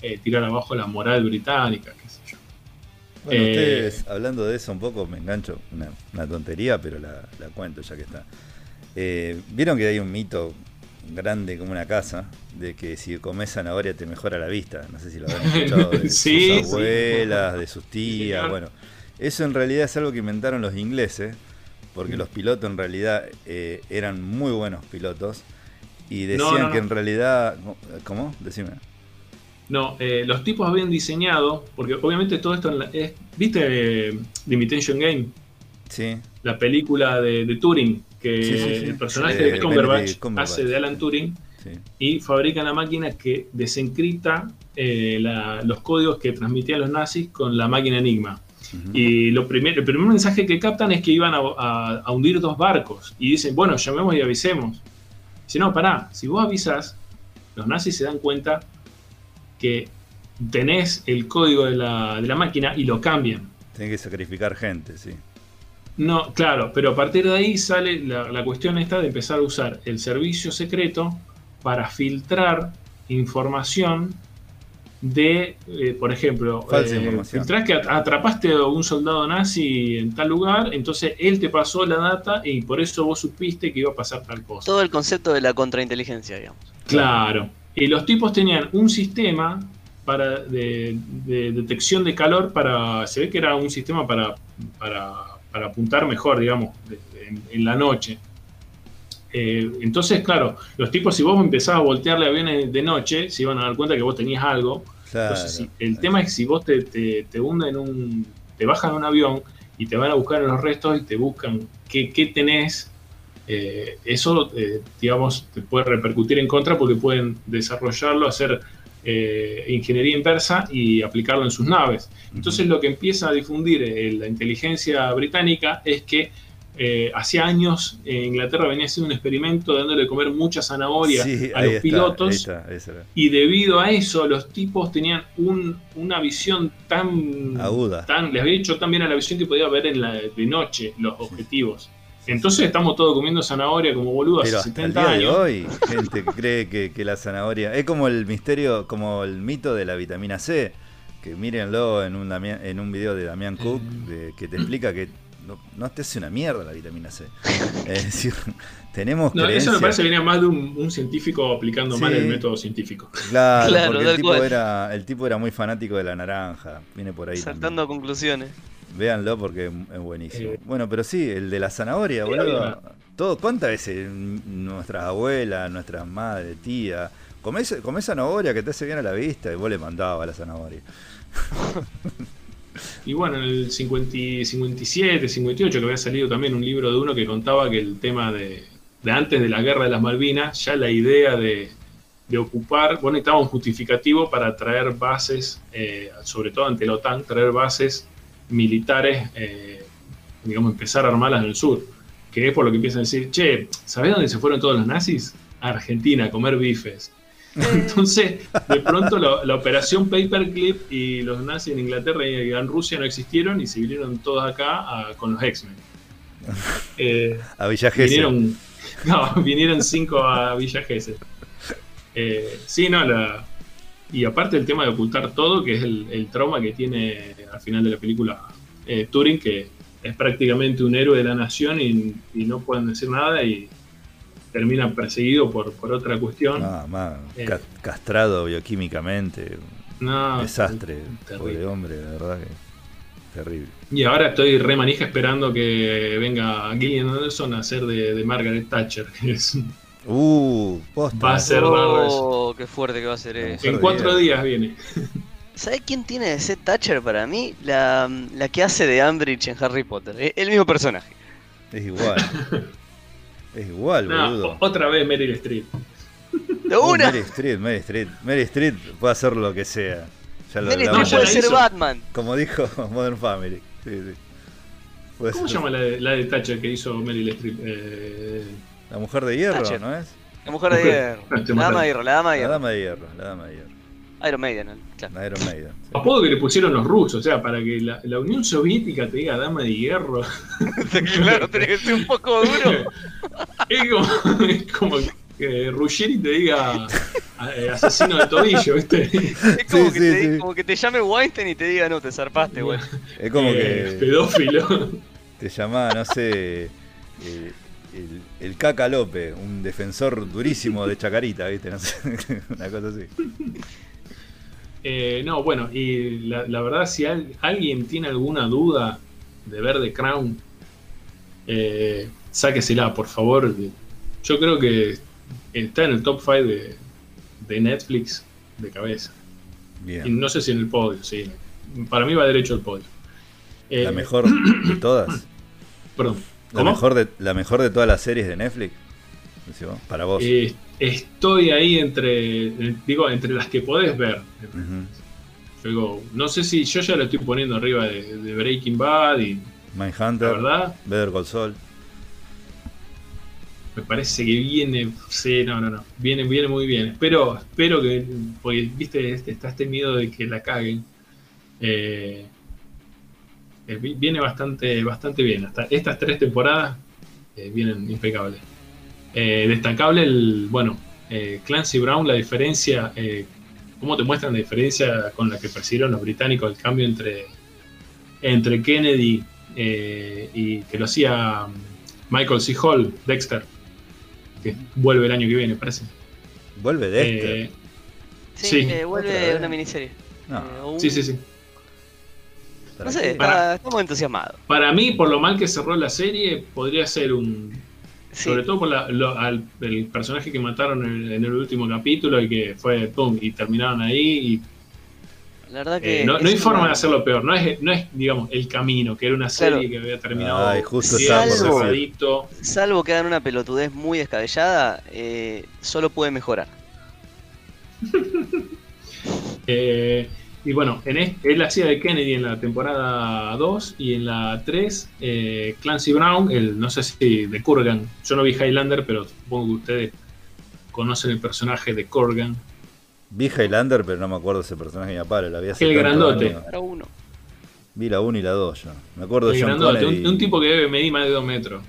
eh, tirar abajo la moral británica, qué sé yo. Bueno, eh, ustedes, hablando de eso un poco, me engancho, una, tontería, pero la, cuento ya que está. Eh, Vieron que hay un mito grande como una casa, de que si comes zanahoria te mejora la vista. No sé si lo han escuchado de *laughs* sus abuelas, de sus tías. Bueno, eso en realidad es algo que inventaron los ingleses, porque los pilotos en realidad eh, eran muy buenos pilotos y decían que en realidad. ¿Cómo? Decime. No, eh, los tipos habían diseñado, porque obviamente todo esto es, ¿viste The Imitation Game? Sí. La película de, Turing, que Sí, sí, sí. el personaje Eh, de Cumberbatch, hace de Alan Turing y fabrican la máquina que desencripta eh, la- los códigos que transmitían los nazis con la máquina Enigma. Y lo primer, el primer mensaje que captan es que iban a, a- a hundir dos barcos. Y dicen, bueno, llamemos y avisemos. Dice, no, pará, si vos avisas, los nazis se dan cuenta que tenés el código de la, de la máquina y lo cambian. Tiene que sacrificar gente, sí. No, claro, pero a partir de ahí sale la, la cuestión esta de empezar a usar el servicio secreto para filtrar información de, eh, por ejemplo, Falsa eh, que at- atrapaste a un soldado nazi en tal lugar, entonces él te pasó la data y por eso vos supiste que iba a pasar tal cosa. Todo el concepto de la contrainteligencia, digamos. Claro. Y los tipos tenían un sistema para de, de detección de calor para. Se ve que era un sistema para, para, para apuntar mejor, digamos, en la noche. Eh, entonces, claro, los tipos, si vos empezabas a voltearle aviones de noche, se iban a dar cuenta que vos tenías algo. Claro. Entonces, si- el tema es que si vos te, te, te hunden un. te bajan un avión y te van a buscar en los restos y te buscan qué, qué tenés, eh, eso, eh, digamos, te puede repercutir en contra porque pueden desarrollarlo, hacer eh, ingeniería inversa y aplicarlo en sus naves. Entonces, lo que empieza a difundir eh, la inteligencia británica es que. Eh, hacía años eh, Inglaterra venía haciendo un experimento dándole de comer mucha zanahoria Sí, a los está, pilotos está, y debido a eso, los tipos tenían un- una visión tan Aguda. tan. Les había hecho tan bien a la visión que podía ver en la, de noche los objetivos. Entonces estamos todos comiendo zanahoria como boludos Pero hace hasta el 70 día de años. hoy, gente que cree que, que la zanahoria. Es como el misterio, como el mito de la vitamina C. Que mírenlo en un, Damián- en un video de Damián Cook, de- que te explica que no, no te hace una mierda la vitamina C. *laughs* Es decir, tenemos No, eso me parece que venía más de un, un científico aplicando mal el método científico. Claro, *laughs* Claro, porque el tipo, cual. era, el tipo era muy fanático de la naranja. Viene por ahí. Saltando a conclusiones. Véanlo porque es buenísimo. Eh. Bueno, pero sí, el de la zanahoria, boludo. Todo, ¿Cuántas veces nuestras abuelas, nuestras madres, tías, comés, comés zanahoria que te hace bien a la vista y vos le mandabas la zanahoria? *laughs* *laughs* Y bueno, en el 50 y 57, 58, que había salido también un libro de uno que contaba que el tema de, de antes de la guerra de las Malvinas, ya la idea de, de ocupar, bueno, necesitaba un justificativo para traer bases, eh, sobre todo ante la OTAN, traer bases militares, eh, digamos, empezar a armarlas en el sur. Que es por lo que empiezan a decir, che, ¿sabés dónde se fueron todos los nazis? A Argentina, a comer bifes. *laughs* Entonces, de pronto la, la operación Paperclip y los nazis en Inglaterra y en Rusia no existieron y se vinieron todos acá a- con los X-Men. *laughs* Eh, A Villa vinieron, *laughs* no, vinieron cinco a Villa. Eh, sí, no, la, y aparte el tema de ocultar todo, que es el, el trauma que tiene al final de la película eh, Turing, que es prácticamente un héroe de la nación y, y no pueden decir nada y termina perseguido por, por otra cuestión. Ah, más, Eh. ca- castrado bioquímicamente. No, desastre. terrible. Pobre hombre, de verdad que. Terrible. Y ahora estoy re manija esperando que venga Gillian Anderson a hacer de, de Margaret Thatcher. que es- Uh, posta. Va a ser raro. Oh, qué fuerte que va a ser eso. en cuatro días viene. ¿Sabes quién tiene de ser Thatcher para mí? La, la que hace de Ambridge en Harry Potter. Es el mismo personaje. Es igual. *laughs* es igual, No, boludo. otra vez Meryl Streep. ¡De Uh, una! Mary Street, Mary Street. Mary Street puede hacer lo que sea. Ya lo Meryl ya puede la ser. Batman. Como dijo *laughs* Modern Family. Sí, sí. Puede ¿Cómo se llama la de, la de Thatcher que hizo Meryl Streep? Eh, La mujer de hierro, Thatcher. ¿no es? La mujer de hierro. *laughs* La dama de hierro, la dama de La hierro. dama de hierro, la dama de hierro. Iron Maiden, ¿no? claro. La Iron Maiden. sí. apodo que le pusieron los rusos, o sea, para que la, la Unión Soviética te diga dama de hierro. *laughs* claro, tiene que ser un poco duro. *laughs* es como, es como que Ruggeri te diga eh, asesino de tobillo, ¿viste? Es como, Sí, *laughs* que sí, te, sí. como que te llame Weinstein y te diga, no, te zarpaste, güey. Es como Eh, que pedófilo. te llamaba, no sé, eh, el, el Caca López, un defensor durísimo de Chacarita, ¿viste? No sé, una cosa así. Eh, no, bueno, y la, la verdad, si al- alguien tiene alguna duda de ver The Crown, eh, sáquesela, por favor. Yo creo que está en el top 5 de, de Netflix de cabeza. Y Bien. no sé si en el podio, sí. Para mí va derecho al podio. Eh, La mejor de *coughs* todas. Perdón. La mejor, de, la mejor de todas las series de Netflix. Para vos. Eh, estoy ahí entre, digo, entre las que podés ver. no sé si yo ya lo estoy poniendo arriba de, Breaking Bad y. Mindhunter. ¿Verdad? Better Call Saul. Me parece que viene. Sí, no, no, no. Viene, viene muy bien. Espero, espero que. Porque, viste, este, está este miedo de que la caguen. Eh, eh, viene bastante, bastante bien. Hasta estas tres temporadas vienen impecables. Eh, destacable el, bueno, eh, Clancy Brown, la diferencia, eh, cómo te muestran la diferencia con la que persiguieron los británicos, el cambio entre, entre Kennedy y que lo hacía Michael C. Hall, Dexter, que vuelve el año que viene, parece. ¿Vuelve Dexter? sí, vuelve una miniserie. Sí, sí, sí. No sé, estamos entusiasmados. Para mí, por lo mal que cerró la serie, podría ser un, sobre todo por el personaje que mataron en, el último capítulo y que fue pum, y terminaron ahí. Y, la verdad que. Eh, no, hay forma de hacerlo peor. No es, no es, digamos, el camino, que era una serie que había terminado. Ay, justo salvo, salvo que hagan una pelotudez muy descabellada, eh, solo puede mejorar. *laughs* eh, y bueno, en él hacía de Kennedy en la temporada 2 y en la 3 eh, Clancy Brown, el no sé si de Kurgan. Yo no vi Highlander, pero supongo que ustedes conocen el personaje de Kurgan. Vi Highlander, pero no me acuerdo ese personaje ni a La vi el grandote. Uno. Vi la 1 y la 2 yo. Me acuerdo el de grandote, un, tipo que debe medir más de 2 metros.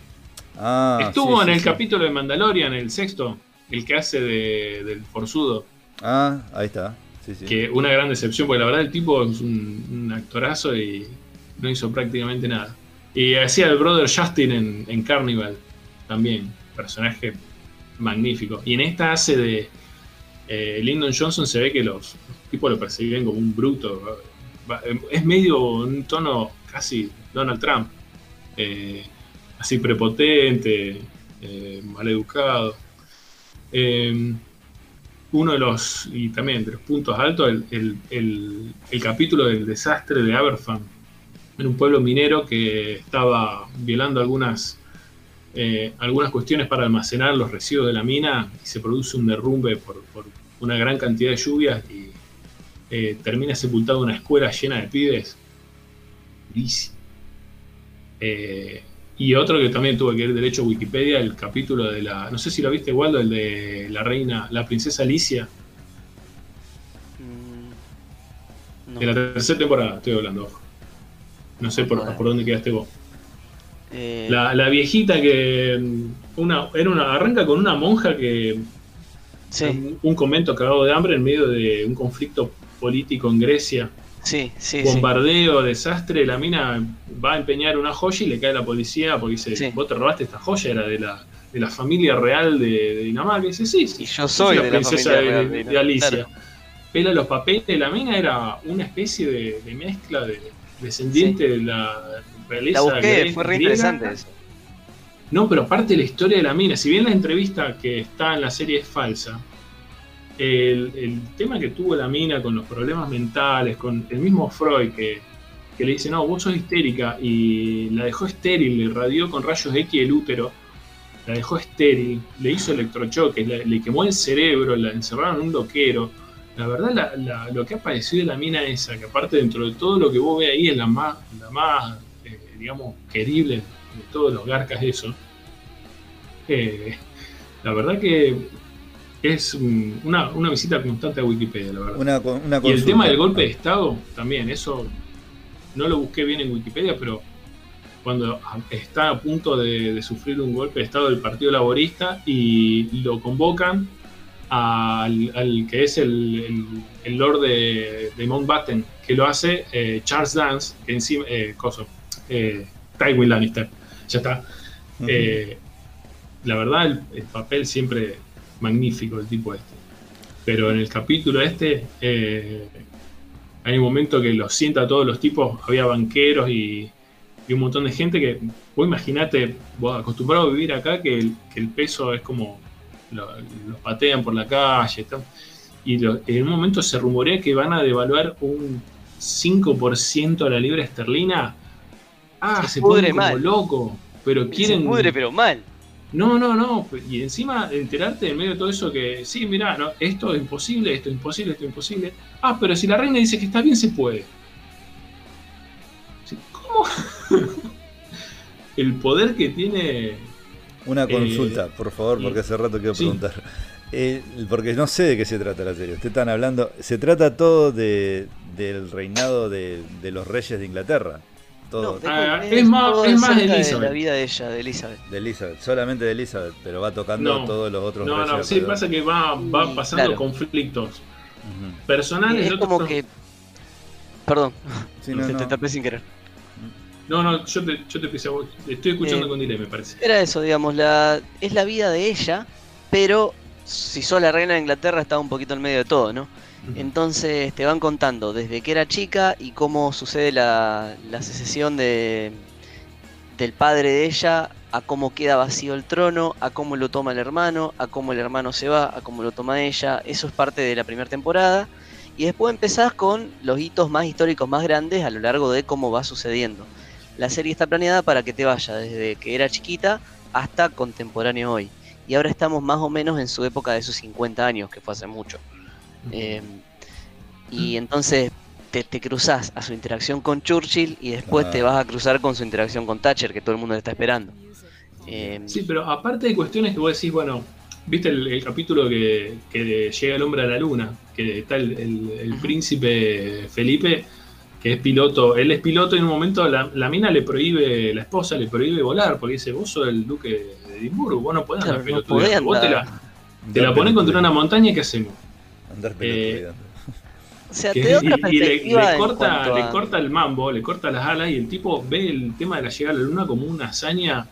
Ah, Estuvo en el capítulo de Mandalorian, el sexto, el que hace de, del forzudo. Ah, ahí está. Que una gran decepción, porque la verdad el tipo es un, actorazo y no hizo prácticamente nada. Y hacía el brother Justin en, Carnival también, personaje magnífico. Y en esta hace de eh, Lyndon Johnson, se ve que los, tipos lo persiguen como un bruto. Es medio un tono casi Donald Trump. Eh, así prepotente, eh, maleducado. Eh, uno de los, y también de los puntos altos, el, el, capítulo del desastre de Aberfan, en un pueblo minero que estaba violando algunas, eh, algunas cuestiones para almacenar los residuos de la mina y se produce un derrumbe por, una gran cantidad de lluvias y eh, termina sepultado una escuela llena de pibes. Y otro que también tuve que ir derecho a Wikipedia, el capítulo de la. No sé si lo viste, Waldo, el de la reina, la princesa Alicia. Mm, de la tercera temporada, estoy hablando, No sé por, dónde quedaste vos. Eh, la, viejita que. Una, era una, arranca con una monja que. Un, un convento cagado de hambre en medio de un conflicto político en Grecia Sí, sí, bombardeo, desastre, la mina va a empeñar una joya y le cae la policía porque dice, vos te robaste esta joya, era de la, de la familia real de, Dinamarca. Y dice, sí, sí. Y yo soy la princesa de, Alicia. Pela los papeles, la mina era una especie de, mezcla de descendiente de la realeza. La busqué, fue re interesante eso. No, pero aparte de la historia de la mina, si bien la entrevista que está en la serie es falsa, el, tema que tuvo la mina con los problemas mentales, con el mismo Freud que, le dice, no, vos sos histérica, y la dejó estéril, le radió con rayos X el útero, la dejó estéril, le hizo electrochoques, le, quemó el cerebro, la encerraron en un loquero. La verdad, lo que ha padecido de la mina esa, que aparte dentro de todo lo que vos ves ahí es la más, la más eh, digamos, querible de todos los garcas eso. Eh, la verdad que es una, visita constante a Wikipedia, la verdad. y el tema del golpe de Estado, también, eso no lo busqué bien en Wikipedia, pero cuando está a punto de, sufrir un golpe de Estado del Partido Laborista y lo convocan al, que es el, Lord de, Mountbatten, que lo hace eh, Charles Dance, que encima, eh, coso, eh, Tywin Lannister, ya está. Eh, la verdad, el papel siempre magnífico el tipo este. Pero en el capítulo este eh, hay un momento que los sienta a todos los tipos, había banqueros y, un montón de gente que, vos imaginate, vos acostumbrado a vivir acá, que el, peso es como, los patean por la calle, y en un momento se rumorea que van a devaluar un 5% a la libra esterlina. Ah, se, pone como loco. pero quieren. Se pudre, pero mal. No, no, no. Y encima enterarte en medio de todo eso que, sí, mira, no, esto es imposible, esto es imposible, esto es imposible. Ah, pero si la reina dice que está bien, se puede. ¿Cómo? *laughs* El poder que tiene. Una Eh, consulta, por favor, porque hace rato quiero sí. preguntar. Eh, porque no sé de qué se trata la serie. Ustedes están hablando. Se trata todo de, del reinado de, de los reyes de Inglaterra. Todo. No, de- Ah, es más- todo es más de Elizabeth. la vida de ella, de Elizabeth. De Elizabeth, solamente de Elizabeth, pero va tocando No. todos los otros No, no, sí, alrededor. pasa que va, va Mm, pasando claro. conflictos personales. es de como otros- que. Perdón, Sí, no, te, no. te tapé sin querer. No, no, yo te, yo te empecé a vos. Estoy escuchando Eh, con delay, me parece. Era eso, digamos, la, es la vida de ella, pero si sos la reina de Inglaterra está un poquito en medio de todo, ¿no? Entonces te van contando desde que era chica y cómo sucede la, la secesión de, del padre de ella, a cómo queda vacío el trono, a cómo lo toma el hermano, a cómo el hermano se va, a cómo lo toma ella. Eso es parte de la primera temporada. Y después empezás con los hitos más históricos más grandes a lo largo de cómo va sucediendo. La serie está planeada para que te vaya desde que era chiquita hasta contemporáneo hoy. Y ahora estamos más o menos en su época de sus 50 años, que fue hace mucho. Eh, y entonces te, te cruzas a su interacción con Churchill y después te vas a cruzar con su interacción con Thatcher, que todo el mundo le está esperando. Eh, Sí, pero aparte de cuestiones que vos decís, bueno, viste el, el capítulo que, que llega el hombre a la luna, que está el, el- el Ujú. príncipe Felipe, que es piloto, él es piloto y en un momento la, la mina le prohíbe, la esposa le prohíbe volar, porque dice, vos sos el duque de Edimburgo, vos no podés Claro, andar no pelotudeando, podés vos te la, te la pones contra una montaña y ¿qué hacemos? Andar Eh, pelotudeando. o sea, Que- te da otra y, y le, corta, le corta el mambo, le corta las alas y el tipo ve el tema de la llegada a la luna como una hazaña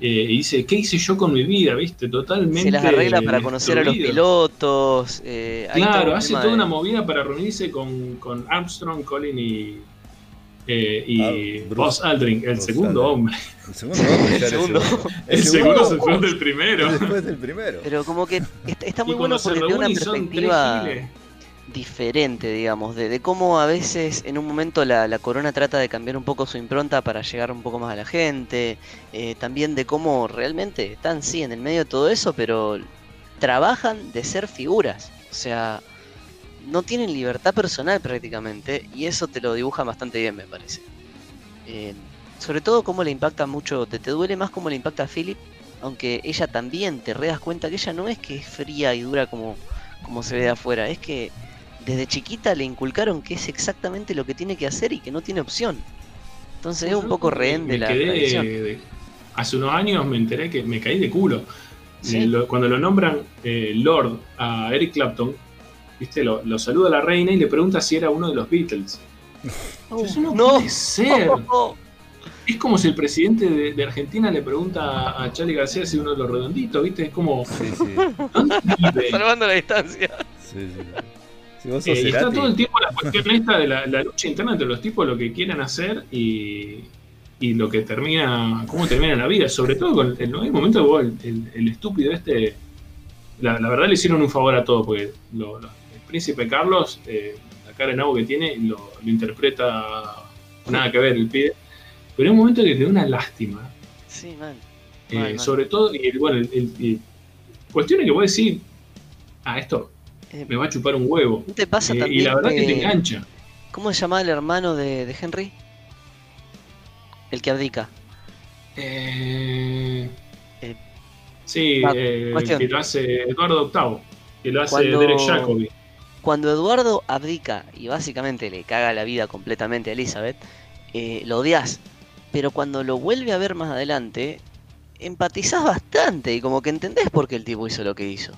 eh, y dice, ¿qué hice yo con mi vida? ¿Viste? Totalmente. se las arregla para conocer a los pilotos. eh, Claro, hace toda de- una movida para reunirse con, con Armstrong, Colin y, eh, y Ah, Bruce- Buzz Aldrin, el Bruce segundo Aldrin. hombre. El segundo hombre El segundo. El, segundo se fue del primero. *laughs* Después del primero. Pero como que está, está muy bueno porque te da una perspectiva diferente, digamos, de, de cómo a veces en un momento la, la corona trata de cambiar un poco su impronta para llegar un poco más a la gente, eh, también de cómo realmente están, sí, en el medio de todo eso, pero trabajan de ser figuras, o sea, no tienen libertad personal prácticamente, y eso te lo dibuja bastante bien, me parece. Eh, sobre todo cómo le impacta mucho, te, te duele más cómo le impacta a Philip, aunque ella también te redas cuenta que ella no es que es fría y dura como, como se ve de afuera, es que desde chiquita le inculcaron que es exactamente lo que tiene que hacer y que no tiene opción. Entonces es un poco rehén de Me la quedé de- hace unos años me enteré que me caí de culo. Sí. Lo- cuando lo nombran eh, Lord a Eric Clapton, ¿viste? Lo, lo saluda la reina y le pregunta si era uno de los Beatles. *laughs* Uh, Eso no, no. puede ser. *laughs* Es como si el presidente de, de Argentina le pregunta a Charlie García si uno de los redonditos, ¿viste? Es como, Sí, sí. Salvando la distancia. sí, sí. Si vos Eh, y está todo el tiempo la cuestión esta de la, la lucha interna entre los tipos, lo que quieren hacer y, y lo que termina, cómo termina la vida. Sobre todo con el, que vos, el, el- el estúpido este, la, la verdad le hicieron un favor a todo, porque lo- lo- príncipe Carlos, eh, la cara de nabo que tiene, lo, lo interpreta nada que ver el pibe. Pero hay un momento que te da una lástima. Sí, man. Eh, sobre todo, y bueno, el, el- el- cuestiones que vos decís, ah, esto Eh, me va a chupar un huevo. ¿No te pasa Eh, también y la verdad que te engancha. ¿Cómo se llamaba el hermano de, de Henry? El que abdica. Eh, sí, eh, que lo hace Eduardo VIII, que lo hace Cuando- Derek Jacobi. Cuando Eduardo abdica y básicamente le caga la vida completamente a Elizabeth, eh, lo odias. Pero cuando lo vuelve a ver más adelante, empatizás bastante y como que entendés por qué el tipo hizo lo que hizo.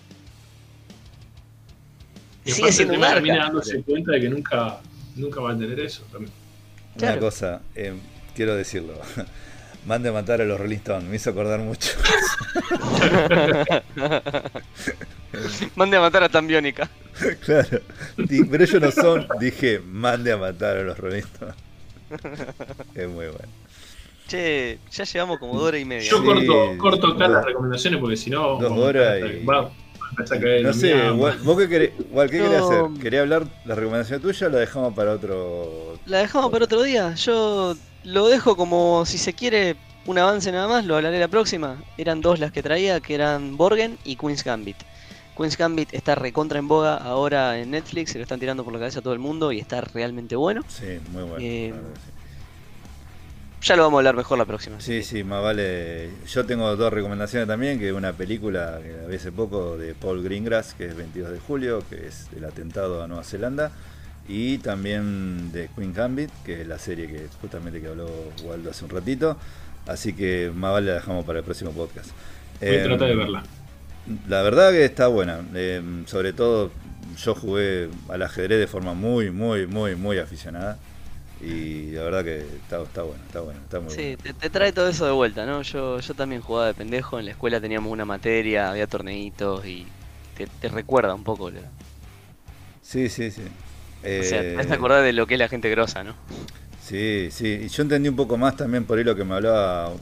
Y Sigue siendo un arca. dándose cuenta de que nunca, nunca va a tener eso también. Una Claro. cosa, eh, quiero decirlo. Mande a matar a los Rolling Stones, me hizo acordar mucho. *laughs* Mande a matar a Tambiónica. *laughs* claro. Pero ellos no son, dije, mande a matar a los Rolling Stones. Es muy bueno. Che, ya llevamos como dos horas y media. Yo Sí, corto, corto acá dos- las recomendaciones porque si no. dos horas y- va- a caer No el sé, ¿vos qué querés, Wal, qué querés No. hacer? ¿Quería hablar la recomendación tuya o la dejamos para otro? La dejamos para otro día. Yo lo dejo como, si se quiere, un avance nada más, lo hablaré la próxima. Eran dos las que traía, que eran Borgen y Queen's Gambit. Queen's Gambit está recontra en boga ahora en Netflix, se lo están tirando por la cabeza a todo el mundo y está realmente bueno. Sí, muy bueno. Eh, sí. Ya lo vamos a hablar mejor la próxima. Sí, sí, más vale. Yo tengo dos recomendaciones también, que una película que la vi hace poco de Paul Greengrass, que es 22 de julio, que es el atentado a Nueva Zelanda, y también de Queen Gambit, que es la serie que justamente que habló Waldo hace un ratito. Así que más vale la dejamos para el próximo podcast. Voy a Eh, tratar de verla. La verdad que está buena. Eh, sobre todo yo jugué al ajedrez de forma muy, muy, muy, muy aficionada. Y la verdad que está, está bueno, está bueno, está muy Sí, bueno. te, te trae todo eso de vuelta, ¿no? Yo, yo también jugaba de pendejo, en la escuela teníamos una materia, había torneitos y te, te recuerda un poco. la- Sí, sí, sí. O sea, te Eh, acordar de lo que es la gente grosa, ¿no? Sí, sí. Y yo entendí un poco más también por ahí lo que me hablaba.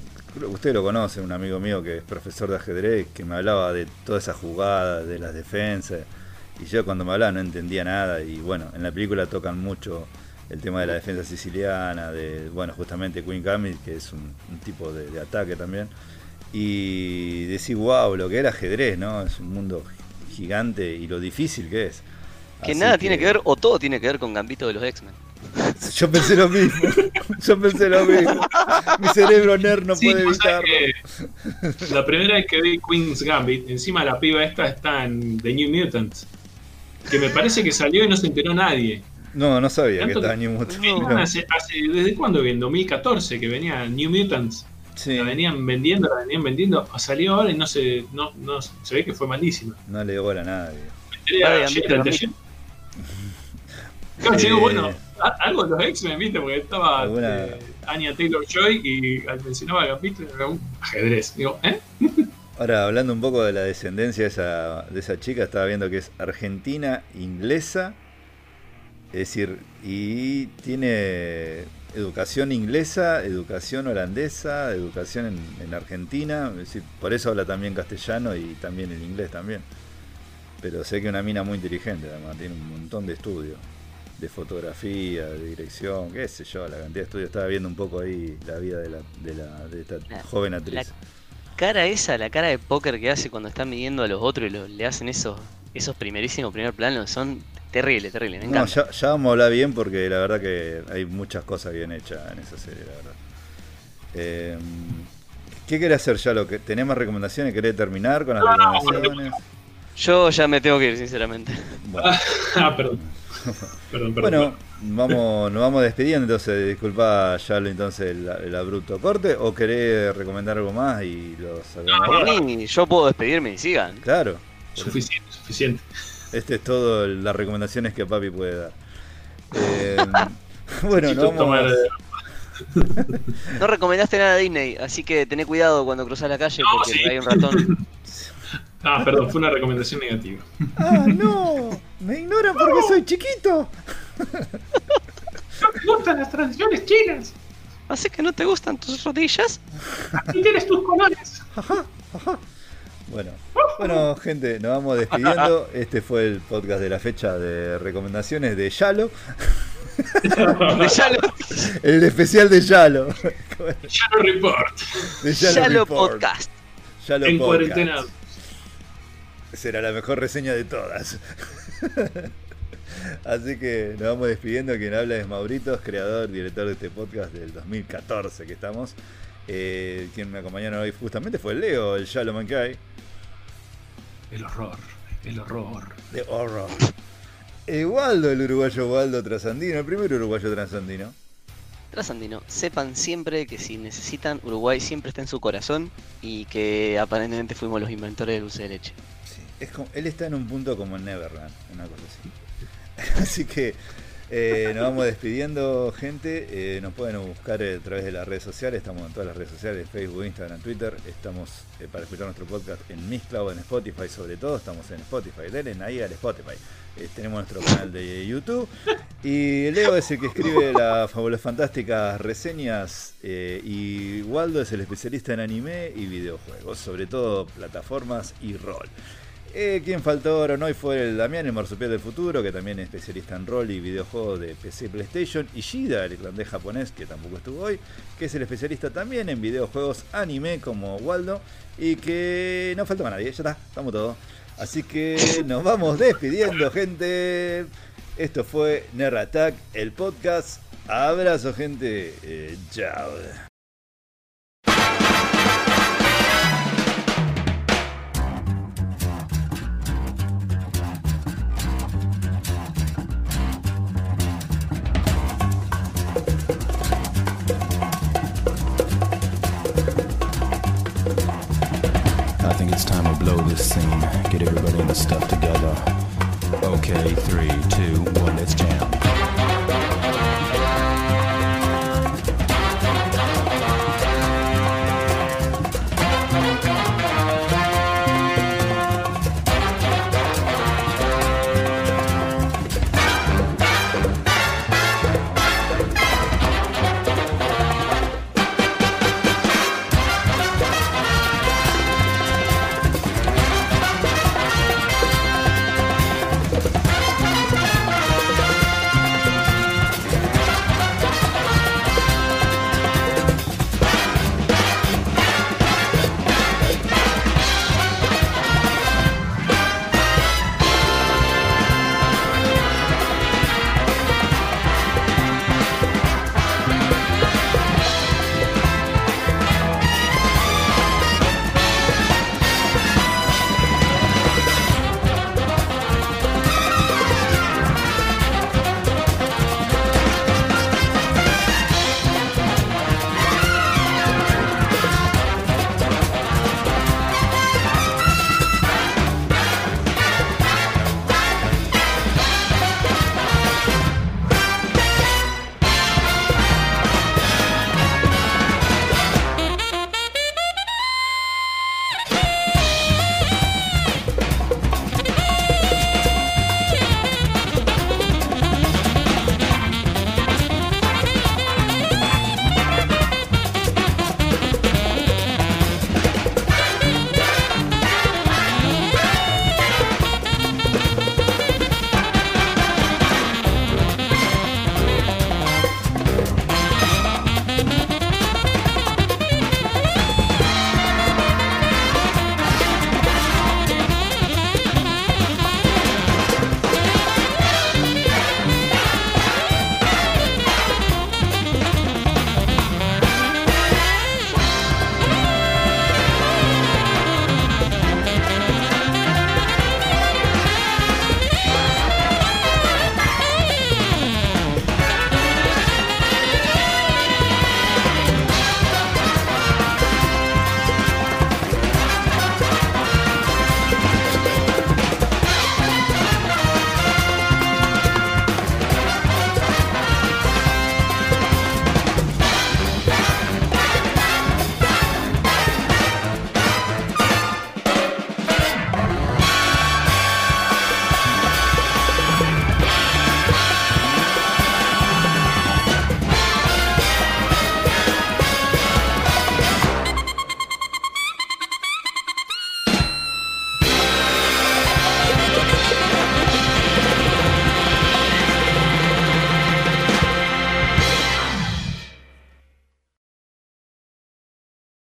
Usted lo conoce, un amigo mío que es profesor de ajedrez, que me hablaba de toda esa jugada, de las defensas. Y yo cuando me hablaba no entendía nada. Y bueno, en la película tocan mucho el tema de la defensa siciliana, de, bueno, justamente Queen Gambit, que es un, un tipo de, de ataque también. Y decir, wow, lo que era ajedrez, ¿no? Es un mundo gigante y lo difícil que es. Que Así nada tiene que ver, o todo tiene que ver con Gambito de los X-Men. *laughs* Yo pensé lo mismo. Yo pensé lo mismo. Mi cerebro nerd no Sí, puede evitarlo. la primera vez que vi Queen's Gambit, encima la piba esta está en The New Mutants. Que me parece que salió y no se enteró nadie. No, no sabía que estaba New Mutant. No. Hace, hace- ¿Desde cuándo? En 2014 que venía New Mutants. Sí, La venían vendiendo, la venían vendiendo. Salió ahora y no se, no, no, se ve que fue malísima. no le dio bola a nadie. Me enteré ayer. Claro, Eh, bueno, algo de los X-Men, ¿viste? Porque estaba Alguna- eh, Anya Taylor Joy y al mencionaba a Gambito era un ajedrez. Digo, ¿eh? *laughs* Ahora, hablando un poco de la descendencia de esa, de esa chica, estaba viendo que es argentina, inglesa, es decir, y tiene educación inglesa, educación holandesa, educación en, en Argentina, es decir, por eso habla también castellano y también el inglés también. Pero sé que una mina muy inteligente, además, tiene un montón de estudios, de fotografía, de dirección, qué sé yo, la cantidad de estudios. Estaba viendo un poco ahí la vida de, la, de, la, de esta La- joven actriz. Cara esa, la cara de póker que hace cuando están midiendo a los otros y lo- le hacen esos, esos primerísimos primer planos, son terribles, terribles, me No, ya, ya vamos a hablar bien porque la verdad que hay muchas cosas bien hechas en esa serie, la verdad. Eh, ¿Qué querés hacer ya? Lo que ¿Tenés más recomendaciones? ¿Querés terminar con las No, no, recomendaciones? Yo ya me tengo que ir, sinceramente. Bueno, *laughs* Ah, perdón. *laughs* Perdón, perdón. bueno vamos, nos vamos despidiendo, entonces disculpa ya lo entonces el, el abrupto corte o querés recomendar algo más y lo sacamos. Por mí, yo puedo despedirme y sigan. Claro, Suficiente, suficiente. este es todo las recomendaciones que papi puede dar. *laughs* Eh, *laughs* bueno, nos vamos, tomar, eh, No recomendaste nada a Disney, así que tené cuidado cuando cruzas la calle No, porque sí. hay un ratón. Ah, perdón, fue una recomendación negativa. ¡Ah, no! ¡Me ignoran porque soy chiquito! No me gustan las tradiciones chinas. ¿Así que no te gustan tus rodillas? Aquí tienes tus colores. Bueno, bueno, gente, nos vamos despidiendo. Este fue el podcast de la fecha de recomendaciones de Yalo. Ya lo, El especial de Yalo. Shadow Report. De ya lo Report. podcast. Yalo En Podcast. cuarentena. Será la mejor reseña de todas. *laughs* Así que nos vamos despidiendo. Quien habla es Mauritos, creador, director de este podcast del 2014 que estamos. Eh, quien me acompañaron hoy justamente fue Leo, el Yalo Mankai. El horror, el horror. de horror. Eh, Waldo, el uruguayo Waldo Trasandino, el primer uruguayo trasandino. Trasandino, sepan siempre que si necesitan, Uruguay siempre está en su corazón y que aparentemente fuimos los inventores del dulce de leche. Él está en un punto como en Neverland, una cosa así. *laughs* Así que eh, nos vamos despidiendo, gente. Eh, nos pueden buscar a través de las redes sociales. Estamos en todas las redes sociales: Facebook, Instagram, Twitter. Estamos eh, para escuchar nuestro podcast en Mixcloud, en Spotify, sobre todo. Estamos en Spotify. Denle ahí al Spotify. Tenemos nuestro canal de YouTube. Y Leo es el que escribe las fabulosas fantásticas reseñas. y Waldo es el especialista en anime y videojuegos, sobre todo plataformas y rol. Eh, quien faltó no hoy fue el Damián, el marsupial del futuro, que también es especialista en rol y videojuegos de PC PlayStation. Y Shida, el irlandés japonés, que tampoco estuvo hoy, que es el especialista también en videojuegos anime como Waldo. Y que no faltó a nadie, ya está, estamos todos. Así que nos vamos despidiendo, gente. Esto fue Nerd Attack, el podcast. Abrazo, gente. Eh, chao.